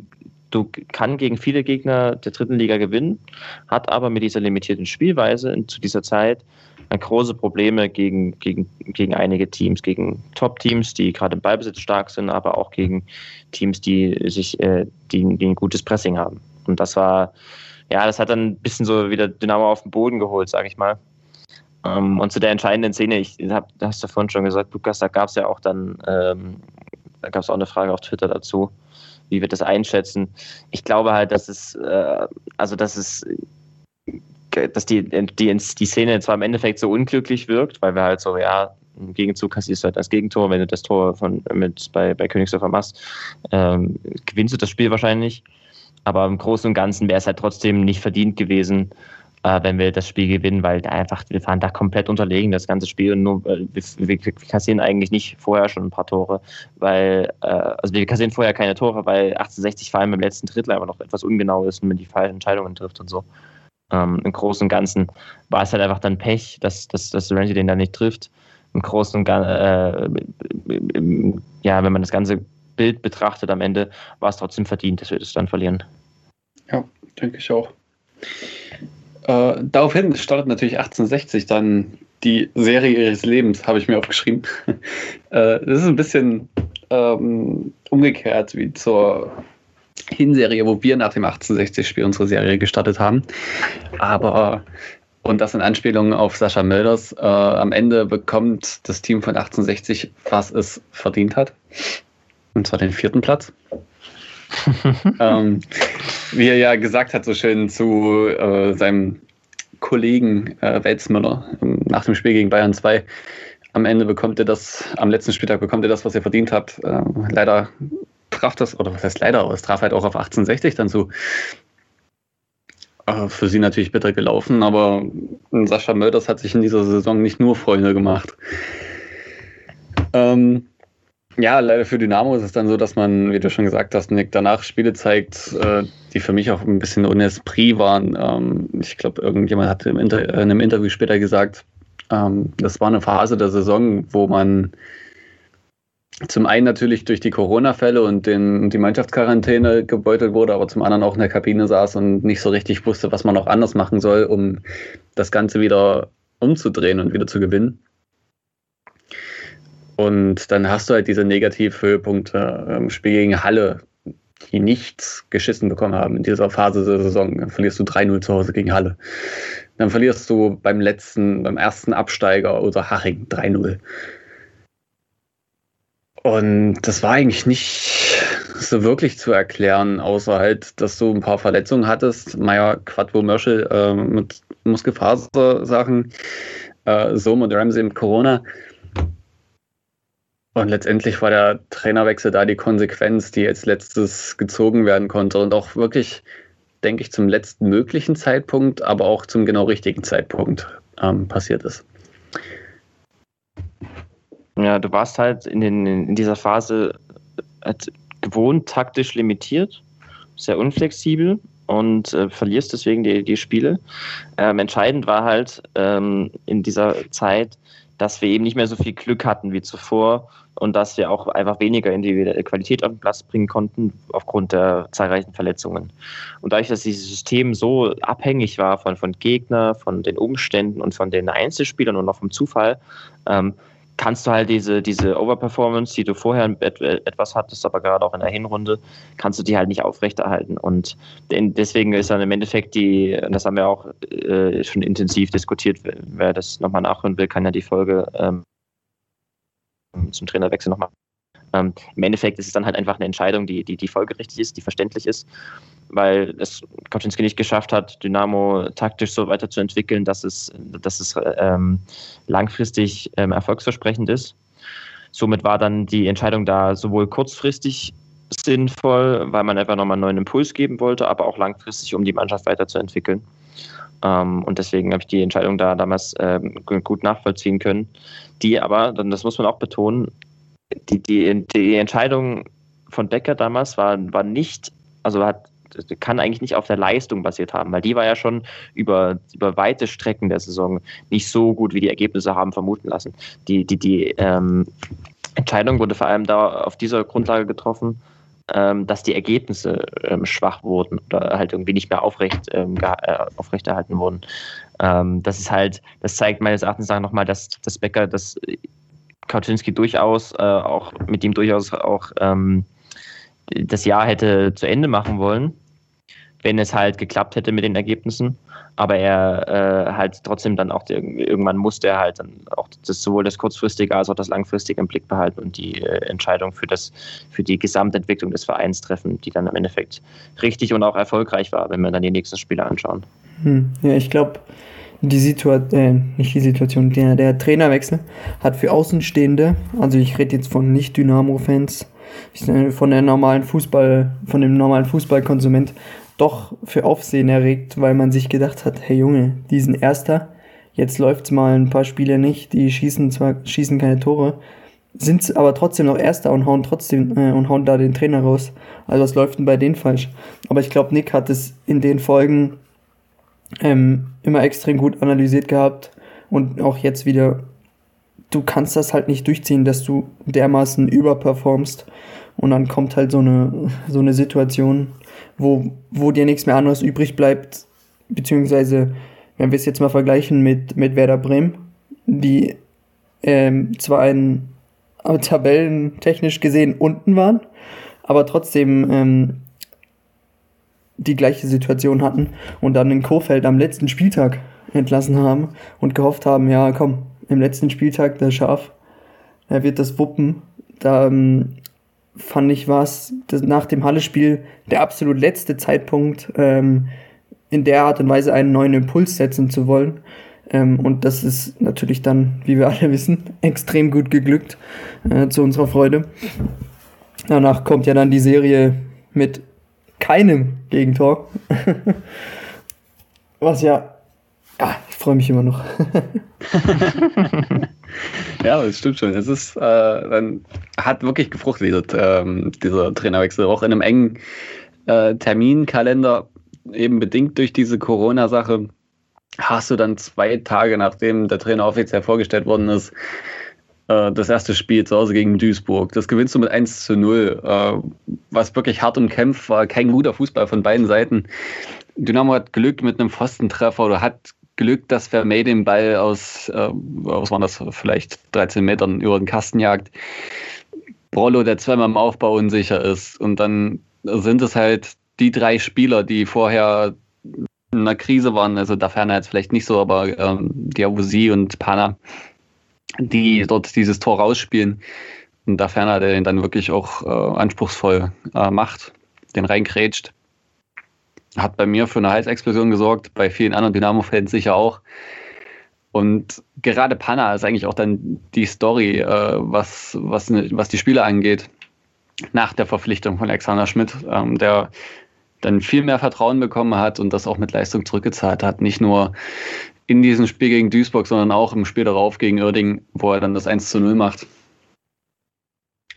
du kann gegen viele Gegner der dritten Liga gewinnen, hat aber mit dieser limitierten Spielweise zu dieser Zeit große Probleme gegen, gegen, gegen einige Teams, gegen Top-Teams, die gerade im Ballbesitz stark sind, aber auch gegen Teams, die sich, äh, die, die ein gutes Pressing haben. Und das war, ja, das hat dann ein bisschen so wieder Dynamo auf den Boden geholt, sage ich mal. Ähm, und zu der entscheidenden Szene, ich habe, hast du vorhin schon gesagt, Lukas, da gab es ja auch dann, ähm, da gab es auch eine Frage auf Twitter dazu, wie wir das einschätzen. Ich glaube halt, dass es, äh, also dass es, dass die, die, die Szene zwar im Endeffekt so unglücklich wirkt, weil wir halt so, ja, im Gegenzug kassierst du halt das Gegentor, wenn du das Tor von, mit, bei, bei Königsdorfer machst, ähm, gewinnst du das Spiel wahrscheinlich. Aber im Großen und Ganzen wäre es halt trotzdem nicht verdient gewesen, äh, wenn wir das Spiel gewinnen, weil einfach, wir waren da komplett unterlegen, das ganze Spiel. Und nur, äh, wir, wir, kassieren eigentlich nicht vorher schon ein paar Tore, weil, äh, also wir kassieren vorher keine Tore, weil 1860 vor allem im letzten Drittel einfach noch etwas ungenau ist und man die falschen Entscheidungen trifft und so. Ähm, Im Großen und Ganzen war es halt einfach dann Pech, dass, dass, dass Randy den da nicht trifft. Im Großen und Ganzen, äh, ja, wenn man das ganze Bild betrachtet am Ende, war es trotzdem verdient, dass wir das dann verlieren. Ja, denke ich auch. Äh, daraufhin startet natürlich 1860 dann die Serie ihres Lebens, habe ich mir aufgeschrieben. äh, das ist ein bisschen ähm, umgekehrt wie zur Hinserie, wo wir nach dem 1860-Spiel unsere Serie gestartet haben. Aber, und das in Anspielung auf Sascha Mölders, äh, am Ende bekommt das Team von 1860, was es verdient hat. Und zwar den vierten Platz. ähm, wie er ja gesagt hat, so schön zu äh, seinem Kollegen äh, Welzmüller ähm, nach dem Spiel gegen Bayern 2. Am Ende bekommt er das, am letzten Spieltag bekommt er das, was er verdient hat. Äh, leider traf das, oder was heißt leider, aber es traf halt auch auf 1860 dann zu. Äh, für sie natürlich bitter gelaufen, aber Sascha Mölders hat sich in dieser Saison nicht nur Freunde gemacht. Ähm, ja, leider für Dynamo ist es dann so, dass man, wie du schon gesagt hast, Nick, danach Spiele zeigt, äh, die für mich auch ein bisschen ohne Esprit waren. Ähm, ich glaube, irgendjemand hat in einem Interview später gesagt, ähm, das war eine Phase der Saison, wo man zum einen natürlich durch die Corona-Fälle und den, die Mannschaftsquarantäne gebeutelt wurde, aber zum anderen auch in der Kabine saß und nicht so richtig wusste, was man noch anders machen soll, um das Ganze wieder umzudrehen und wieder zu gewinnen. Und dann hast du halt diese Negativhöhepunkte im Spiel gegen Halle, die nichts geschissen bekommen haben in dieser Phase der Saison. Dann verlierst du 3-0 zu Hause gegen Halle. Dann verlierst du beim letzten, beim ersten Absteiger oder Haching 3-0. Und das war eigentlich nicht so wirklich zu erklären, außer halt, dass du ein paar Verletzungen hattest. Meier, Quadvo, Mörschel äh, mit Muskelfasersachen, äh, Sohm und Ramsey mit Corona. Und letztendlich war der Trainerwechsel da die Konsequenz, die als letztes gezogen werden konnte und auch wirklich, denke ich, zum letzten möglichen Zeitpunkt, aber auch zum genau richtigen Zeitpunkt ähm, passiert ist. Ja, du warst halt in, den, in dieser Phase halt gewohnt taktisch limitiert, sehr unflexibel und äh, verlierst deswegen die, die Spiele. Ähm, entscheidend war halt ähm, in dieser Zeit, dass wir eben nicht mehr so viel Glück hatten wie zuvor und dass wir auch einfach weniger individuelle Qualität auf den Platz bringen konnten aufgrund der zahlreichen Verletzungen. Und dadurch, dass dieses System so abhängig war von, von Gegner, von den Umständen und von den Einzelspielern und auch vom Zufall, ähm, kannst du halt diese, diese Overperformance, die du vorher etwas hattest, aber gerade auch in der Hinrunde, kannst du die halt nicht aufrechterhalten. Und deswegen ist dann im Endeffekt die, das haben wir auch äh, schon intensiv diskutiert, wer das nochmal nachhören will, kann ja die Folge ähm, zum Trainerwechsel nochmal. Ähm, Im Endeffekt ist es dann halt einfach eine Entscheidung, die, die, die folgerichtig ist, die verständlich ist, weil es Kaczynski nicht geschafft hat, Dynamo taktisch so weiterzuentwickeln, dass es, dass es ähm, langfristig ähm, erfolgsversprechend ist. Somit war dann die Entscheidung da sowohl kurzfristig sinnvoll, weil man einfach nochmal einen neuen Impuls geben wollte, aber auch langfristig, um die Mannschaft weiterzuentwickeln. Ähm, und deswegen habe ich die Entscheidung da damals ähm, gut nachvollziehen können. Die aber, das muss man auch betonen, die, die, die Entscheidung von Becker damals war, war nicht, also hat kann eigentlich nicht auf der Leistung basiert haben, weil die war ja schon über, über weite Strecken der Saison nicht so gut, wie die Ergebnisse haben vermuten lassen. Die, die, die ähm, Entscheidung wurde vor allem da auf dieser Grundlage getroffen, ähm, dass die Ergebnisse ähm, schwach wurden oder halt irgendwie nicht mehr aufrecht, ähm, äh, aufrechterhalten wurden. Ähm, das ist halt, das zeigt meines Erachtens nochmal, dass, dass Becker das Kaczynski durchaus äh, auch mit ihm durchaus auch ähm, das Jahr hätte zu Ende machen wollen, wenn es halt geklappt hätte mit den Ergebnissen aber er äh, halt trotzdem dann auch, irgendwann musste er halt dann auch das, sowohl das kurzfristige als auch das langfristige im Blick behalten und die äh, Entscheidung für, das, für die Gesamtentwicklung des Vereins treffen, die dann im Endeffekt richtig und auch erfolgreich war, wenn wir dann die nächsten Spiele anschauen. Hm, ja, ich glaube, die Situation, äh, nicht die Situation, der, der Trainerwechsel hat für Außenstehende, also ich rede jetzt von Nicht-Dynamo-Fans, von der normalen Fußball, von dem normalen Fußballkonsument, doch für Aufsehen erregt, weil man sich gedacht hat, hey Junge, die sind Erster, jetzt läuft's mal ein paar Spiele nicht, die schießen zwar schießen keine Tore, sind aber trotzdem noch Erster und hauen trotzdem äh, und hauen da den Trainer raus. Also was läuft denn bei denen falsch? Aber ich glaube, Nick hat es in den Folgen ähm, immer extrem gut analysiert gehabt und auch jetzt wieder. Du kannst das halt nicht durchziehen, dass du dermaßen überperformst und dann kommt halt so eine so eine Situation, wo, wo dir nichts mehr anderes übrig bleibt, beziehungsweise, wenn wir es jetzt mal vergleichen mit, mit Werder Bremen, die ähm, zwar in äh, Tabellen technisch gesehen unten waren, aber trotzdem ähm, die gleiche Situation hatten und dann in Kofeld am letzten Spieltag entlassen haben und gehofft haben, ja komm, im letzten Spieltag der Schaf, er wird das wuppen. Da ähm, fand ich, war es nach dem Halle-Spiel der absolut letzte Zeitpunkt, ähm, in der Art und Weise einen neuen Impuls setzen zu wollen. Ähm, und das ist natürlich dann, wie wir alle wissen, extrem gut geglückt, äh, zu unserer Freude. Danach kommt ja dann die Serie mit keinem Gegentor. Was ja, ja, ich freue mich immer noch. ja, das stimmt schon. Es ist, äh, dann hat wirklich gefruchtet, ähm, dieser Trainerwechsel. Auch in einem engen äh, Terminkalender, eben bedingt durch diese Corona-Sache, hast du dann zwei Tage, nachdem der Trainer offiziell vorgestellt worden ist, das erste Spiel zu Hause gegen Duisburg. Das gewinnst du mit 1 zu 0, äh, was wirklich hart umkämpft war. Kein guter Fußball von beiden Seiten. Dynamo hat Glück mit einem Pfostentreffer oder hat Glück, dass Vermey den Ball aus, äh, was waren das, vielleicht 13 Metern über den Kasten jagt. Brollo, der zweimal im Aufbau unsicher ist. Und dann sind es halt die drei Spieler, die vorher in einer Krise waren, also da ferner jetzt vielleicht nicht so, aber ähm, Diawusi und Pana, die dort dieses Tor rausspielen. Und da ferner der den dann wirklich auch äh, anspruchsvoll äh, macht, den reinkrätscht hat bei mir für eine Heißexplosion gesorgt, bei vielen anderen Dynamo-Fans sicher auch. Und gerade Panna ist eigentlich auch dann die Story, äh, was, was, was die Spiele angeht, nach der Verpflichtung von Alexander Schmidt, ähm, der dann viel mehr Vertrauen bekommen hat und das auch mit Leistung zurückgezahlt hat. Nicht nur in diesem Spiel gegen Duisburg, sondern auch im Spiel darauf gegen Oerding, wo er dann das 1 zu 0 macht.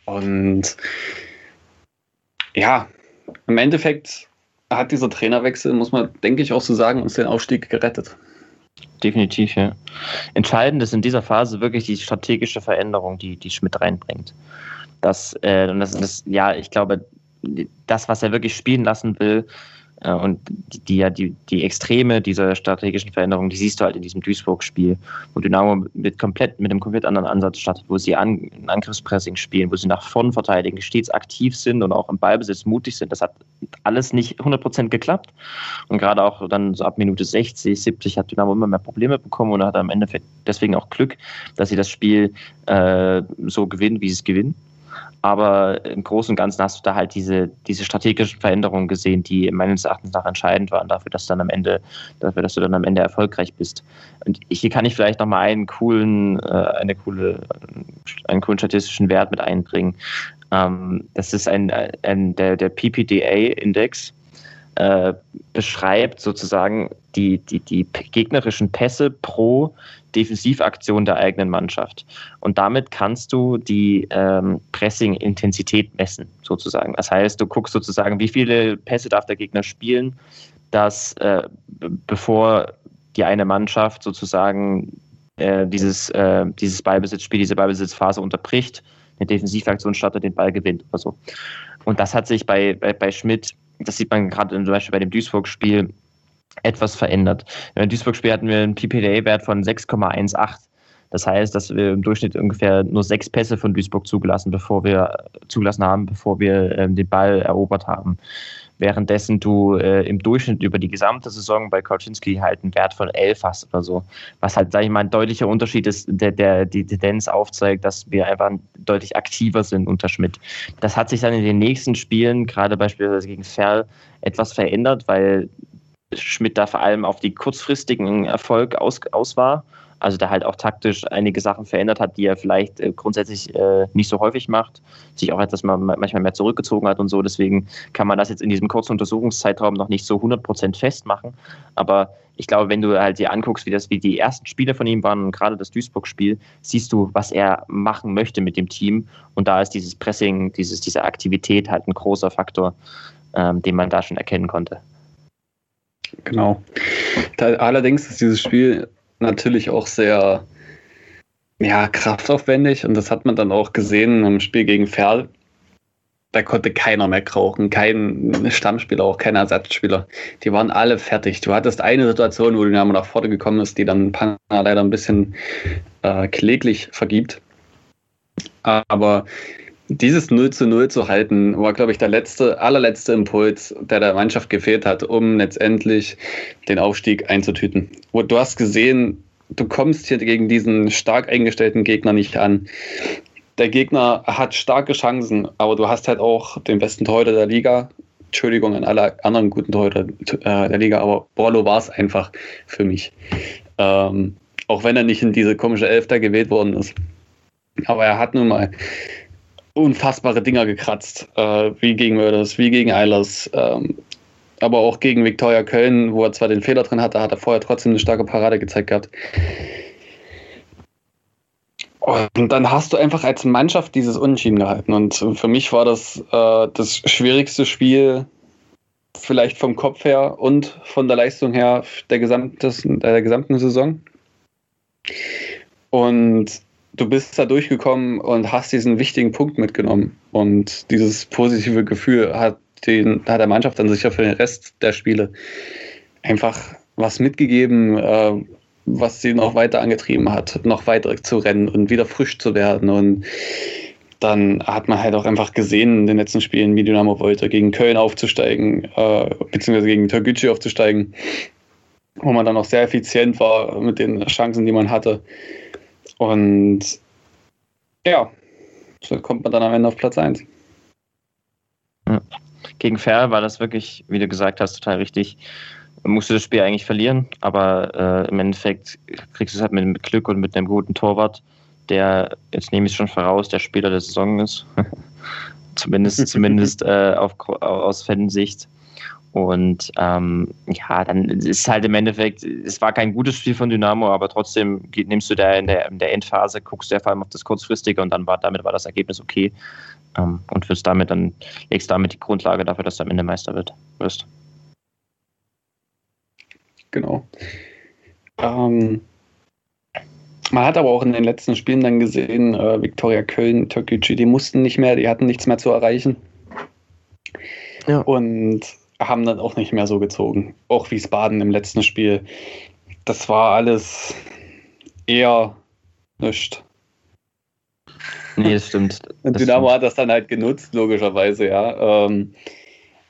Und ja, im Endeffekt hat dieser Trainerwechsel, muss man, denke ich, auch so sagen, uns den Aufstieg gerettet. Definitiv, ja. Entscheidend ist in dieser Phase wirklich die strategische Veränderung, die, die Schmidt reinbringt. Das, äh, das, das, ja, ich glaube, das, was er wirklich spielen lassen will, und die, ja, die, die Extreme dieser strategischen Veränderung, die siehst du halt in diesem Duisburg-Spiel, wo Dynamo mit komplett, mit einem komplett anderen Ansatz startet, wo sie an, ein Angriffspressing spielen, wo sie nach vorn verteidigen, stets aktiv sind und auch im Ballbesitz mutig sind. Das hat alles nicht 100% geklappt. Und gerade auch dann so ab Minute 60, 70 hat Dynamo immer mehr Probleme bekommen und hat am Endeffekt deswegen auch Glück, dass sie das Spiel äh, so gewinnen, wie sie es gewinnen. Aber im Großen und Ganzen hast du da halt diese, diese strategischen Veränderungen gesehen, die meines Erachtens nach entscheidend waren dafür, dass dann am Ende, dafür, dass du dann am Ende erfolgreich bist. Und hier kann ich vielleicht nochmal einen coolen, äh, eine coole, einen coolen statistischen Wert mit einbringen. Ähm, das ist ein, ein der, der PPDA-Index. Äh, beschreibt sozusagen die, die, die gegnerischen Pässe pro Defensivaktion der eigenen Mannschaft. Und damit kannst du die ähm, Pressing-Intensität messen, sozusagen. Das heißt, du guckst sozusagen, wie viele Pässe darf der Gegner spielen, dass äh, bevor die eine Mannschaft sozusagen äh, dieses, äh, dieses Ballbesitzspiel, diese Ballbesitzphase unterbricht, eine Defensivaktion startet, den Ball gewinnt oder so. Und das hat sich bei, bei, bei Schmidt, das sieht man gerade zum Beispiel bei dem Duisburg-Spiel, etwas verändert. In Duisburg-Spiel hatten wir einen PPDA-Wert von 6,18. Das heißt, dass wir im Durchschnitt ungefähr nur sechs Pässe von Duisburg zugelassen, bevor wir zugelassen haben, bevor wir ähm, den Ball erobert haben. Währenddessen du äh, im Durchschnitt über die gesamte Saison bei Kauczynski halt einen Wert von 11 hast oder so. Was halt, sage ich mal, ein deutlicher Unterschied ist, der, der die Tendenz aufzeigt, dass wir einfach deutlich aktiver sind unter Schmidt. Das hat sich dann in den nächsten Spielen, gerade beispielsweise gegen Ferl, etwas verändert, weil Schmidt da vor allem auf die kurzfristigen Erfolg aus, aus war. Also da halt auch taktisch einige Sachen verändert hat, die er vielleicht äh, grundsätzlich äh, nicht so häufig macht, sich auch etwas mal, manchmal mehr zurückgezogen hat und so. Deswegen kann man das jetzt in diesem kurzen Untersuchungszeitraum noch nicht so 100% festmachen. Aber ich glaube, wenn du halt dir anguckst, wie das, wie die ersten Spiele von ihm waren, und gerade das Duisburg-Spiel, siehst du, was er machen möchte mit dem Team. Und da ist dieses Pressing, dieses, diese Aktivität halt ein großer Faktor, ähm, den man da schon erkennen konnte. Genau. allerdings ist dieses Spiel natürlich auch sehr ja, kraftaufwendig und das hat man dann auch gesehen im Spiel gegen Ferl. Da konnte keiner mehr krauchen, kein Stammspieler, auch kein Ersatzspieler. Die waren alle fertig. Du hattest eine Situation, wo Dynamo nach vorne gekommen ist, die dann Panna leider ein bisschen äh, kläglich vergibt. Aber dieses 0 zu 0 zu halten, war, glaube ich, der letzte, allerletzte Impuls, der der Mannschaft gefehlt hat, um letztendlich den Aufstieg einzutüten. Du hast gesehen, du kommst hier gegen diesen stark eingestellten Gegner nicht an. Der Gegner hat starke Chancen, aber du hast halt auch den besten Torhüter der Liga. Entschuldigung an alle anderen guten Torhüter äh, der Liga, aber Borlo war es einfach für mich. Ähm, auch wenn er nicht in diese komische Elfter gewählt worden ist. Aber er hat nun mal unfassbare Dinger gekratzt, äh, wie gegen Mörders, wie gegen Eilers, ähm, aber auch gegen Viktoria Köln, wo er zwar den Fehler drin hatte, hat er vorher trotzdem eine starke Parade gezeigt gehabt. Und dann hast du einfach als Mannschaft dieses Unentschieden gehalten. Und für mich war das äh, das schwierigste Spiel, vielleicht vom Kopf her und von der Leistung her der, gesamten, der gesamten Saison. Und du bist da durchgekommen und hast diesen wichtigen Punkt mitgenommen. Und dieses positive Gefühl hat, den, hat der Mannschaft dann sicher für den Rest der Spiele einfach was mitgegeben, äh, was sie noch weiter angetrieben hat, noch weiter zu rennen und wieder frisch zu werden. Und dann hat man halt auch einfach gesehen in den letzten Spielen, wie Dynamo wollte, gegen Köln aufzusteigen, äh, beziehungsweise gegen Türkgücü aufzusteigen, wo man dann auch sehr effizient war mit den Chancen, die man hatte. Und ja, so kommt man dann am Ende auf Platz 1. Gegen Fair war das wirklich, wie du gesagt hast, total richtig. musst du das Spiel eigentlich verlieren, aber äh, im Endeffekt kriegst du es halt mit, mit Glück und mit einem guten Torwart, der, jetzt nehme ich es schon voraus, der Spieler der Saison ist. zumindest zumindest äh, auf, aus Fansicht. Und ähm, ja, dann ist halt im Endeffekt, es war kein gutes Spiel von Dynamo, aber trotzdem nimmst du da in der, in der Endphase, guckst du ja vor allem auf das Kurzfristige und dann war damit war das Ergebnis okay. Ähm, und wirst damit dann, legst damit die Grundlage dafür, dass du am Ende Meister wird, wirst. Genau. Ähm, man hat aber auch in den letzten Spielen dann gesehen, äh, Viktoria Köln, Türkgücü, die mussten nicht mehr, die hatten nichts mehr zu erreichen. Ja. Und haben dann auch nicht mehr so gezogen. Auch Wiesbaden im letzten Spiel. Das war alles eher nichts. Nee, das stimmt. Und Dynamo hat das dann halt genutzt, logischerweise, ja. Ähm,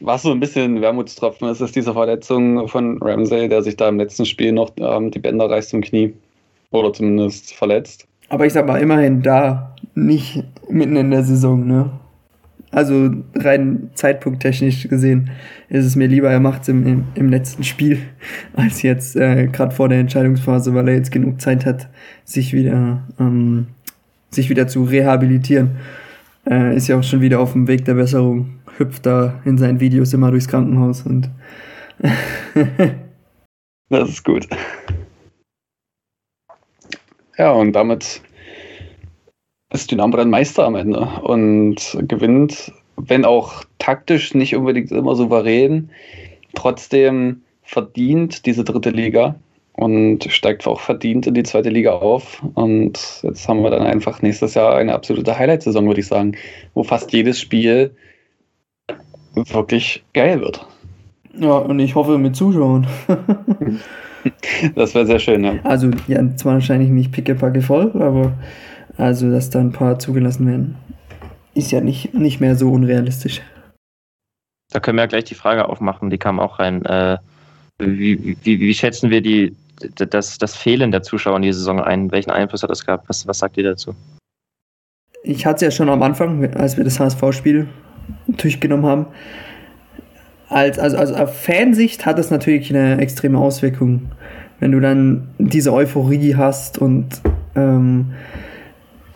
was so ein bisschen Wermutstropfen ist, ist diese Verletzung von Ramsey, der sich da im letzten Spiel noch ähm, die Bänder reißt zum Knie. Oder zumindest verletzt. Aber ich sag mal, immerhin da, nicht mitten in der Saison, ne? Also rein zeitpunkttechnisch gesehen ist es mir lieber, er macht es im, im, im, letzten Spiel, als jetzt äh, gerade vor der Entscheidungsphase, weil er jetzt genug Zeit hat, sich wieder, ähm, sich wieder zu rehabilitieren. Äh, ist ja auch schon wieder auf dem Weg der Besserung. Hüpft da in seinen Videos immer durchs Krankenhaus und das ist gut. Ja, und damit ist Dynamo dann Meister am Ende und gewinnt, wenn auch taktisch nicht unbedingt immer souverän, trotzdem verdient diese dritte Liga und steigt auch verdient in die zweite Liga auf. Und jetzt haben wir dann einfach nächstes Jahr eine absolute Highlight-Saison, würde ich sagen, wo fast jedes Spiel wirklich geil wird. Ja, und ich hoffe mit Zuschauern. das wäre sehr schön, ja. Also, ja, zwar wahrscheinlich nicht pickepacke voll, aber also, dass da ein paar zugelassen werden, ist ja nicht, nicht mehr so unrealistisch. Da können wir ja gleich die Frage aufmachen, die kam auch rein. Äh, wie, wie, wie, schätzen wir die, das, das Fehlen der Zuschauer in die Saison ein? Welchen Einfluss hat das gehabt? Was, was sagt ihr dazu? Ich hatte es ja schon am Anfang, als wir das HSV-Spiel durchgenommen haben. Als, also, also auf Fansicht hat es natürlich eine extreme Auswirkung, wenn du dann diese Euphorie hast und ähm,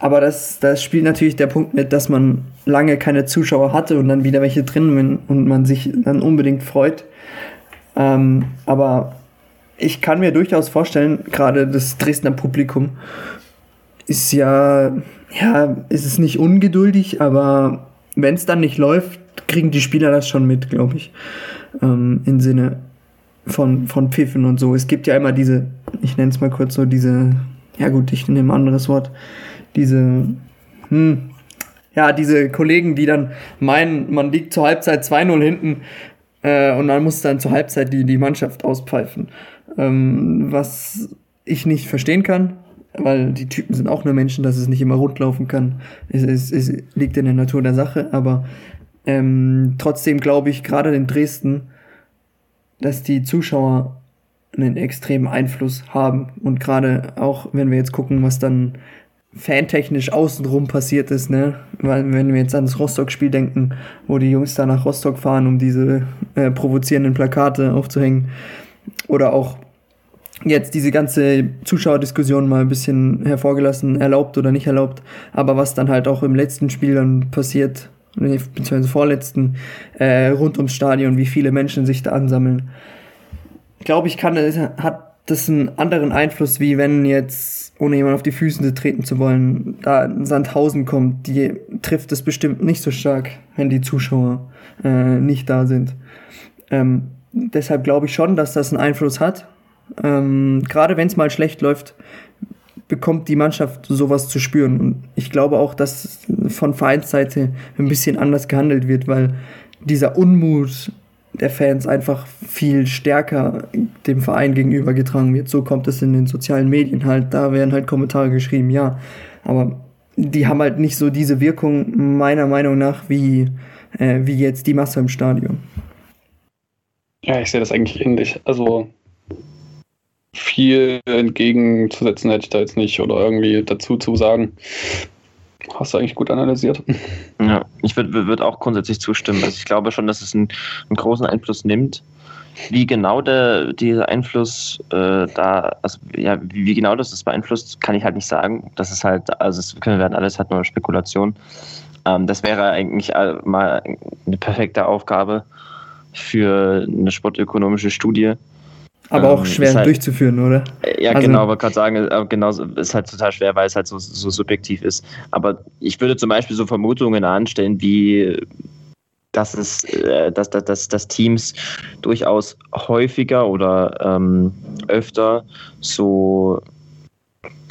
aber das, das spielt natürlich der Punkt mit, dass man lange keine Zuschauer hatte und dann wieder welche drin und man sich dann unbedingt freut. Ähm, aber ich kann mir durchaus vorstellen, gerade das Dresdner Publikum ist ja, ja, ist es nicht ungeduldig, aber wenn es dann nicht läuft, kriegen die Spieler das schon mit, glaube ich. Ähm, Im Sinne von, von Pfiffen und so. Es gibt ja immer diese, ich nenne es mal kurz so, diese, ja gut, ich nehme ein anderes Wort, diese, hm, ja, diese Kollegen, die dann meinen, man liegt zur Halbzeit 2-0 hinten äh, und dann muss dann zur Halbzeit die, die Mannschaft auspfeifen. Ähm, was ich nicht verstehen kann, weil die Typen sind auch nur Menschen, dass es nicht immer rund laufen kann. Es, es, es liegt in der Natur der Sache, aber ähm, trotzdem glaube ich, gerade in Dresden, dass die Zuschauer einen extremen Einfluss haben. Und gerade auch, wenn wir jetzt gucken, was dann fantechnisch außenrum passiert ist, ne? Weil wenn wir jetzt an das Rostock-Spiel denken, wo die Jungs da nach Rostock fahren, um diese äh, provozierenden Plakate aufzuhängen, oder auch jetzt diese ganze Zuschauerdiskussion mal ein bisschen hervorgelassen, erlaubt oder nicht erlaubt, aber was dann halt auch im letzten Spiel dann passiert, beziehungsweise vorletzten, äh, rund ums Stadion, wie viele Menschen sich da ansammeln. Glaube ich, kann, hat das einen anderen Einfluss, wie wenn jetzt, ohne jemand auf die Füße treten zu wollen, da Sandhausen kommt, die trifft es bestimmt nicht so stark, wenn die Zuschauer äh, nicht da sind. Ähm, deshalb glaube ich schon, dass das einen Einfluss hat. Ähm, Gerade wenn es mal schlecht läuft, bekommt die Mannschaft sowas zu spüren. Und ich glaube auch, dass von Vereinsseite ein bisschen anders gehandelt wird, weil dieser Unmut der Fans einfach viel stärker dem Verein gegenüber getragen wird. So kommt es in den sozialen Medien halt. Da werden halt Kommentare geschrieben, ja. Aber die haben halt nicht so diese Wirkung, meiner Meinung nach, wie, äh, wie jetzt die Masse im Stadion. Ja, ich sehe das eigentlich ähnlich. Also viel entgegenzusetzen hätte ich da jetzt nicht oder irgendwie dazu zu sagen. Hast du eigentlich gut analysiert. Ja, ich würde würd auch grundsätzlich zustimmen. Also ich glaube schon, dass es einen, einen großen Einfluss nimmt. wie genau der, dieser Einfluss äh, da, also ja, wie, wie, genau das das beeinflusst, kann ich halt nicht sagen. Das ist halt, also es können werden alles halt nur Spekulation. Ähm, das wäre eigentlich mal eine perfekte Aufgabe für eine sportökonomische Studie. Aber auch ähm, schwer halt, durchzuführen, oder? Ja, also, genau, aber gerade sagen, äh, genau, ist halt total schwer, weil es halt so, so subjektiv ist. Aber ich würde zum Beispiel so Vermutungen anstellen, wie dass es, äh, dass, dass, dass, dass Teams durchaus häufiger oder ähm, öfter so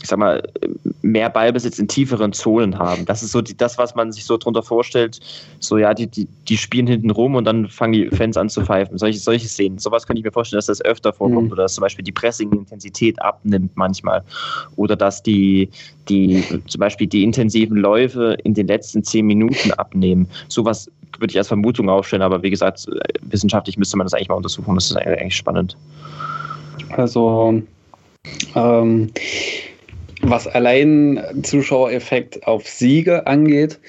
ich sag mal, mehr Ballbesitz in tieferen Zonen haben. Das ist so die, das, was man sich so drunter vorstellt. So, ja, die, die, die spielen hinten rum und dann fangen die Fans an zu pfeifen. Solche, solche Szenen. Sowas könnte ich mir vorstellen, dass das öfter vorkommt mhm. oder dass zum Beispiel die Pressing-Intensität abnimmt manchmal. Oder dass die, die, zum Beispiel die intensiven Läufe in den letzten zehn Minuten abnehmen. Sowas würde ich als Vermutung aufstellen, aber wie gesagt, wissenschaftlich müsste man das eigentlich mal untersuchen. Das ist eigentlich spannend. Also, ähm, was allein Zuschauereffekt auf Siege angeht,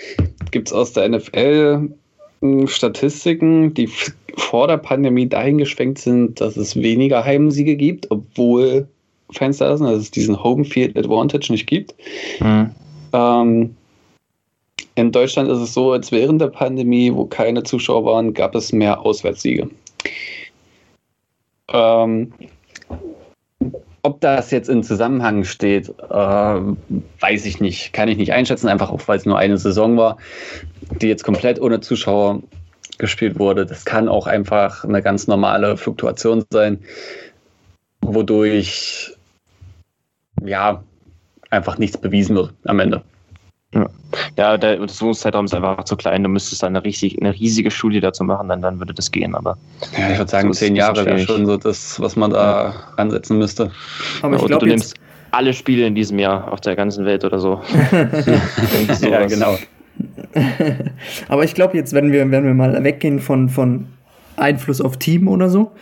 gibt es aus der NFL hm, Statistiken, die vor der Pandemie dahin geschwenkt sind, dass es weniger Heimsiege gibt, obwohl Fans da sind, dass es diesen Home Field Advantage nicht gibt. Mhm. Ähm, in Deutschland ist es so, als während der Pandemie, wo keine Zuschauer waren, gab es mehr Auswärtssiege. Ähm, ob das jetzt in Zusammenhang steht, äh, weiß ich nicht. Kann ich nicht einschätzen, einfach auch weil es nur eine Saison war, die jetzt komplett ohne Zuschauer gespielt wurde. Das kann auch einfach eine ganz normale Fluktuation sein, wodurch ja einfach nichts bewiesen wird am Ende. Ja, ja der Untersuchungszeitraum ist einfach zu klein. Du müsstest eine, riesig, eine riesige Studie dazu machen, dann, dann würde das gehen. Aber ja, ich würde sagen, so zehn Jahre wäre schon so das, was man da ja. ansetzen müsste. Aber ich glaube, du nimmst alle Spiele in diesem Jahr auf der ganzen Welt oder so. ja, genau. Aber ich glaube, jetzt werden wir, werden wir mal weggehen von, von Einfluss auf Team oder so,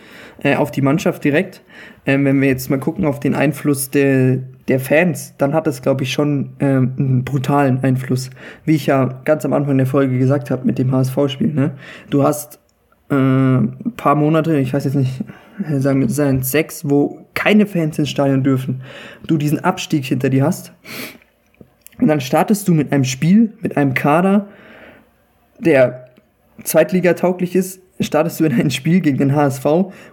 äh, auf die Mannschaft direkt. Ähm, wenn wir jetzt mal gucken auf den Einfluss der, der Fans, dann hat das, glaube ich, schon ähm, einen brutalen Einfluss. Wie ich ja ganz am Anfang der Folge gesagt habe mit dem HSV-Spiel. Ne? Du hast äh, ein paar Monate, ich weiß jetzt nicht, äh, sagen wir sein sechs, wo keine Fans ins Stadion dürfen. Du diesen Abstieg hinter dir hast. Und dann startest du mit einem Spiel, mit einem Kader, der Zweitliga-tauglich ist, startest du in ein Spiel gegen den HSV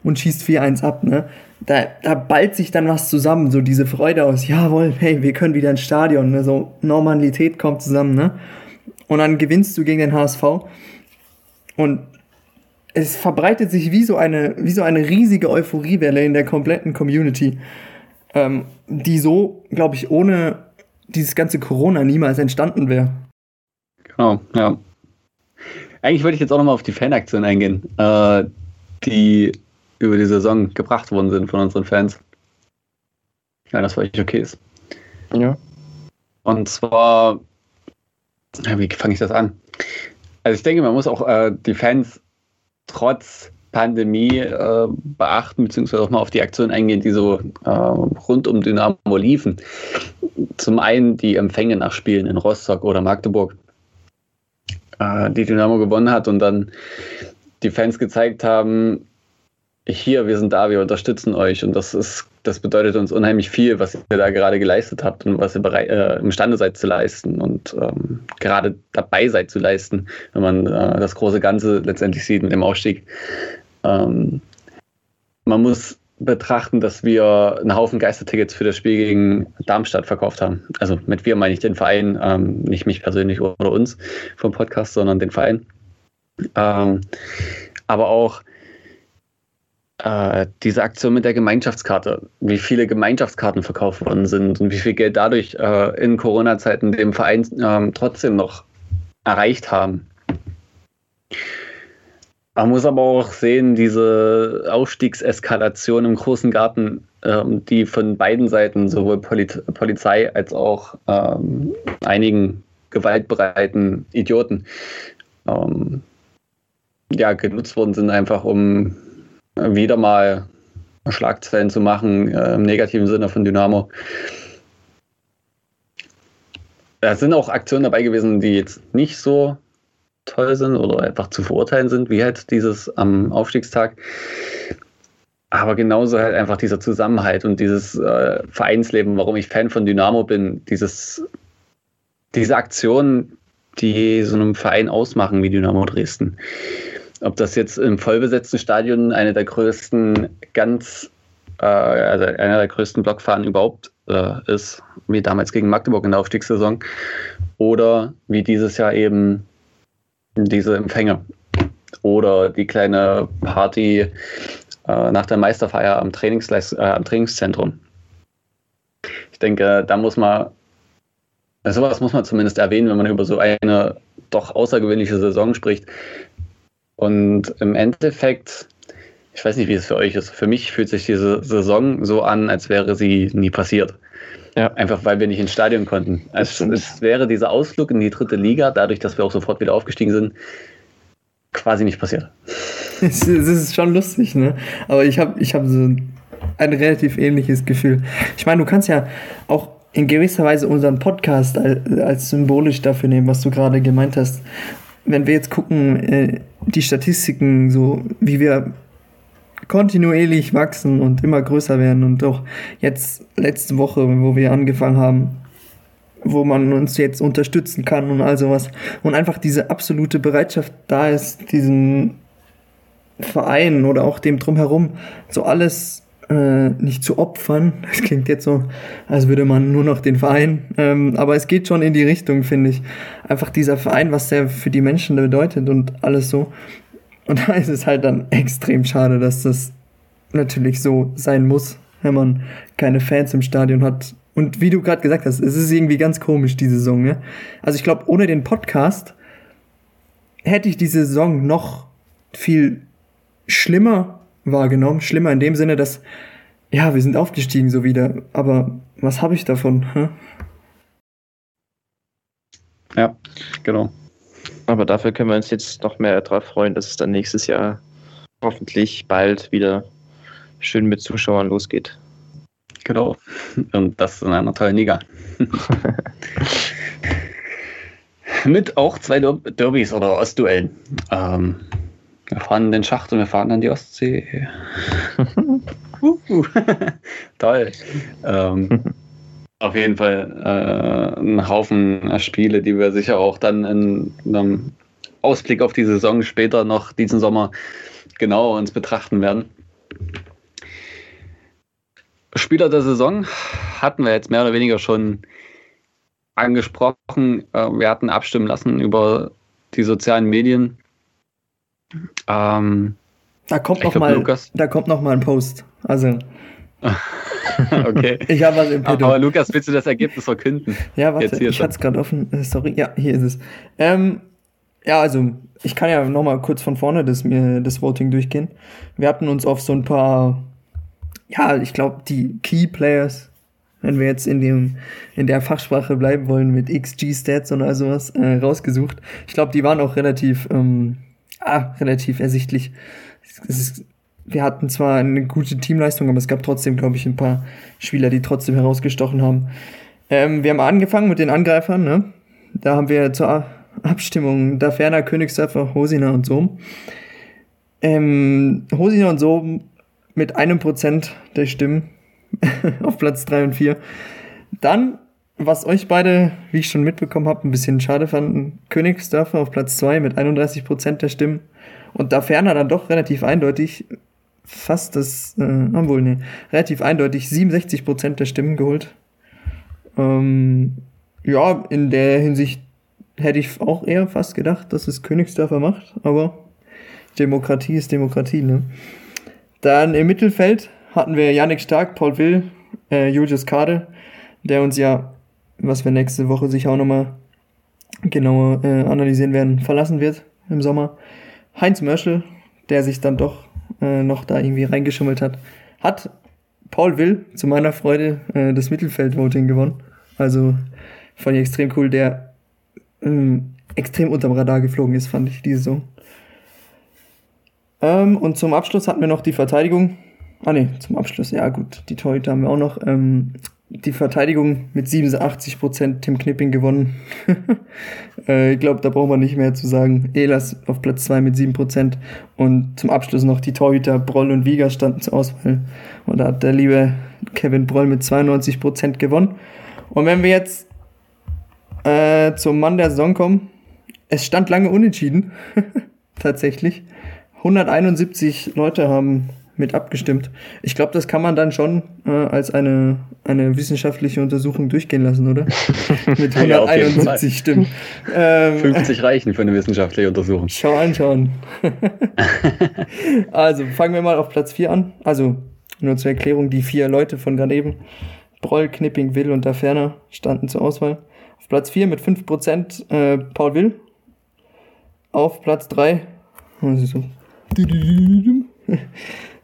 und schießt 4-1 ab, ne? Da, da ballt sich dann was zusammen, so diese Freude aus, jawohl, hey, wir können wieder ins Stadion, ne? so Normalität kommt zusammen, ne? Und dann gewinnst du gegen den HSV und es verbreitet sich wie so eine, wie so eine riesige Euphoriewelle in der kompletten Community, ähm, die so, glaube ich, ohne dieses ganze Corona niemals entstanden wäre. Genau, ja. Eigentlich wollte ich jetzt auch nochmal auf die Fanaktion eingehen, äh, die über die Saison gebracht worden sind von unseren Fans. Ja, das für euch okay ist. Ja. Und zwar, wie fange ich das an? Also ich denke, man muss auch äh, die Fans trotz Pandemie äh, beachten, beziehungsweise auch mal auf die Aktionen eingehen, die so äh, rund um Dynamo liefen. Zum einen die Empfänge nach Spielen in Rostock oder Magdeburg äh, die Dynamo gewonnen hat und dann die Fans gezeigt haben, hier, wir sind da, wir unterstützen euch und das ist, das bedeutet uns unheimlich viel, was ihr da gerade geleistet habt und was ihr bereit, äh, imstande seid zu leisten und ähm, gerade dabei seid zu leisten, wenn man äh, das große Ganze letztendlich sieht mit dem Aufstieg. Ähm, man muss betrachten, dass wir einen Haufen Geistertickets für das Spiel gegen Darmstadt verkauft haben. Also mit wir meine ich den Verein, ähm, nicht mich persönlich oder uns vom Podcast, sondern den Verein. Ähm, aber auch äh, diese Aktion mit der Gemeinschaftskarte, wie viele Gemeinschaftskarten verkauft worden sind und wie viel Geld dadurch äh, in Corona-Zeiten dem Verein äh, trotzdem noch erreicht haben. Man muss aber auch sehen, diese Aufstiegseskalation im großen Garten, ähm, die von beiden Seiten, sowohl Polit Polizei als auch ähm, einigen gewaltbereiten Idioten, ähm, ja, genutzt worden sind, einfach um wieder mal Schlagzeilen zu machen, äh, im negativen Sinne von Dynamo. Da sind auch Aktionen dabei gewesen, die jetzt nicht so toll sind oder einfach zu verurteilen sind, wie halt dieses am Aufstiegstag. aber genauso halt einfach dieser Zusammenhalt und dieses äh, Vereinsleben, warum ich Fan von Dynamo bin, dieses, diese Aktionen, die so einem Verein ausmachen wie Dynamo Dresden. Ob das jetzt im vollbesetzten Stadion eine der größten, ganz, äh, also einer der größten Blockfahren überhaupt äh, ist, wie damals gegen Magdeburg in der Aufstiegssaison, oder wie dieses Jahr eben diese Empfänge oder die kleine Party äh, nach der Meisterfeier am, Trainingsleis äh, am Trainingszentrum. Ich denke, da muss man, sowas muss man zumindest erwähnen, wenn man über so eine doch außergewöhnliche Saison spricht. Und im Endeffekt, ich weiß nicht, wie es für euch ist, für mich fühlt sich diese Saison so an, als wäre sie nie passiert. Ja. Einfach weil wir nicht ins Stadion konnten. Es, es wäre dieser Ausflug in die dritte Liga, dadurch, dass wir auch sofort wieder aufgestiegen sind, quasi nicht passiert. Es ist schon lustig, ne? Aber ich habe ich hab so ein relativ ähnliches Gefühl. Ich meine, du kannst ja auch in gewisser Weise unseren Podcast als, als symbolisch dafür nehmen, was du gerade gemeint hast. Wenn wir jetzt gucken, äh, die Statistiken, so wie wir kontinuierlich wachsen und immer größer werden und auch jetzt letzte Woche, wo wir angefangen haben, wo man uns jetzt unterstützen kann und all sowas und einfach diese absolute Bereitschaft da ist, diesen Verein oder auch dem drumherum so alles äh, nicht zu opfern. Das klingt jetzt so, als würde man nur noch den Verein, ähm, aber es geht schon in die Richtung, finde ich. Einfach dieser Verein, was der für die Menschen bedeutet und alles so. Und da ist es halt dann extrem schade, dass das natürlich so sein muss, wenn man keine Fans im Stadion hat. Und wie du gerade gesagt hast, es ist irgendwie ganz komisch, die Saison. Ne? Also ich glaube, ohne den Podcast hätte ich die Saison noch viel schlimmer wahrgenommen. Schlimmer in dem Sinne, dass, ja, wir sind aufgestiegen so wieder. Aber was habe ich davon? Hm? Ja, genau. Aber dafür können wir uns jetzt noch mehr darauf freuen, dass es dann nächstes Jahr hoffentlich bald wieder schön mit Zuschauern losgeht. Genau. Und das in einer tollen Liga. mit auch zwei Derbys oder Ostduellen. Ähm, wir fahren in den Schacht und wir fahren an die Ostsee. uh, Toll. Ähm, auf jeden Fall äh, ein Haufen Spiele, die wir sicher auch dann in einem Ausblick auf die Saison später noch diesen Sommer genauer uns betrachten werden. Spieler der Saison hatten wir jetzt mehr oder weniger schon angesprochen. Äh, wir hatten abstimmen lassen über die sozialen Medien. Ähm, da kommt noch mal, da kommt noch mal ein Post. Also okay. Ich habe was im Pedo. Aber Lukas, willst du das Ergebnis verkünden? Ja, warte, ich hatte es gerade offen. Äh, sorry, ja, hier ist es. Ähm, ja, also ich kann ja noch mal kurz von vorne das, mir, das Voting durchgehen. Wir hatten uns auf so ein paar, ja, ich glaube, die Key Players, wenn wir jetzt in, dem, in der Fachsprache bleiben wollen mit XG-Stats und all sowas, äh, rausgesucht. Ich glaube, die waren auch relativ, ähm, ah, relativ ersichtlich. Es ist wir hatten zwar eine gute Teamleistung, aber es gab trotzdem, glaube ich, ein paar Spieler, die trotzdem herausgestochen haben. Ähm, wir haben angefangen mit den Angreifern, ne? Da haben wir zur Abstimmung Daferner, Königsdörfer, Hosina und Sohm. Ähm, Hosina und Sohm mit einem Prozent der Stimmen auf Platz 3 und 4. Dann, was euch beide, wie ich schon mitbekommen habe, ein bisschen schade fanden, Königsdörfer auf Platz 2 mit 31 Prozent der Stimmen. Und da ferner dann doch relativ eindeutig fast das, äh, obwohl, nee, relativ eindeutig 67 Prozent der Stimmen geholt. Ähm, ja, in der Hinsicht hätte ich auch eher fast gedacht, dass es Königsdörfer macht, aber Demokratie ist Demokratie, ne? Dann im Mittelfeld hatten wir Yannick Stark, Paul Will, äh, Julius Kade, der uns ja, was wir nächste Woche sicher auch nochmal genauer äh, analysieren werden, verlassen wird im Sommer. Heinz Mörschel, der sich dann doch äh, noch da irgendwie reingeschummelt hat, hat Paul Will zu meiner Freude äh, das Mittelfeld-Voting gewonnen. Also fand ich extrem cool, der ähm, extrem unterm Radar geflogen ist, fand ich diese Saison. Ähm, und zum Abschluss hatten wir noch die Verteidigung. Ah ne, zum Abschluss, ja gut, die Torhüter haben wir auch noch. Ähm, die Verteidigung mit 87% Tim Knipping gewonnen. äh, ich glaube, da braucht man nicht mehr zu sagen. Elas auf Platz 2 mit 7%. Und zum Abschluss noch die Torhüter Broll und Wieger standen zur Auswahl. Und da hat der liebe Kevin Broll mit 92% gewonnen. Und wenn wir jetzt äh, zum Mann der Saison kommen, es stand lange unentschieden. Tatsächlich. 171 Leute haben mit abgestimmt. Ich glaube, das kann man dann schon äh, als eine, eine wissenschaftliche Untersuchung durchgehen lassen, oder? mit 171 ja, Stimmen. Ähm, 50 reichen für eine wissenschaftliche Untersuchung. Schau anschauen. also fangen wir mal auf Platz 4 an. Also nur zur Erklärung, die vier Leute von gerade eben, Broll, Knipping, Will und Daferner standen zur Auswahl. Auf Platz 4 mit 5% äh, Paul Will. Auf Platz 3, so,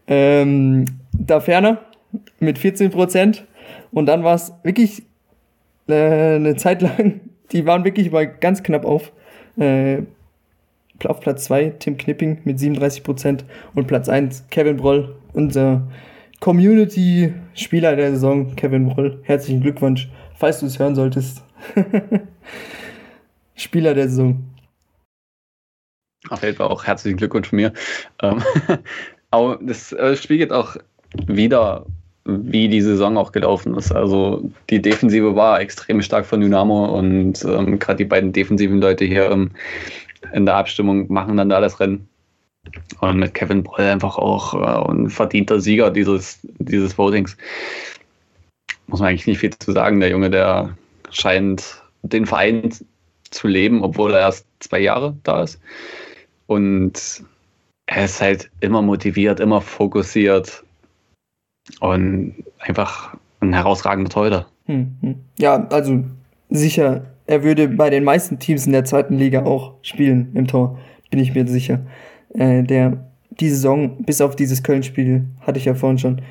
ähm, da ferner mit 14% Und dann war es wirklich äh, eine Zeit lang, die waren wirklich mal ganz knapp auf. Äh, auf Platz 2 Tim Knipping mit 37% und Platz 1 Kevin Broll, unser Community-Spieler der Saison, Kevin Broll. Herzlichen Glückwunsch, falls du es hören solltest. Spieler der Saison. Auf jeden Fall auch herzlichen Glückwunsch von mir. Ähm, das äh, spiegelt auch wieder, wie die Saison auch gelaufen ist. Also die Defensive war extrem stark von Dynamo und ähm, gerade die beiden defensiven Leute hier ähm, in der Abstimmung machen dann da das Rennen. Und mit Kevin Broll einfach auch äh, ein verdienter Sieger dieses, dieses Votings. Muss man eigentlich nicht viel zu sagen. Der Junge, der scheint den Verein zu leben, obwohl er erst zwei Jahre da ist. Und er ist halt immer motiviert, immer fokussiert und einfach ein herausragender Torhüter. Hm, hm. Ja, also sicher, er würde bei den meisten Teams in der zweiten Liga auch spielen im Tor, bin ich mir sicher. Äh, der die Saison, bis auf dieses Köln-Spiel, hatte ich ja vorhin schon,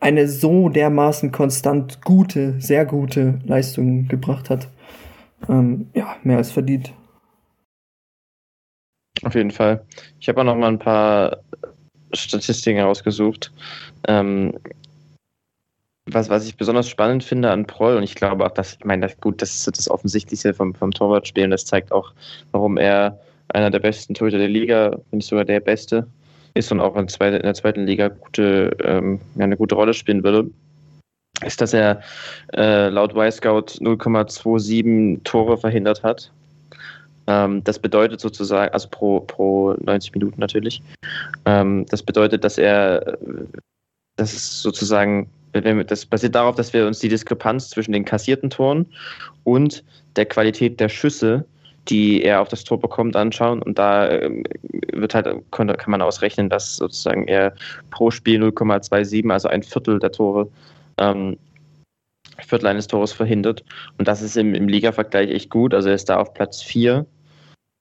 eine so dermaßen konstant gute, sehr gute Leistung gebracht hat. Ähm, ja, mehr als verdient. Auf jeden Fall. Ich habe auch noch mal ein paar Statistiken herausgesucht. Ähm, was, was ich besonders spannend finde an Proll, und ich glaube auch, dass, ich meine, das, gut, das ist das Offensichtlichste vom, vom und das zeigt auch, warum er einer der besten Torhüter der Liga, wenn nicht sogar der beste, ist und auch in, zweite, in der zweiten Liga gute, ähm, eine gute Rolle spielen würde, ist, dass er äh, laut Y-Scout 0,27 Tore verhindert hat. Ähm, das bedeutet sozusagen, also pro, pro 90 Minuten natürlich, ähm, das bedeutet, dass er, das ist sozusagen, das basiert darauf, dass wir uns die Diskrepanz zwischen den kassierten Toren und der Qualität der Schüsse, die er auf das Tor bekommt, anschauen. Und da ähm, wird halt, kann man ausrechnen, dass sozusagen er pro Spiel 0,27, also ein Viertel der Tore, Viertel eines Tores verhindert. Und das ist im, im Liga-Vergleich echt gut. Also er ist da auf Platz 4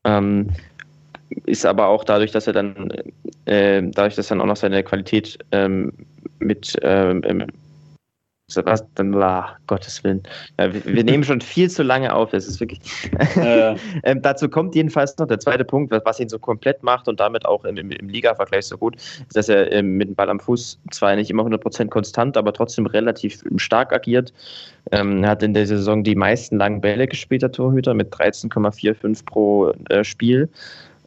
ähm, ist aber auch dadurch, dass er dann, äh, dadurch, dass dann auch noch seine Qualität ähm, mit ähm, was dann, ah, Gottes Willen. Ja, wir, wir, nehmen schon viel zu lange auf, das ist wirklich. Äh. ähm, dazu kommt jedenfalls noch der zweite Punkt, was, was ihn so komplett macht und damit auch im, im, im Liga-Vergleich so gut, ist, dass er ähm, mit dem Ball am Fuß zwar nicht immer 100% konstant, aber trotzdem relativ stark agiert. Ähm, er hat in der Saison die meisten langen Bälle gespielt, der Torhüter, mit 13,45 pro äh, Spiel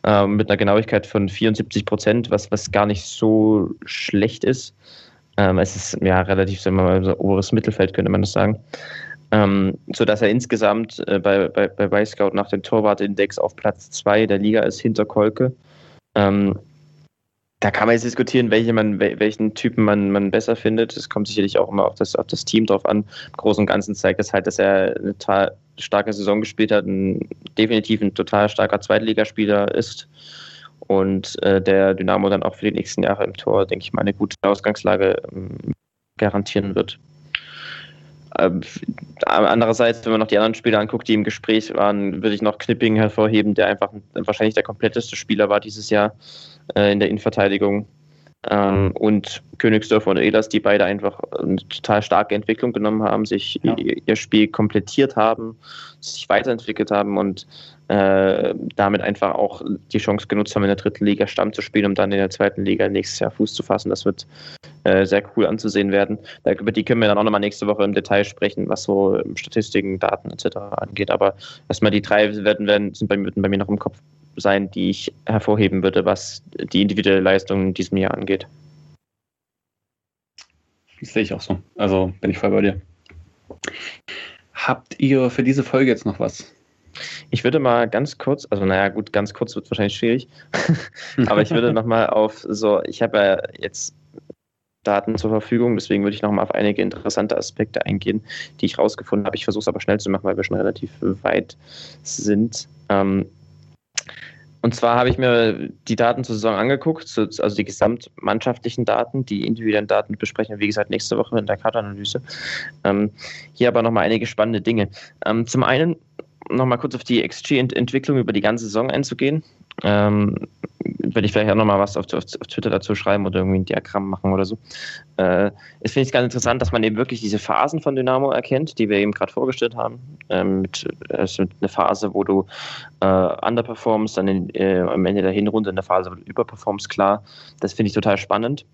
ähm, mit einer Genauigkeit von 74 was, was gar nicht so schlecht ist. Ähm, es ist ja relativ, sagen wir mal, so oberes Mittelfeld, könnte man das sagen. Ähm, sodass er insgesamt äh, bei, bei, bei Scout nach dem Torwartindex auf Platz 2 der Liga ist hinter Kolke. Ähm, da kann man jetzt diskutieren, welche man, welchen Typen man, man besser findet. Es kommt sicherlich auch immer auf das, auf das Team drauf an. Im Großen und Ganzen zeigt das halt, dass er eine starke Saison gespielt hat, ein, definitiv ein total starker Zweitligaspieler ist und äh, der Dynamo dann auch für die nächsten Jahre im Tor, denke ich mal, eine gute Ausgangslage ähm, garantieren wird. Ähm, andererseits, wenn man noch die anderen Spieler anguckt, die im Gespräch waren, würde ich noch Knipping hervorheben, der einfach wahrscheinlich der kompletteste Spieler war dieses Jahr äh, in der Innenverteidigung. Ähm, und Königsdorf und Elas, die beide einfach eine total starke Entwicklung genommen haben, sich ja. ihr Spiel komplettiert haben, sich weiterentwickelt haben und äh, damit einfach auch die Chance genutzt haben, in der dritten Liga Stamm zu spielen, um dann in der zweiten Liga nächstes Jahr Fuß zu fassen. Das wird äh, sehr cool anzusehen werden. Da, über die können wir dann auch nochmal nächste Woche im Detail sprechen, was so Statistiken, Daten etc. angeht. Aber erstmal die drei werden, werden sind bei, bei mir noch im Kopf sein, die ich hervorheben würde, was die individuelle Leistung in diesem Jahr angeht. Das sehe ich auch so. Also bin ich voll bei dir. Habt ihr für diese Folge jetzt noch was? Ich würde mal ganz kurz, also naja, gut, ganz kurz wird wahrscheinlich schwierig, aber ich würde nochmal auf so, ich habe ja jetzt Daten zur Verfügung, deswegen würde ich nochmal auf einige interessante Aspekte eingehen, die ich rausgefunden habe. Ich versuche es aber schnell zu machen, weil wir schon relativ weit sind. Ähm, und zwar habe ich mir die Daten zur Saison angeguckt, also die gesamtmannschaftlichen Daten, die individuellen Daten besprechen wir, wie gesagt, nächste Woche in der Kartanalyse. Ähm, hier aber nochmal einige spannende Dinge. Ähm, zum einen nochmal kurz auf die XG-Entwicklung über die ganze Saison einzugehen. Ähm, werde ich vielleicht auch nochmal was auf, auf, auf, Twitter dazu schreiben oder irgendwie ein Diagramm machen oder so. Äh, es finde ich ganz interessant, dass man eben wirklich diese Phasen von Dynamo erkennt, die wir eben gerade vorgestellt haben. Ähm, mit, mit einer Phase, wo du äh, underperformst, dann in, äh, am Ende der Hinrunde in der Phase, wo du überperformst, klar. Das finde ich total spannend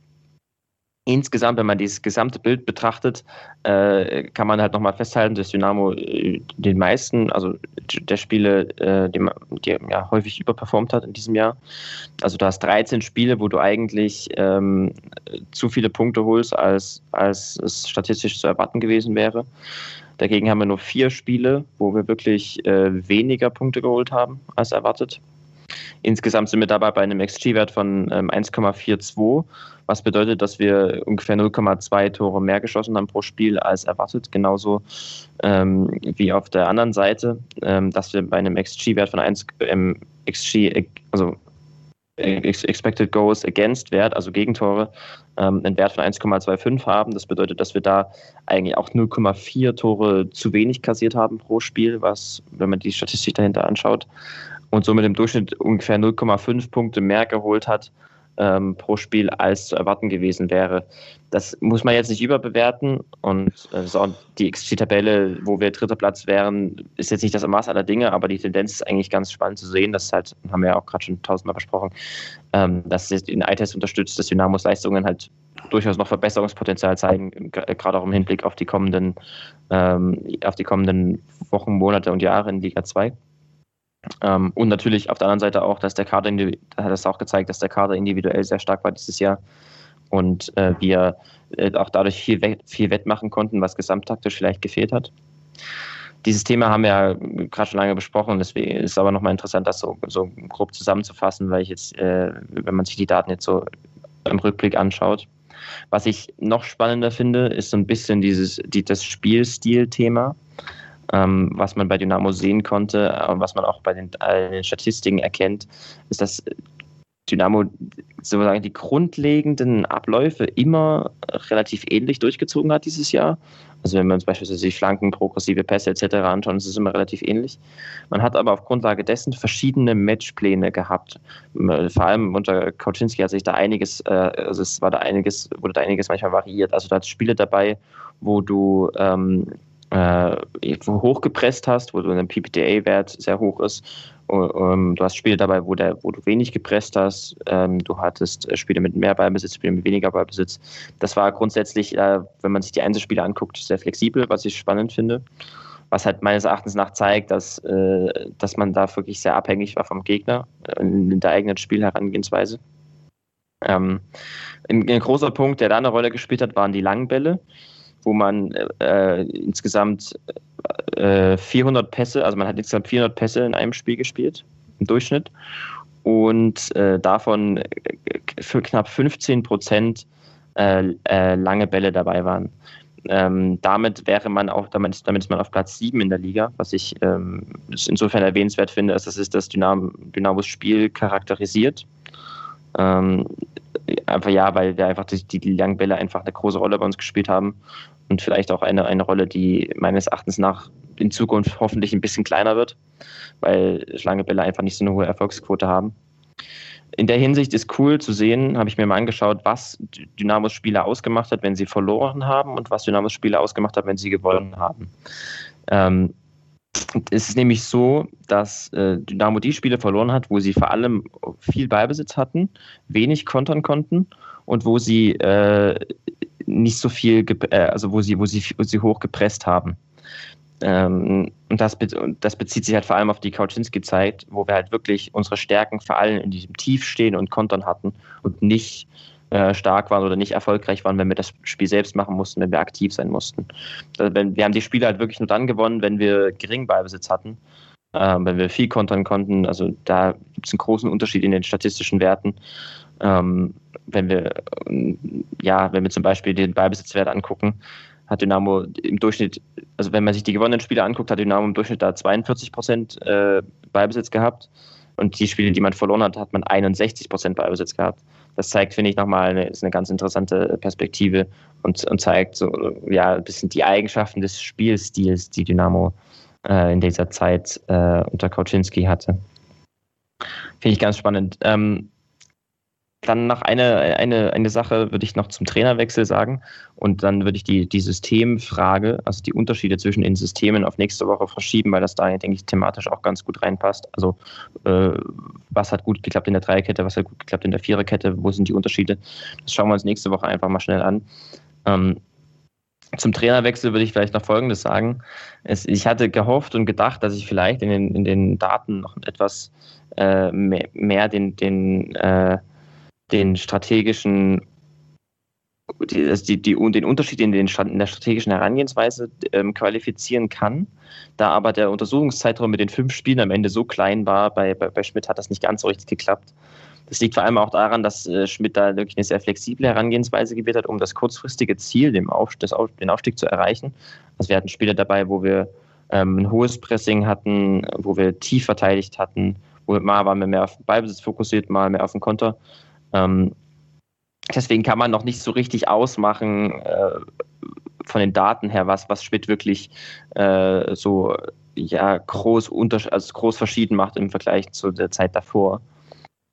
insgesamt, wenn man dieses gesamte Bild betrachtet, äh, kann man halt nochmal festhalten, dass Dynamo äh, den meisten, also der Spiele, äh, die, die ja, häufig überperformt hat in diesem Jahr. Also du hast 13 Spiele, wo du eigentlich ähm, zu viele Punkte holst, als, als es statistisch zu erwarten gewesen wäre. Dagegen haben wir nur vier Spiele, wo wir wirklich äh, weniger Punkte geholt haben als erwartet. Insgesamt sind wir dabei bei einem XG-Wert von ähm, 1,42, was bedeutet, dass wir ungefähr 0,2 Tore mehr geschossen haben pro Spiel als erwartet. Genauso ähm, wie auf der anderen Seite, ähm, dass wir bei einem XG-Wert von 1, ähm, XG, also Expected Goals Against Wert, also Gegentore, ähm, einen Wert von 1,25 haben. Das bedeutet, dass wir da eigentlich auch 0,4 Tore zu wenig kassiert haben pro Spiel, was, wenn man die Statistik dahinter anschaut, und somit im Durchschnitt ungefähr 0,5 Punkte mehr geholt hat ähm, pro Spiel, als zu erwarten gewesen wäre. Das muss man jetzt nicht überbewerten und äh, die XG-Tabelle, wo wir dritter Platz wären, ist jetzt nicht das Maß aller Dinge, aber die Tendenz ist eigentlich ganz spannend zu sehen. Das halt, haben wir ja auch gerade schon tausendmal besprochen, ähm, dass es den Eye-Test unterstützt, dass Dynamos Leistungen halt durchaus noch Verbesserungspotenzial zeigen, gerade auch im Hinblick auf die kommenden, ähm, auf die kommenden Wochen, Monate und Jahre in Liga 2. Ähm, und natürlich auf der anderen Seite auch, dass der Kader, hat es auch gezeigt, dass der Kader individuell sehr stark war dieses Jahr und äh, wir äh, auch dadurch viel, viel wettmachen konnten, was gesamttaktisch vielleicht gefehlt hat. Dieses Thema haben wir ja gerade schon lange besprochen, deswegen ist es aber nochmal interessant, das so, so grob zusammenzufassen, weil ich jetzt, äh, wenn man sich die Daten jetzt so im Rückblick anschaut. Was ich noch spannender finde, ist so ein bisschen dieses, die, das Spielstil-Thema ähm, was man bei Dynamo sehen konnte und was man auch bei den, äh, Statistiken erkennt, ist, dass Dynamo sozusagen die grundlegenden Abläufe immer relativ ähnlich durchgezogen hat dieses Jahr. Also wenn wir uns beispielsweise die Flanken, progressive Pässe etc. anschauen, ist es immer relativ ähnlich. Man hat aber auf Grundlage dessen verschiedene Matchpläne gehabt. Vor allem unter Kauczynski hat sich da einiges, äh, also es war da einiges, wurde da einiges manchmal variiert. Also da hat Spiele dabei, wo du ähm, äh, hochgepresst hast, wo du ein PPTA-Wert sehr hoch ist. Um, du hast Spiele dabei, wo, der, wo du wenig gepresst hast. Ähm, du hattest äh, Spiele mit mehr Ballbesitz, Spiele mit weniger Ballbesitz. Das war grundsätzlich, äh, wenn man sich die Einzelspiele anguckt, sehr flexibel, was ich spannend finde. Was halt meines Erachtens nach zeigt, dass, äh, dass man da wirklich sehr abhängig war vom Gegner in, in der eigenen Spielherangehensweise. Ähm, ein, ein, großer Punkt, der da eine Rolle gespielt hat, waren die langen Bälle wo man äh, insgesamt äh, 400 Pässe, also man hat insgesamt 400 Pässe in einem Spiel gespielt, im Durchschnitt. Und äh, davon äh, für knapp 15 Prozent äh, äh, lange Bälle dabei waren. Ähm, damit wäre man auch, damit ist, damit ist man auf Platz 7 in der Liga, was ich ähm, insofern erwähnenswert finde, als das ist das Dynam Dynamos Spiel charakterisiert. Ähm, einfach ja, weil wir einfach die, die langen einfach eine große Rolle bei uns gespielt haben und vielleicht auch eine, eine Rolle, die meines Erachtens nach in Zukunft hoffentlich ein bisschen kleiner wird, weil lange Bälle einfach nicht so eine hohe Erfolgsquote haben. In der Hinsicht ist cool zu sehen, habe ich mir mal angeschaut, was Dynamos Spieler ausgemacht hat, wenn sie verloren haben und was Dynamos Spieler ausgemacht hat, wenn sie gewonnen haben. Ähm, es ist nämlich so, dass äh, Dynamo die Spiele verloren hat, wo sie vor allem viel Ballbesitz hatten, wenig kontern konnten und wo sie äh, nicht so viel, äh, also wo sie, wo sie, wo sie hoch gepresst haben. Ähm, und das, das, bezieht sich halt vor allem auf die Kauczynski-Zeit, wo wir halt wirklich unsere Stärken vor allem in diesem Tief stehen und Kontern hatten und nicht äh, stark waren oder nicht erfolgreich waren, wenn wir das Spiel selbst machen mussten, wenn wir aktiv sein mussten. Also wir haben die Spiele halt wirklich nur dann gewonnen, wenn wir geringen Ballbesitz hatten, äh, wenn wir viel kontern konnten. Also da gibt es einen großen Unterschied in den statistischen Werten. Ähm, wenn wir ja, wenn wir zum Beispiel den Ballbesitzwert angucken, hat Dynamo im Durchschnitt, also wenn man sich die gewonnenen Spiele anguckt, hat Dynamo im Durchschnitt da 42 Prozent äh, Ballbesitz gehabt. Und die Spiele, die man verloren hat, hat man 61 Prozent Ballbesitz gehabt. Das zeigt, finde ich, nochmal eine, ist eine ganz interessante Perspektive und, und zeigt so, ja, ein bisschen die Eigenschaften des Spielstils, die Dynamo äh, in dieser Zeit äh, unter Kauczynski hatte. Finde ich ganz spannend. Ähm, dann noch eine, eine, eine Sache würde ich noch zum Trainerwechsel sagen. Und dann würde ich die, die Systemfrage, also die Unterschiede zwischen den Systemen auf nächste Woche verschieben, weil das da, denke ich, thematisch auch ganz gut reinpasst. Also äh, was hat gut geklappt in der Dreierkette, was hat gut geklappt in der Viererkette, wo sind die Unterschiede? Das schauen wir uns nächste Woche einfach mal schnell an. Ähm, zum Trainerwechsel würde ich vielleicht noch Folgendes sagen. Es, ich hatte gehofft und gedacht, dass ich vielleicht in den, in den Daten noch etwas äh, mehr, mehr den, den äh, den strategischen, die, also die, die, den Unterschied in, den, in der strategischen Herangehensweise ähm, qualifizieren kann. Da aber der Untersuchungszeitraum mit den fünf Spielen am Ende so klein war, bei, bei, bei Schmidt hat das nicht ganz so richtig geklappt. Das liegt vor allem auch daran, dass äh, Schmidt da wirklich eine sehr flexible Herangehensweise gewählt hat, um das kurzfristige Ziel, dem Auf, das Auf, den Aufstieg zu erreichen. Also wir hatten Spiele dabei, wo wir ähm, ein hohes Pressing hatten, wo wir tief verteidigt hatten, wo mal waren wir mehr auf den Ballbesitz fokussiert, mal mehr auf den Konter. Ähm, deswegen kann man noch nicht so richtig ausmachen äh, von den Daten her, was, was Schmidt wirklich äh, so ja, groß, also groß verschieden macht im Vergleich zu der Zeit davor.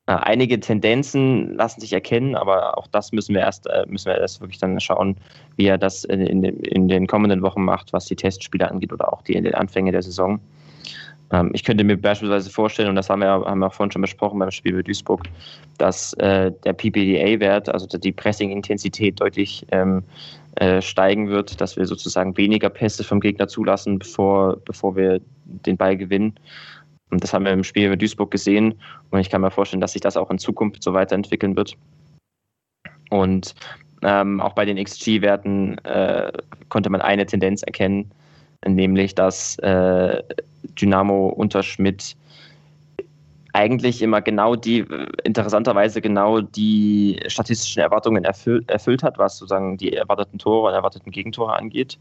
Äh, einige Tendenzen lassen sich erkennen, aber auch das müssen wir erst, äh, müssen wir erst wirklich dann schauen, wie er das in, in, in den kommenden Wochen macht, was die Testspiele angeht oder auch die, in den Anfänge der Saison. Ähm, ich könnte mir beispielsweise vorstellen, und das haben wir, haben wir vorhin schon besprochen beim Spiel mit Duisburg, dass äh, der PPDA-Wert, also die Pressing-Intensität deutlich ähm, äh, steigen wird, dass wir sozusagen weniger Pässe vom Gegner zulassen, bevor, bevor wir den Ball gewinnen. Und das haben wir im Spiel mit Duisburg gesehen. Und ich kann mir vorstellen, dass sich das auch in Zukunft so weiterentwickeln wird. Und ähm, auch bei den XG-Werten äh, konnte man eine Tendenz erkennen, nämlich dass äh, Dynamo unter Schmidt eigentlich immer genau die, interessanterweise genau die statistischen Erwartungen erfüll, erfüllt hat, was sozusagen die erwarteten Tore und erwarteten Gegentore angeht.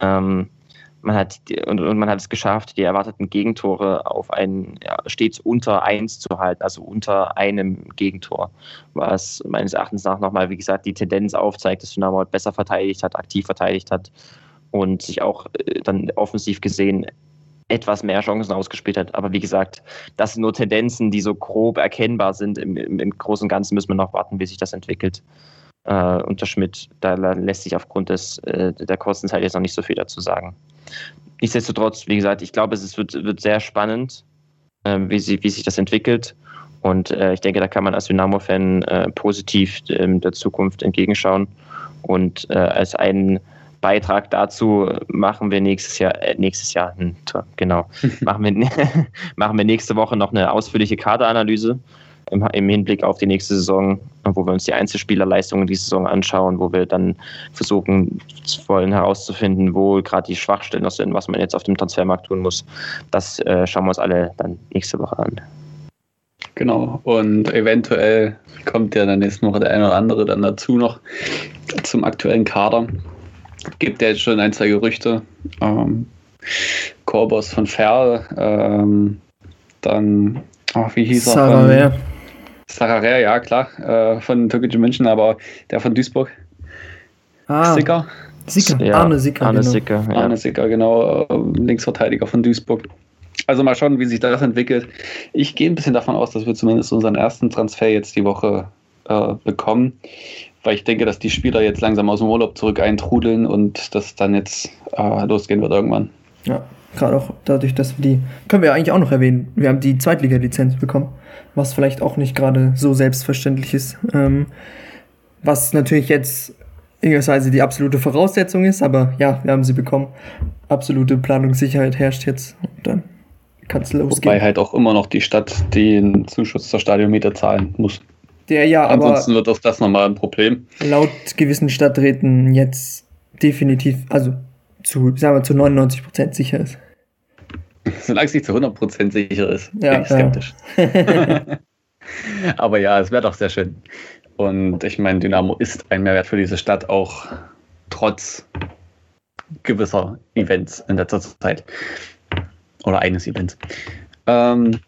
Ähm, man hat und, und, man hat es geschafft, die erwarteten Gegentore auf ein ja, stets unter eins zu halten, also unter einem Gegentor, was meines Erachtens nach nochmal, wie gesagt, die Tendenz aufzeigt, dass Dynamo besser verteidigt hat, aktiv verteidigt hat und sich auch äh, dann offensiv gesehen etwas mehr Chancen ausgespielt hat. Aber wie gesagt, das sind nur Tendenzen, die so grob erkennbar sind. Im, im, im Großen und Ganzen müssen wir noch warten, wie sich das entwickelt. Äh, unter Schmidt, da lässt sich aufgrund des, äh, der kurzen Zeit jetzt noch nicht so viel dazu sagen. Nichtsdestotrotz, wie gesagt, ich glaube, es wird, wird sehr spannend, äh, wie, sie, wie sich das entwickelt. Und äh, ich denke, da kann man als Dynamo-Fan äh, positiv ähm, der Zukunft entgegenschauen und als einen Beitrag dazu machen wir nächstes Jahr, äh, nächstes Jahr, hm, genau, machen, wir, machen wir nächste Woche noch eine ausführliche Kaderanalyse im, im, Hinblick auf die nächste Saison, wo wir uns die Einzelspielerleistungen dieser Saison anschauen, wo wir dann versuchen wollen herauszufinden, wo gerade die Schwachstellen noch sind, was man jetzt auf dem Transfermarkt tun muss. Das äh, schauen wir uns alle dann nächste Woche an. Genau, und eventuell kommt ja dann nächste Woche der eine oder andere dann dazu noch zum aktuellen Kader gibt ja jetzt schon ein, zwei Gerüchte. Ähm, Korbos von Ferl, ähm, dann, oh, wie hieß er? Sararea. Sararea, ja klar, äh, von Türkische München, aber der von Duisburg. Ah. Sicker. Sicker, ja, Arne Sicker. Arne genau. Sicker, ja. Arne Sicker, genau, äh, Linksverteidiger von Duisburg. Also mal schauen, wie sich das entwickelt. Ich gehe ein bisschen davon aus, dass wir zumindest unseren ersten Transfer jetzt die Woche äh, bekommen weil ich denke, dass die Spieler jetzt langsam aus dem Urlaub zurück eintrudeln und das dann jetzt äh, losgehen wird irgendwann. Ja, gerade auch dadurch, dass wir die, können wir eigentlich auch noch erwähnen, wir haben die Zweitliga-Lizenz bekommen, was vielleicht auch nicht gerade so selbstverständlich ist. Ähm, Was natürlich jetzt irgendweise die absolute Voraussetzung ist, aber ja, wir haben sie bekommen. Absolute Planungssicherheit herrscht jetzt. Und dann kann es losgehen. Wobei halt auch immer noch die Stadt den Zuschuss zur Stadionmiete zahlen muss. Der ja, Ansonsten aber wird auch das nochmal ein Problem. laut gewissen Stadträten jetzt definitiv, also zu, sagen wir, zu 99% sicher ist. Solange es nicht zu 100% sicher ist, Ja, bin ich skeptisch. Aber ja, es wäre doch sehr schön. Und ich meine, Dynamo ist ein Mehrwert für diese Stadt, auch trotz gewisser Events in letzter Zeit. Oder eines Events. Ähm,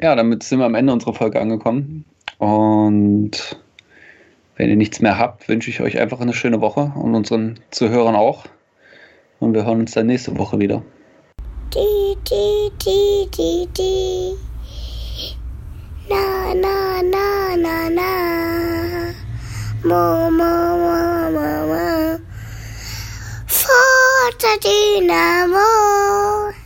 ja, damit sind wir am Ende unserer Folge angekommen. Und wenn ihr nichts mehr habt, wünsche ich euch einfach eine schöne Woche und unseren Zuhörern auch. Und wir hören uns dann nächste Woche wieder. Die, die, die, die, die. Na, na, na, na, na. Mo, mo, mo, mo, mo. Vater Dynamo.